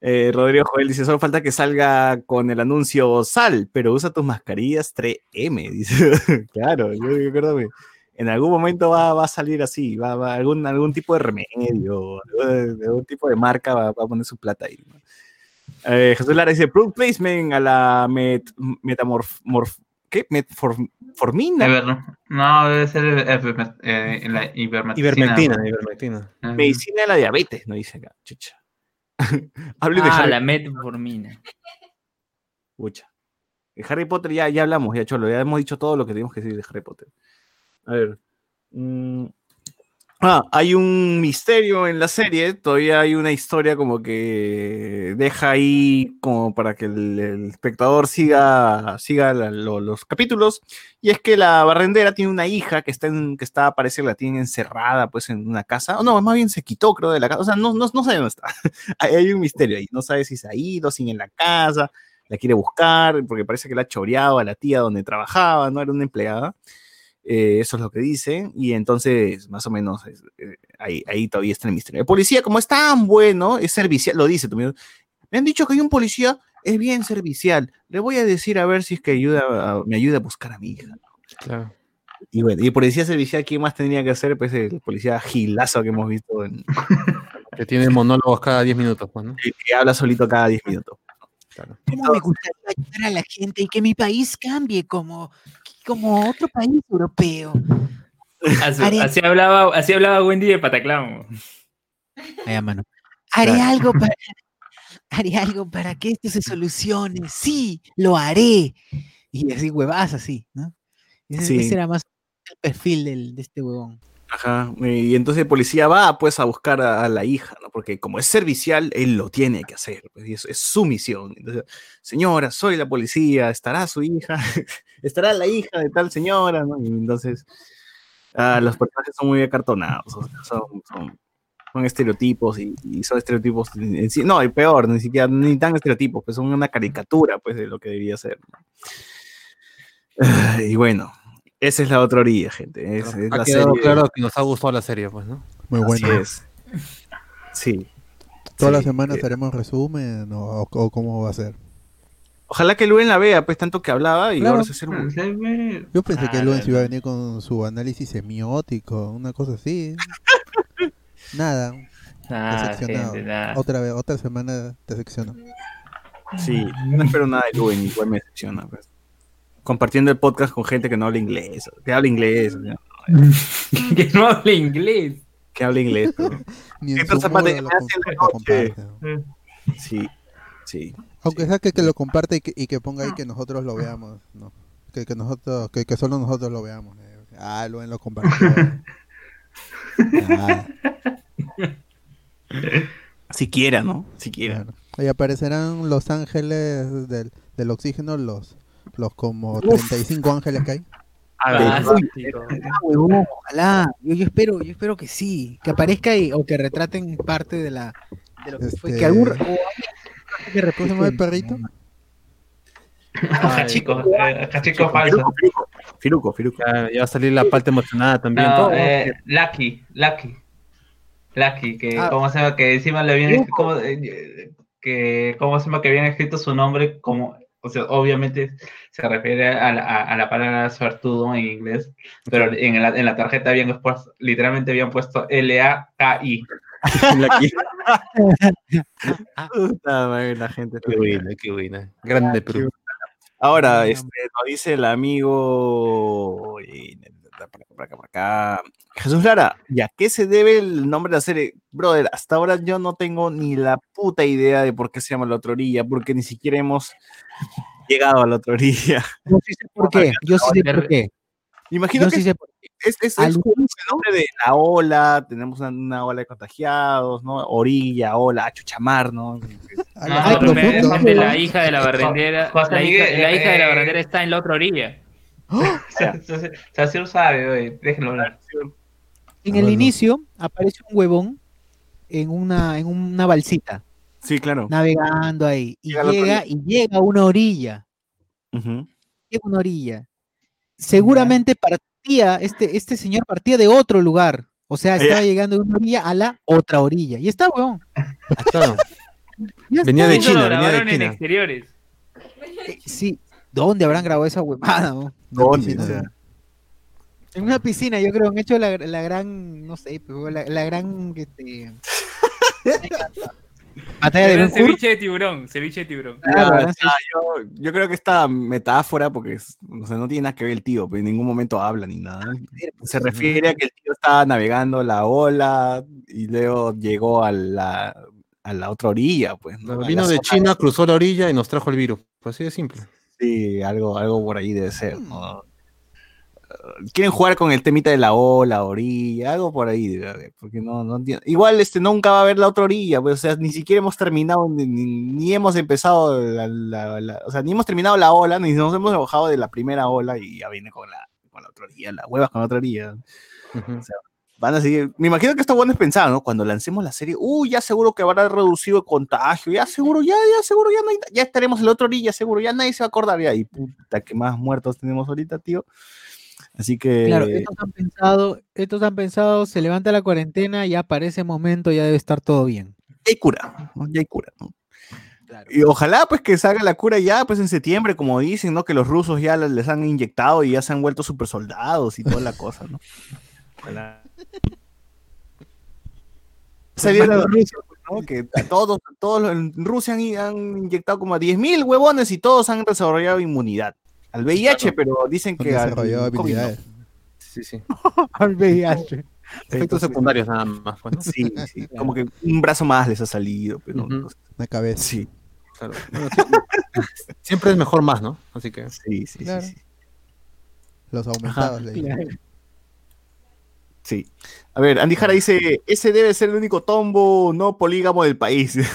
Eh, Rodrigo Joel dice, solo falta que salga con el anuncio Sal, pero usa tus mascarillas 3M, (laughs) dice. claro, yo, que en algún momento va, va a salir así, va, va algún, algún tipo de remedio, algún, algún tipo de marca va, va a poner su plata ahí. ¿no? Eh, Jesús Lara dice, product placement a la met, metamorf, morf- ¿qué? Metformina, no, debe ser eh, eh, en la ivermectina. Ivermectina, ivermectina. Ajá. medicina de la diabetes, no dice acá, chucha. (laughs) Hable de Ah, Harry la metformina. Pucha. De Harry Potter ya, ya hablamos, ya Cholo, ya hemos dicho todo lo que tenemos que decir de Harry Potter. A ver. mm, Ah, hay un misterio en la serie, todavía hay una historia como que deja ahí como para que el, el espectador siga, siga la- lo- los capítulos, y es que la barrendera tiene una hija que está, en, que está, parece que la tienen encerrada pues en una casa, o no, más bien se quitó creo de la casa, o sea, no, no, no sabe dónde está, (laughs) hay, hay un misterio ahí, no sabe si se ha ido, si en la casa, la quiere buscar, porque parece que la ha choreado a la tía donde trabajaba, no era una empleada. Eh, eso es lo que dice, y entonces, más o menos, es- eh, ahí, ahí todavía está el misterio. El policía, como es tan bueno, es servicial, lo dice también. Me han dicho que hay un policía, es bien servicial. Le voy a decir a ver si es que ayuda a- me ayuda a buscar a mi hija. Claro. Y bueno, y el policía servicial, ¿quién más tendría que hacer? Pues el policía gilazo que hemos visto, en, (laughs) Que tiene monólogos cada 10 minutos, pues, ¿no? que, que habla solito cada 10 minutos. Claro. ¿Cómo me gustaría ayudar a la gente y que mi país cambie como, como otro país europeo? Así, Haré- así hablaba, así hablaba Wendy de a mano. Haré Claro. algo para. (laughs) Haré algo para que esto se solucione. Sí, lo haré. Y así, huevas así, ¿no? Ese, Sí. ese era más el perfil del- de este huevón. Ajá. Y entonces el policía va pues a buscar a, la hija, ¿no? Porque como es servicial, él lo tiene que hacer. pues, y eso es su misión. Señora, soy la policía, ¿estará su hija? (laughs) ¿Estará la hija de tal señora? ¿no? Y entonces, ah, los personajes son muy acartonados. o sea, son, son- son estereotipos y, son estereotipos no, y peor, ni siquiera ni tan estereotipos, pues son una caricatura pues de lo que debería ser. ¿no? (sighs) Y bueno, esa es la otra orilla, gente. Es, es ha la quedado serie- claro que nos ha gustado la serie, pues, ¿no? Muy Así bueno. es. Sí. Todas Sí, las semanas eh, haremos resumen o, o cómo va a ser. Ojalá que Luen la vea, pues tanto que hablaba y Claro. ahora se hace un- Se ve- Yo pensé que Ah, Luis no, iba a venir con su análisis semiótico, una cosa así. (laughs) Nada, Nada, decepcionado. gente, nada. Otra vez, otra semana decepcionó. Sí, no espero nada de Luen, igual me decepciona. Pues. Compartiendo el podcast con gente que no habla inglés, que habla inglés, ¿no? (laughs) que no habla inglés. que habla inglés. (laughs) Ni en su lo lo comparte. Sí, sí. Aunque sea que, que lo comparte y que, y que ponga ahí que nosotros lo veamos, no. Que, que nosotros, que, que solo nosotros lo veamos. eh. Ah, Luen lo compartió. Ah, (laughs) Siquiera, ¿no? Siquiera. claro. Ahí aparecerán los ángeles del, del oxígeno, los, los como 35 ángeles que hay. Ah. Ah, huevón, ojalá. Yo, yo espero, yo espero que sí, que aparezca y, o que retraten parte de la de lo que fue Este- que algún o alguien que ¿Cómo se llama el refleje- perrito? Cachico, eh, cachico falso. Firuco, Firuco. Ya, ya va a salir la parte emocionada también. No, todo. eh, Lucky, Lucky. Lucky, que Ah. cómo se llama, que encima le habían escrito, cómo, eh, que cómo se llama, que habían escrito su nombre como, o sea, obviamente se refiere a la, a- a la palabra suertudo en inglés, pero en la, en la tarjeta habían puesto, literalmente habían puesto L-A-K-I. Lucky. (laughs) Puta madre, la gente. Qué buena, qué buena. Grande Perú. Ahora, este, nos dice el amigo. Por acá, por acá. Jesús Lara, ¿y a qué se debe el nombre de la serie? Brother, hasta ahora yo no tengo ni la puta idea de por qué se llama la otra orilla, porque ni siquiera hemos llegado a la otra orilla. (laughs) Yo sí sé por qué, yo sí sé por qué. Imagino Yo que sí sé por qué. es, es, nombre de la ola, tenemos una, una ola de contagiados, ¿no? Orilla, ola, ah, chuchamar, ¿no? A (laughs) No, profundo. me- gente, la hija de la barrendera, la hija, Miguel, la hija de la eh, barrendera está en la otra orilla. Lo sabe, oye, déjenlo hablar. En el inicio aparece un huevón en una, en una balsita, Sí, claro. navegando ahí, y Llega y llega a una orilla, llega a una orilla. Seguramente partía, este, este señor partía de otro lugar, o sea, estaba llegando de una orilla a la otra orilla, y está, (laughs) ya Venía de China, lo venía de grabaron en China. exteriores. Eh, Sí, ¿dónde habrán grabado esa huevada? Una ¿Dónde? piscina. O sea, En una piscina, yo creo, han hecho la, la gran, no sé, la, la gran, este... (laughs) batalla de Era Ben Hur. ceviche de tiburón, ceviche de tiburón. Claro, ya, yo, yo creo que esta metáfora, porque es- o sea, no tiene nada que ver el tío, pero en ningún momento habla ni nada. Se refiere a que el tío estaba navegando la ola y luego llegó a la, a la otra orilla, pues. Vino de China, cruzó la orilla y nos trajo el virus. Pues así de simple. Sí, algo, algo por ahí debe ser. ¿no? Uh, Quieren jugar con el temita de la ola, orilla, algo por ahí haber, porque no, no entiendo. Igual este nunca va a haber la otra orilla, pues, o sea, ni siquiera hemos terminado, ni, ni- hemos empezado, la, la- la- o sea, ni hemos terminado la ola, ni nos hemos bajado de la primera ola y ya viene con la, con la otra orilla, las huevas con la otra orilla. Ujú. Van a seguir. Me imagino que esto bueno es pensar, ¿no? Cuando lancemos la serie, uy, ya seguro que habrá reducido el contagio, ya seguro, ya, ya seguro, ya no hay- ya estaremos en la otra orilla, seguro, ya nadie se va a acordar ya. Y puta, que más muertos tenemos ahorita, tío. Así que. Claro, estos han pensado, estos han pensado, se levanta la cuarentena, ya para ese momento ya debe estar todo bien. ya hay cura, ¿no? Ya hay cura, ¿no? Y ojalá pues que salga la cura ya pues en septiembre, como dicen, ¿no? Que los rusos ya les han inyectado y ya se han vuelto super soldados y toda la cosa, ¿no? Ojalá. Salieron los rusos, ¿no? Que a todos, todos en Rusia han, han inyectado como a 10.000 huevones y todos han desarrollado inmunidad. Al VIH, pero dicen que al COVID no. habilidades. Sí, sí. (laughs) Al VIH. Efectos secundarios nada más. pues, ¿no? Sí, sí. Como que un brazo más les ha salido, pero no sé. Una cabeza. Sí, Claro. Bueno, (laughs) siempre es mejor más, ¿no? Así que. sí, sí, Claro. sí, sí. Los aumentados. le dicen. Sí. A ver, Andy Jara dice, ese debe ser el único tombo no polígamo del país. (laughs)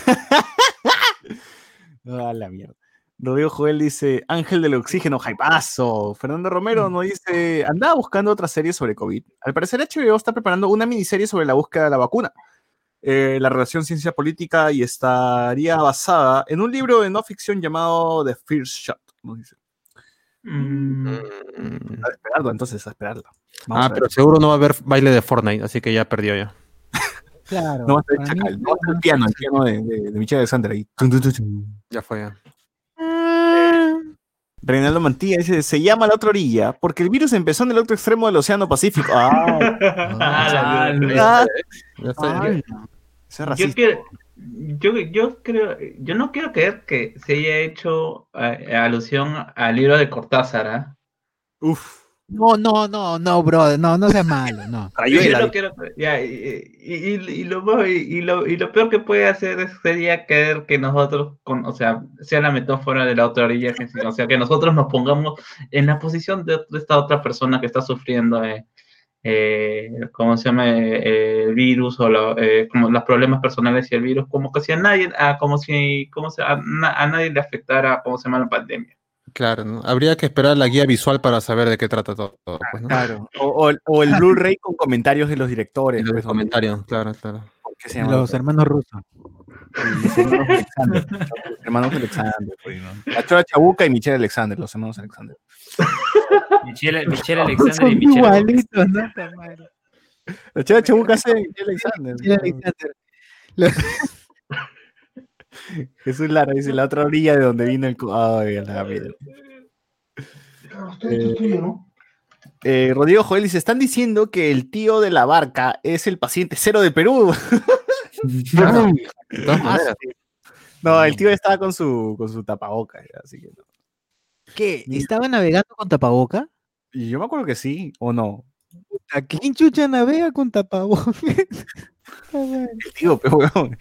Ah, la mierda. Rodrigo Joel dice, Ángel del Oxígeno, hypazo. Fernando Romero nos dice, andaba buscando otra serie sobre COVID. Al parecer HBO está preparando una miniserie sobre la búsqueda de la vacuna. eh, la relación ciencia política y estaría basada en un libro de no ficción llamado The First Shot. nos dice. Mm, A esperarlo, entonces, a esperarlo. Vamos Ah, a pero seguro no va a haber baile de Fortnite, así que ya perdió ya. Claro. No va a estar el para mí- chacal, no va a el piano, el piano de, de, de Michelle Alexander ahí. Ya fue ya. Reinaldo Mantilla dice, se llama la otra orilla porque el virus empezó en el otro extremo del Océano Pacífico. (laughs) Ah, Ah, ah, ah, Yo quiero, yo, yo creo, yo no quiero creer que se haya hecho eh, alusión al libro de Cortázar, ¿ah? Uf, No, no, no, no, brother, no, no seas malo, no. (laughs) Yo rayuela. no quiero creer- ya, y, y- y- y lo, más- y, lo, y lo peor que puede hacer es- sería creer que nosotros, con, o sea, sea la metáfora de la otra orilla, que o sea, que nosotros nos pongamos en la posición de, de esta otra persona que está sufriendo, eh, eh, ¿cómo se llama? Eh, el virus o lo- eh, como los problemas personales y el virus, como que si a nadie, a, como si, como se- a, a nadie le afectara, ¿cómo se llama? La pandemia. Claro, ¿no? Habría que esperar la guía visual para saber de qué trata todo. pues, ¿no? Claro. O, o- o el Blu-ray con comentarios de los directores. Los pues, comentarios, claro, claro. ¿qué se llama? Los hermanos rusos. Los hermanos Alexander. Los hermanos Alexander. pues. La Chora Chabuca y Michelle Alexander, los hermanos Alexander. Michelle, Michelle Alexander y Son Michelle. igualitos, ¿no? La Chora Chabuca hace Michelle Alexander. Michelle Alexander. Jesús Lara dice, la otra orilla de donde vino el... Ay, la mierda. Eh, Rodrigo Joel dice, están diciendo que el tío de la barca es el paciente cero de Perú. (laughs) Todas maneras, No, el tío estaba con su, con su tapaboca, así que no. ¿Qué? ¿Estaba navegando con tapaboca? Y yo me acuerdo que sí, o no. ¿A quién chucha navega con tapaboca? (laughs) El tío, pero weón.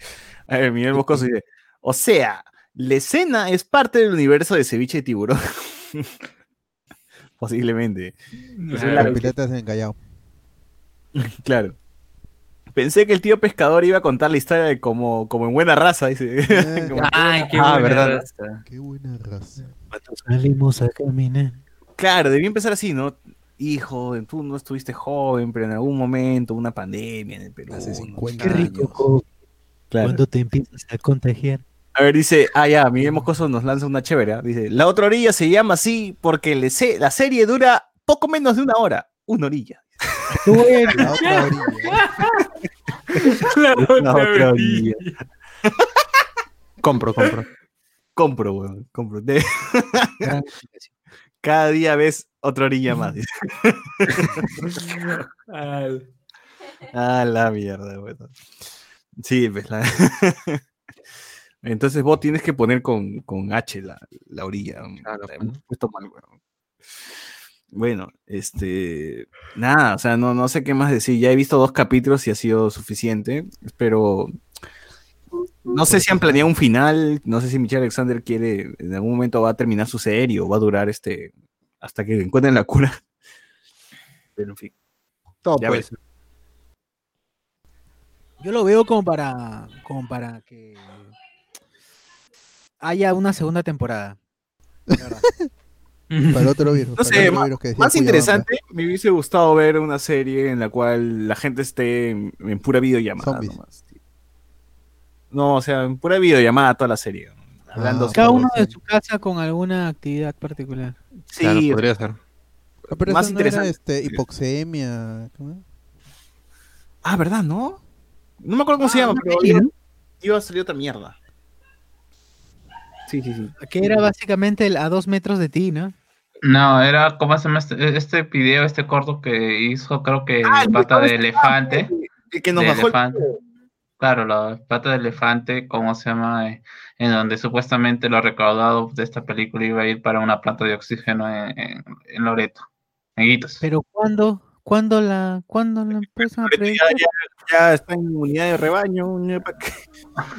A ver, Miguel Boscoso dice, o sea, la escena es parte del universo de ceviche de tiburón. Posiblemente. Claro. la- Los piratas en Callao. Claro. Pensé que el tío pescador iba a contar la historia de como, como en buena raza, dice. Eh, (laughs) Como- Ay, qué Ah, buena ¿verdad? raza. Qué buena raza. Salimos a caminar. Claro, debía empezar así, ¿no? Hijo, tú no estuviste joven, pero en algún momento una pandemia en el Perú. Hace ¿no? 50 Qué rico, años. Claro. cuando te empiezas a contagiar. A ver, dice, ah, ya, Miguel Moscoso nos lanza una chévere. ¿ah? Dice, la otra orilla se llama así porque le se- la serie dura poco menos de una hora. Una orilla. Bueno, La otra orilla. La La otra orilla. compro, compro. Compro, weón, compro. De- Cada día ves otra orilla más. Ah, la mierda, weón. Sí, pues la... (laughs) Entonces vos tienes que poner con, con H la, la orilla. Claro, Puta, pues. hemos puesto mal, weón. Bueno, este. Nada, o sea, no, no sé qué más decir. Ya he visto dos capítulos y ha sido suficiente. Pero. No sé si han planeado un final. No sé si Michelle Alexander quiere. En algún momento va a terminar su serie o va a durar este. Hasta que encuentren la cura. (laughs) Pero en fin. Todo Ya ves. yo lo veo como para, como para que haya una segunda temporada. la verdad. (laughs) Para otro virus. No sé, virus Más interesante, me hubiese gustado ver una serie en la cual la gente esté en, en pura videollamada. Zombies. nomás. No, o sea, en pura videollamada toda la serie. Hablando Ah, Cada uno de su casa con alguna actividad particular. Sí, Claro, podría ser. Ah, pero más eso no era, interesante. este, hipoxemia. ¿cómo? Ah, ¿verdad? ¿No? No me acuerdo cómo se llama, pero iba, iba a salir otra mierda. Sí, sí, sí. Que era básicamente el a dos metros de ti, ¿no? No, era, ¿cómo se llama este, este video, este corto que hizo, creo que Ah, el pata de elefante? El que nos de bajó el- elefante. Claro, la pata de elefante, ¿cómo se llama? Eh, En donde supuestamente lo recaudado de esta película iba a ir para una planta de oxígeno en, en, en Loreto, en Iquitos. Pero ¿cuándo? ¿Cuándo la, cuándo la empiezan a Ahorita proyectar? ya, ya, ya está en unidad de rebaño, ya para que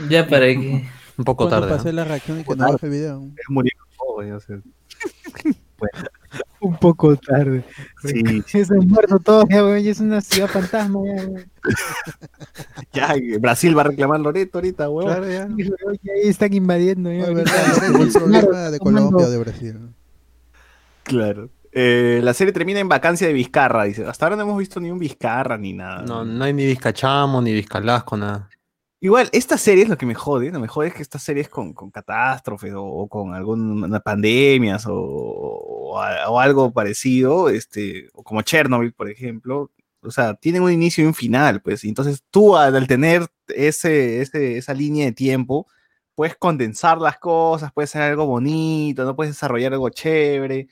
Ya para (laughs) que. Un poco Cuando tarde. pasé ¿no? la reacción y que no baje el video. murió todo, ya, o sea, (laughs) Un poco tarde. sí, (laughs) Se han muerto todos, ya, ya es una ciudad fantasma, ya, weón. (laughs) ya Brasil va a reclamar Loreto ahorita, huevón. Claro, ya. Ahí están invadiendo. ya, ahorita. verdad, es el problema de Colombia o de Brasil. Claro. Eh, la serie termina en vacancia de Vizcarra, dice. Hasta ahora no hemos visto ni un Vizcarra ni nada. No, no hay ni Vizcachamo, ni Vizcalasco, nada. Igual, esta serie es lo que me jode. Lo mejor es que estas series con, con catástrofes o, con algunas pandemias o, o algo parecido, este, o como Chernobyl, por ejemplo, o sea, tienen un inicio y un final, pues. y entonces tú, al, tener ese, ese, esa línea de tiempo, puedes condensar las cosas, puedes hacer algo bonito, no puedes desarrollar algo chévere,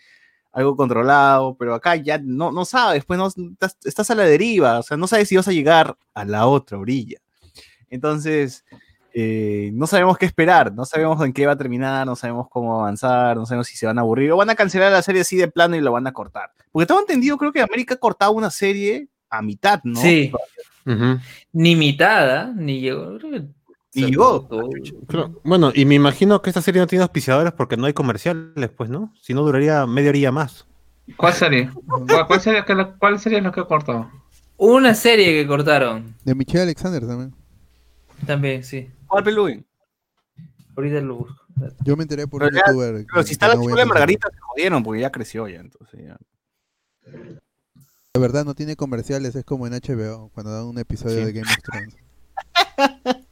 algo controlado, pero acá ya no, no sabes, pues no, estás a la deriva, o sea, no sabes si vas a llegar a la otra orilla. Entonces, eh, no sabemos qué esperar, no sabemos en qué va a terminar, no sabemos cómo avanzar, no sabemos si se van a aburrir o van a cancelar la serie así de plano y lo van a cortar. Porque tengo entendido, creo que América ha cortado una serie a mitad, ¿no? Sí. Ni mitada, ni llegó. Ni llegó. Claro, Bueno, y me imagino que esta serie no tiene auspiciadores porque no hay comerciales, pues, ¿no? Si no, duraría media horilla más. ¿Cuál serie? ¿Cuál, serie, que la- cuál serie es la que he cortado? Una serie que cortaron. De Michelle Alexander también. También, sí. ¿Cuál Pelugin? Ahorita lo busco. Yo me enteré por Pero un ya- youtuber. Pero si está la no de. Margarita, se jodieron porque ya creció ya, entonces ya. La verdad no tiene comerciales, es como en HBO, cuando dan un episodio Sí. de Game of Thrones. (laughs)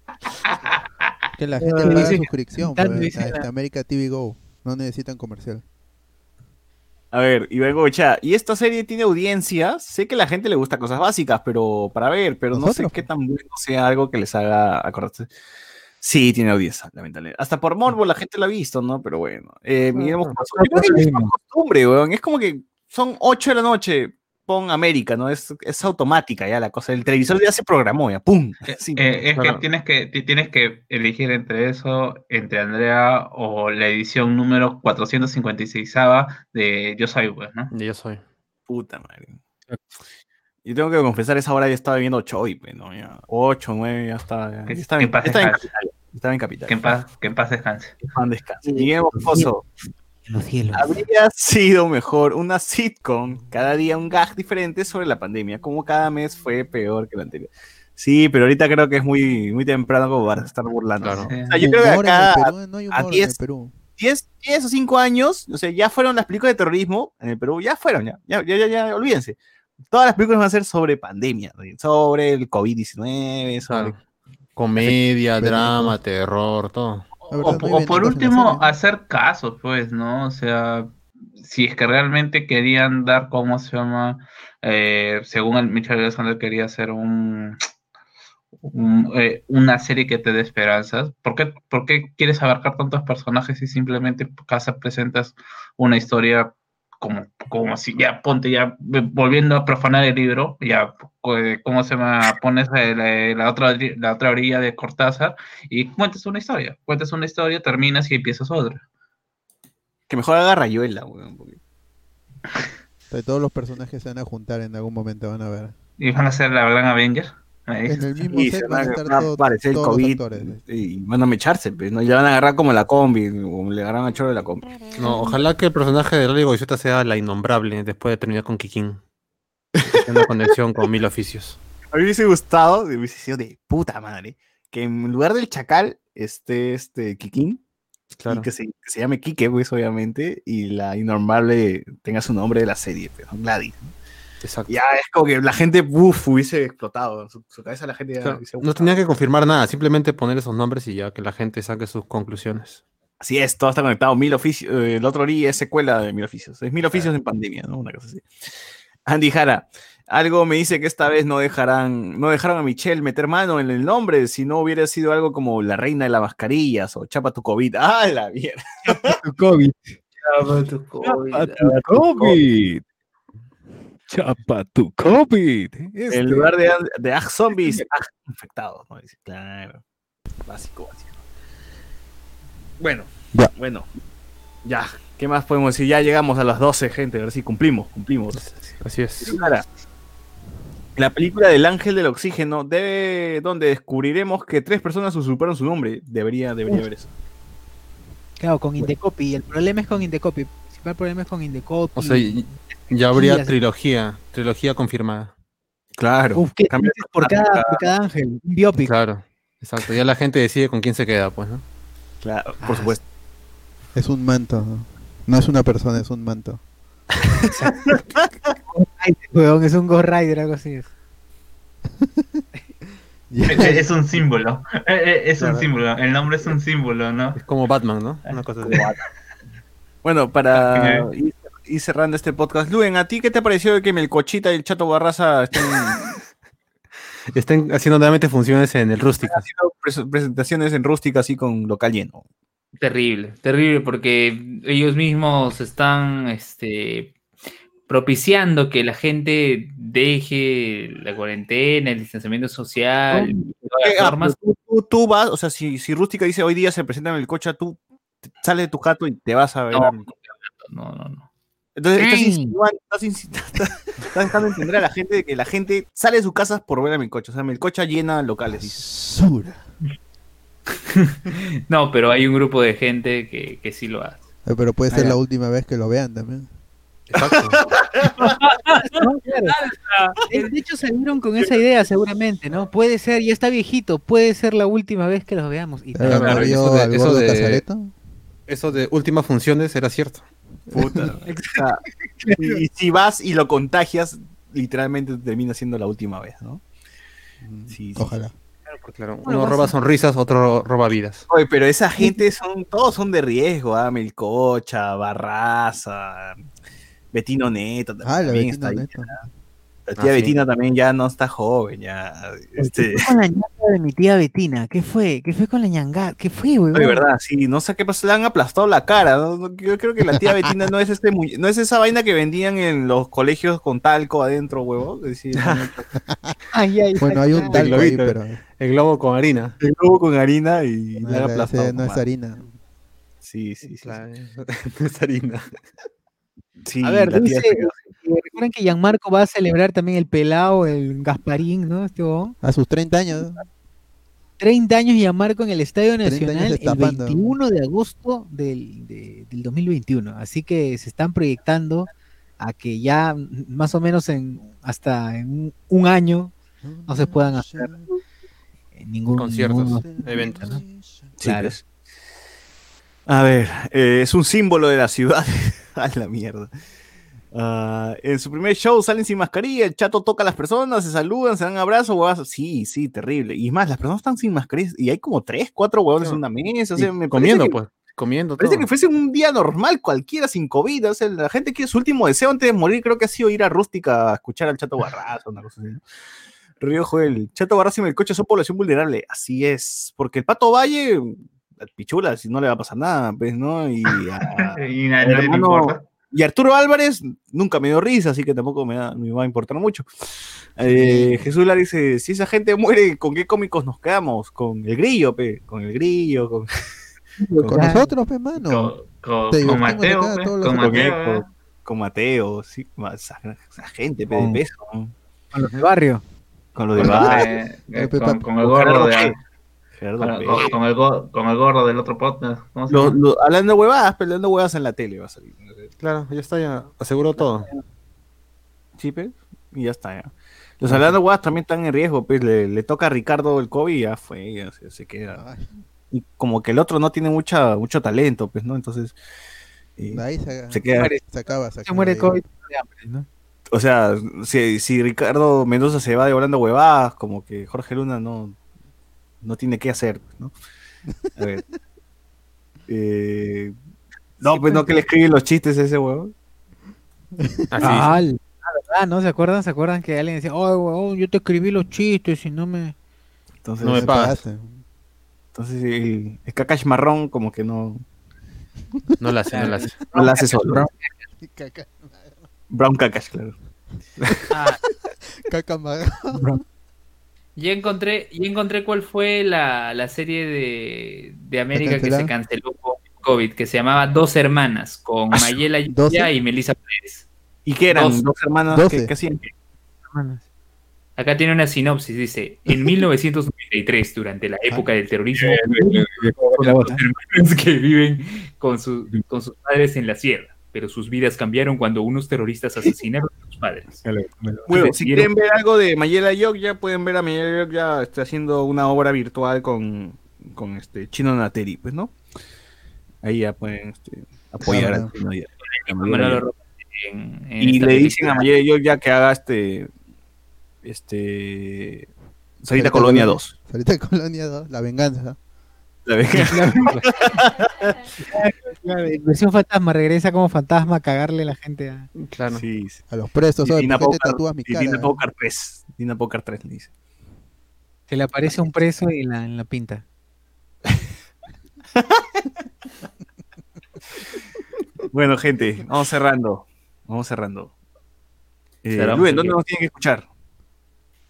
que la gente paga sí. suscripción la- este América TV Go. No necesitan comercial. A ver, Iván Gocha, y esta serie tiene audiencias. Sé que a la gente le gusta cosas básicas, pero para ver, pero no sé qué tan bueno sea algo que les haga acordarse. Sí, tiene audiencia, lamentablemente. Hasta por morbo la gente lo ha visto, ¿no? Pero bueno. Eh, es costumbre, weón. Es como que son 8 de la noche, pon América, ¿no? Es, es automática ya la cosa. El televisor ya se programó, ya, ¡pum! Sí. Eh, es claro. que tienes que ti- tienes que elegir entre eso, entre Andrea o la edición número 456 de Yo Soy, pues, ¿no? Yo soy. Puta madre. Yo tengo que confesar, esa hora ya estaba viendo Choi, pues, ¿no? Ya, 8, 9, ya estaba. Ya, Que- ya estaba, que en, en estaba capital. Estaba en capital. Que en paz, que en paz descanse. Juan descanse. Miguel Los cielos. habría sido mejor una sitcom, cada día un gag diferente sobre la pandemia, como cada mes fue peor que el anterior. Sí, pero ahorita creo que es muy, muy temprano como para estar burlando. Claro. ¿no? Sí. O sea, yo creo que acá Perú, no hay a humor en 10 el Perú. 10, 10 o 5 años, o sea, ya fueron las películas de terrorismo en el Perú, ya fueron, ya, ya, ya, ya, ya, olvídense. Todas las películas van a ser sobre pandemia, ¿no? sobre el COVID-19, sobre... Claro. Comedia, drama, terror, todo. Verdad, O, no hay o por último, hacer caso, pues, ¿no? O sea, si es que realmente querían dar, ¿cómo se llama? Eh, según el Michel Alexander quería hacer un, un, eh, una serie que te dé esperanzas. ¿Por qué, por qué quieres abarcar tantos personajes y simplemente casa presentas una historia como, como si ya ponte ya volviendo a profanar el libro, ya eh, cómo se llama, pones eh, la, la otra la otra orilla de Cortázar y cuentas una historia, cuentas una historia, terminas y empiezas otra. Que mejor haga Rayuela, weón. porque- Todos los personajes se van a juntar en algún momento, van a ver. Y van a ser la gran Avenger. En el mismo Y set se van a estar todo- aparecer el todos los COVID actores. y van a mecharse, pues, ¿no? Ya van a agarrar como la combi, como le agarran a Choro de la combi. No, ojalá que el personaje de Loli Goizueta sea la innombrable después de terminar con Kikín. Una (laughs) conexión con mil oficios. A mí me hubiese gustado, me hubiese sido de puta madre, que en lugar del chacal esté este Kikín, Claro. y que se, que se llame Kike, pues, obviamente, y la innormable tenga su nombre de la serie, pero Gladys. ¿no? Exacto. Ya es como que la gente, uff, hubiese explotado. En su, su cabeza la gente ya Claro, No tenía que confirmar nada, simplemente poner esos nombres y ya que la gente saque sus conclusiones. Así es, todo está conectado. Mil oficios, eh, el otro día es secuela de Mil Oficios. Es Mil Oficios en pandemia, ¿no? Una cosa así. Andy Jara, algo me dice que esta vez no dejarán, no dejaron a Michelle meter mano en el nombre, si no hubiera sido algo como la reina de las mascarillas o Chapa tu COVID. ¡Ah, la mierda! Tu COVID. Chapa tu COVID. COVID. Chapa tu COVID. Este. En lugar de, (laughs) de Ag Zombies, (laughs) Ag Infectados. ¿no? Claro. Básico, básico. Bueno, Ya. bueno. Ya, ¿qué más podemos decir? Ya llegamos a las 12, gente. A ver si cumplimos, cumplimos. Así es. La película del ángel del oxígeno, debe, donde descubriremos que tres personas usurparon su nombre. Debería, debería haber eso. Claro, con Indecopy. El problema es con Indecopy. El principal problema es con Indecopy. O sea, y- ya habría Sí, trilogía, trilogía confirmada. Claro. Uf, ¿qué por cada, por cada ángel? Un biopic. Claro, exacto. Ya la gente decide con quién se queda, pues, ¿no? Claro, por supuesto. Es un manto. ¿no? No es una persona, es un manto. (laughs) Es un Ghost Rider, algo así. (laughs) es. Es, un símbolo. Eh, eh, Es un Claro. símbolo. El nombre es un símbolo, ¿no? Es como Batman, ¿no? Una cosa así. Bueno, para ir, ir cerrando este podcast, Luen, ¿a ti qué te pareció de que Melcochita y el Chato Barraza estén (laughs) Estén haciendo nuevamente funciones en el rústico. haciendo pres- presentaciones en rústica así con local lleno? Terrible, terrible, porque ellos mismos están este, propiciando que la gente deje la cuarentena, el distanciamiento social, y todas Eh, las ah, normas. tú, tú- tú vas, o sea, si, si Rústica dice hoy día se presenta en el coche, tú sales de tu jato y te vas a ver. No, no, no. Entonces, estás, insinuando- estás, insi- (laughs) estás- estás dejando entender a la gente de que la gente sale de sus casas por ver a Melcocha. O sea, Melcocha llena locales. (laughs) No, pero hay un grupo de gente que, que sí lo hace. Eh, Pero puede ser la última vez que lo vean también. Exacto. (laughs) No, claro. De hecho, salieron con esa idea, seguramente, ¿no? Puede ser, ya está viejito, puede ser la última vez que los veamos. Y Claro, claro, ¿no vio eso de- eso de-? Eso de últimas funciones era cierto. Puta. (laughs) Y, y si vas y lo contagias, literalmente termina siendo la última vez, ¿no? Sí, sí. Ojalá. Claro, uno roba sonrisas, otro roba vidas. Oye, pero esa gente son, todos son de riesgo, ¿ah? Melcocha, Barraza, Betino Neto Ah, la también está ahí. Neto. La tía Ah, sí. Betina también ya no está joven, ya. Este, ¿Qué fue con la ñanga de mi tía Betina? ¿Qué fue? ¿Qué fue con la ñanga? ¿Qué fue, weón? de verdad, sí, no sé qué pasó, le han aplastado la cara. ¿no? No, Yo creo que la tía Betina no es este mu- no es esa vaina que vendían en los colegios con talco adentro, huevo. Es decir, no, (laughs) Ay, ay, Bueno, hay un talco ahí, pero El globo con harina. el globo con harina y no, le han aplastado. no es harina. Sí, sí, sí. Claro, (laughs) es harina. Sí, A ver, la tía dice- Eh, que Gianmarco va a celebrar también el pelao, el Gasparín, ¿no? Este. A sus 30 años. 30 años Gianmarco en el Estadio 30 años Nacional el destapando. 21 de agosto del, de- del 2021. Así que se están proyectando a que ya mm, más o menos en hasta en un, año No se puedan hacer. eh, ningún Conciertos, ningún- eventos. ¿no? Sí, Claro. pues. A ver, eh, es un símbolo de la ciudad. (laughs) a la mierda. Ah, en su primer show salen sin mascarilla, el chato toca a las personas, se saludan, se dan abrazos, huevazos. Sí, sí, terrible. Y más, las personas están sin mascarilla y hay como tres, cuatro huevones en una mesa. O sea, Y me comiendo, que, pues. Comiendo Parece todo. que fuese un día normal cualquiera sin COVID. O sea, la gente que su último deseo antes de morir creo que ha sido ir a Rústica a escuchar al Chato Barrazo, una cosa así. ¿no? Río Joel, Chato Barrazo y Melcocha son población vulnerable. Así es, porque el Pato Valle, pichula, si no le va a pasar nada, pues, ¿no? Y, a- (laughs) Y na- nadie le hermano, importa. Y Arturo Álvarez nunca me dio risa, así que tampoco me, da- me va a importar mucho. Eh, Jesús Lara dice, si esa gente muere, ¿con qué cómicos nos quedamos? Con el grillo, pe, con el grillo, con... Nosotros, pe, mano. Con, Mateo, los con con, Mateo. con- eh. con Mateo, sí, esa, esa gente pe, de peso. Con los del barrio. con lo de Con, Bar, eh, Eh, con- el gordo de con, con- el go- con el gordo del otro podcast. ¿Cómo se Lo- llama? lo- hablando de huevadas, peleando huevadas en la tele va a salir. Claro, ya está, ya aseguró todo. Sí, pe, y ya está, ya. Los hablando de huevadas también están en riesgo, pues le, le toca a Ricardo el COVID y ya fue, ya se, se queda. Ay, Y como que el otro no tiene mucha, mucho talento, pues, ¿no? Entonces, eh, Ahí se, se queda, muere. se acaba, se Se acaba muere ahí. COVID ¿no? o sea, si, si Ricardo Mendoza se va de volando huevadas, como que Jorge Luna no, no tiene qué hacer, pues, ¿no? A ver. (laughs) Eh, no, Sí, pues no que le escriben los chistes a ese huevón. Así. Ah, la verdad, ¿no? ¿Se acuerdan? ¿Se acuerdan que alguien decía, oh, huevón, yo te escribí los chistes y no me... Entonces, No me pagas. pasa. entonces el, el Kakash marrón como que no, No la hace, no la hace. (laughs) no la hace solo. Caca, Brown Kakash, claro. Ah, (laughs) caca maga. ya encontré, ya encontré cuál fue la, la serie de, de América que se canceló por COVID, que se llamaba Dos Hermanas, con Ah, Mayela. Yuya y Melissa Pérez. ¿Y qué eran? Dos. Dos, hermanas que, que hacían. hermanas? Acá tiene una sinopsis, dice, en (laughs) 1993, durante la época del terrorismo, los hermanos que viven con, su- con sus padres en la sierra, pero sus vidas cambiaron cuando unos terroristas asesinaron a sus padres. Bueno, si quieren ver algo de Mayela Yok, ya pueden ver a Mayela Yok ya está haciendo una obra virtual con, con este Chino Nateri, pues, ¿no? Ahí ya pueden este, apoyar ya- a en- en Y le película. dicen a Mayela Yok ya que haga este este Sarita Sarita Colonia Colonia. 2. Ahorita Colonia 2, la venganza. La. Claro, (laughs) en versión fantasma, regresa como fantasma a cagarle a la gente. a- Claro. Sí, sí. A los presos, Y. Dina ¿Por qué te Poker- tatúas mi y cara? Dina Poker 3. Dina Poker 3 le dice. Se le aparece un preso en la, en la pinta. Bueno, gente, vamos cerrando. Vamos cerrando. Eh. ¿dónde nos tienen que escuchar?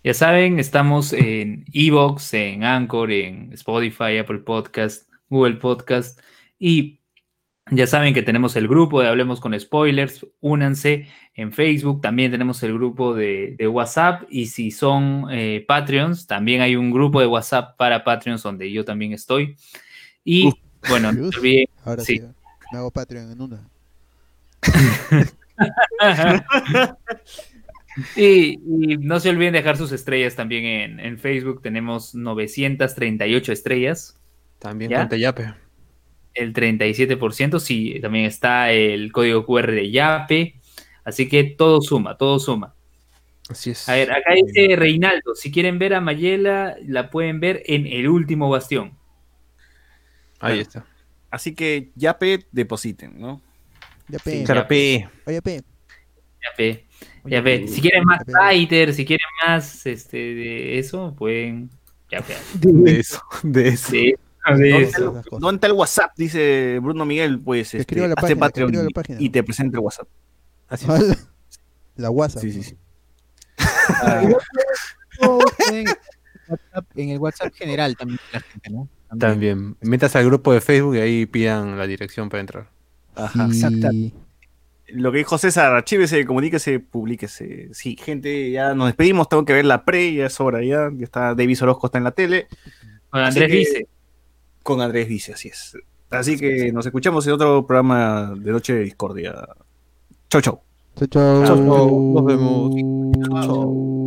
Ya saben, estamos en Evox, en Anchor, en Spotify, Apple Podcast, Google Podcast y ya saben que tenemos el grupo de Hablemos con Spoilers, únanse en Facebook, también tenemos el grupo de, de WhatsApp y si son eh, Patreons, también hay un grupo de WhatsApp para Patreons donde yo también estoy. Y Uf. bueno, Ahora sí. Sí. me hago Patreon en una. (laughs) y, y no se olviden dejar sus estrellas también en, en Facebook. Tenemos 938 estrellas. También ¿Ya? cuenta Yape. el 37%, sí, también está el código QR de Yape, así que todo suma, todo suma. Así es. A ver, acá dice Reinaldo, si quieren ver a Mayela, la pueden ver en El Último Bastión. Ahí está. Así que ya pe, depositen, ¿no? Ya Sí, pe, claro. Yape. oye pe. Yape, Yape. Si quieren más fighter, si quieren más este, de eso, pueden Yape. De eso. De eso. Sí, de ¿Dónde eso. cosas. ¿Dónde está el WhatsApp? Dice Bruno Miguel, pues este, la página, Patreon la y- página. y te presenta el WhatsApp. Así es. (laughs) La WhatsApp. Sí, sí, sí. (laughs) en, WhatsApp- en el WhatsApp general también de la gente, ¿no? También. Metas al grupo de Facebook y ahí pidan la dirección para entrar. Ajá, Sí. exacto. Lo que dijo César, archívese, comuníquese, publíquese. Sí, gente, ya nos despedimos, tengo que ver la pre, ya es hora ya. Ya está Davis Orozco está en la tele. Con Andrés que- dice, Con Andrés dice, así es. Así que nos escuchamos en otro programa de Noche de Discordia. Chau, chau. Chau, chau. Chau, chau. Nos vemos. Chau.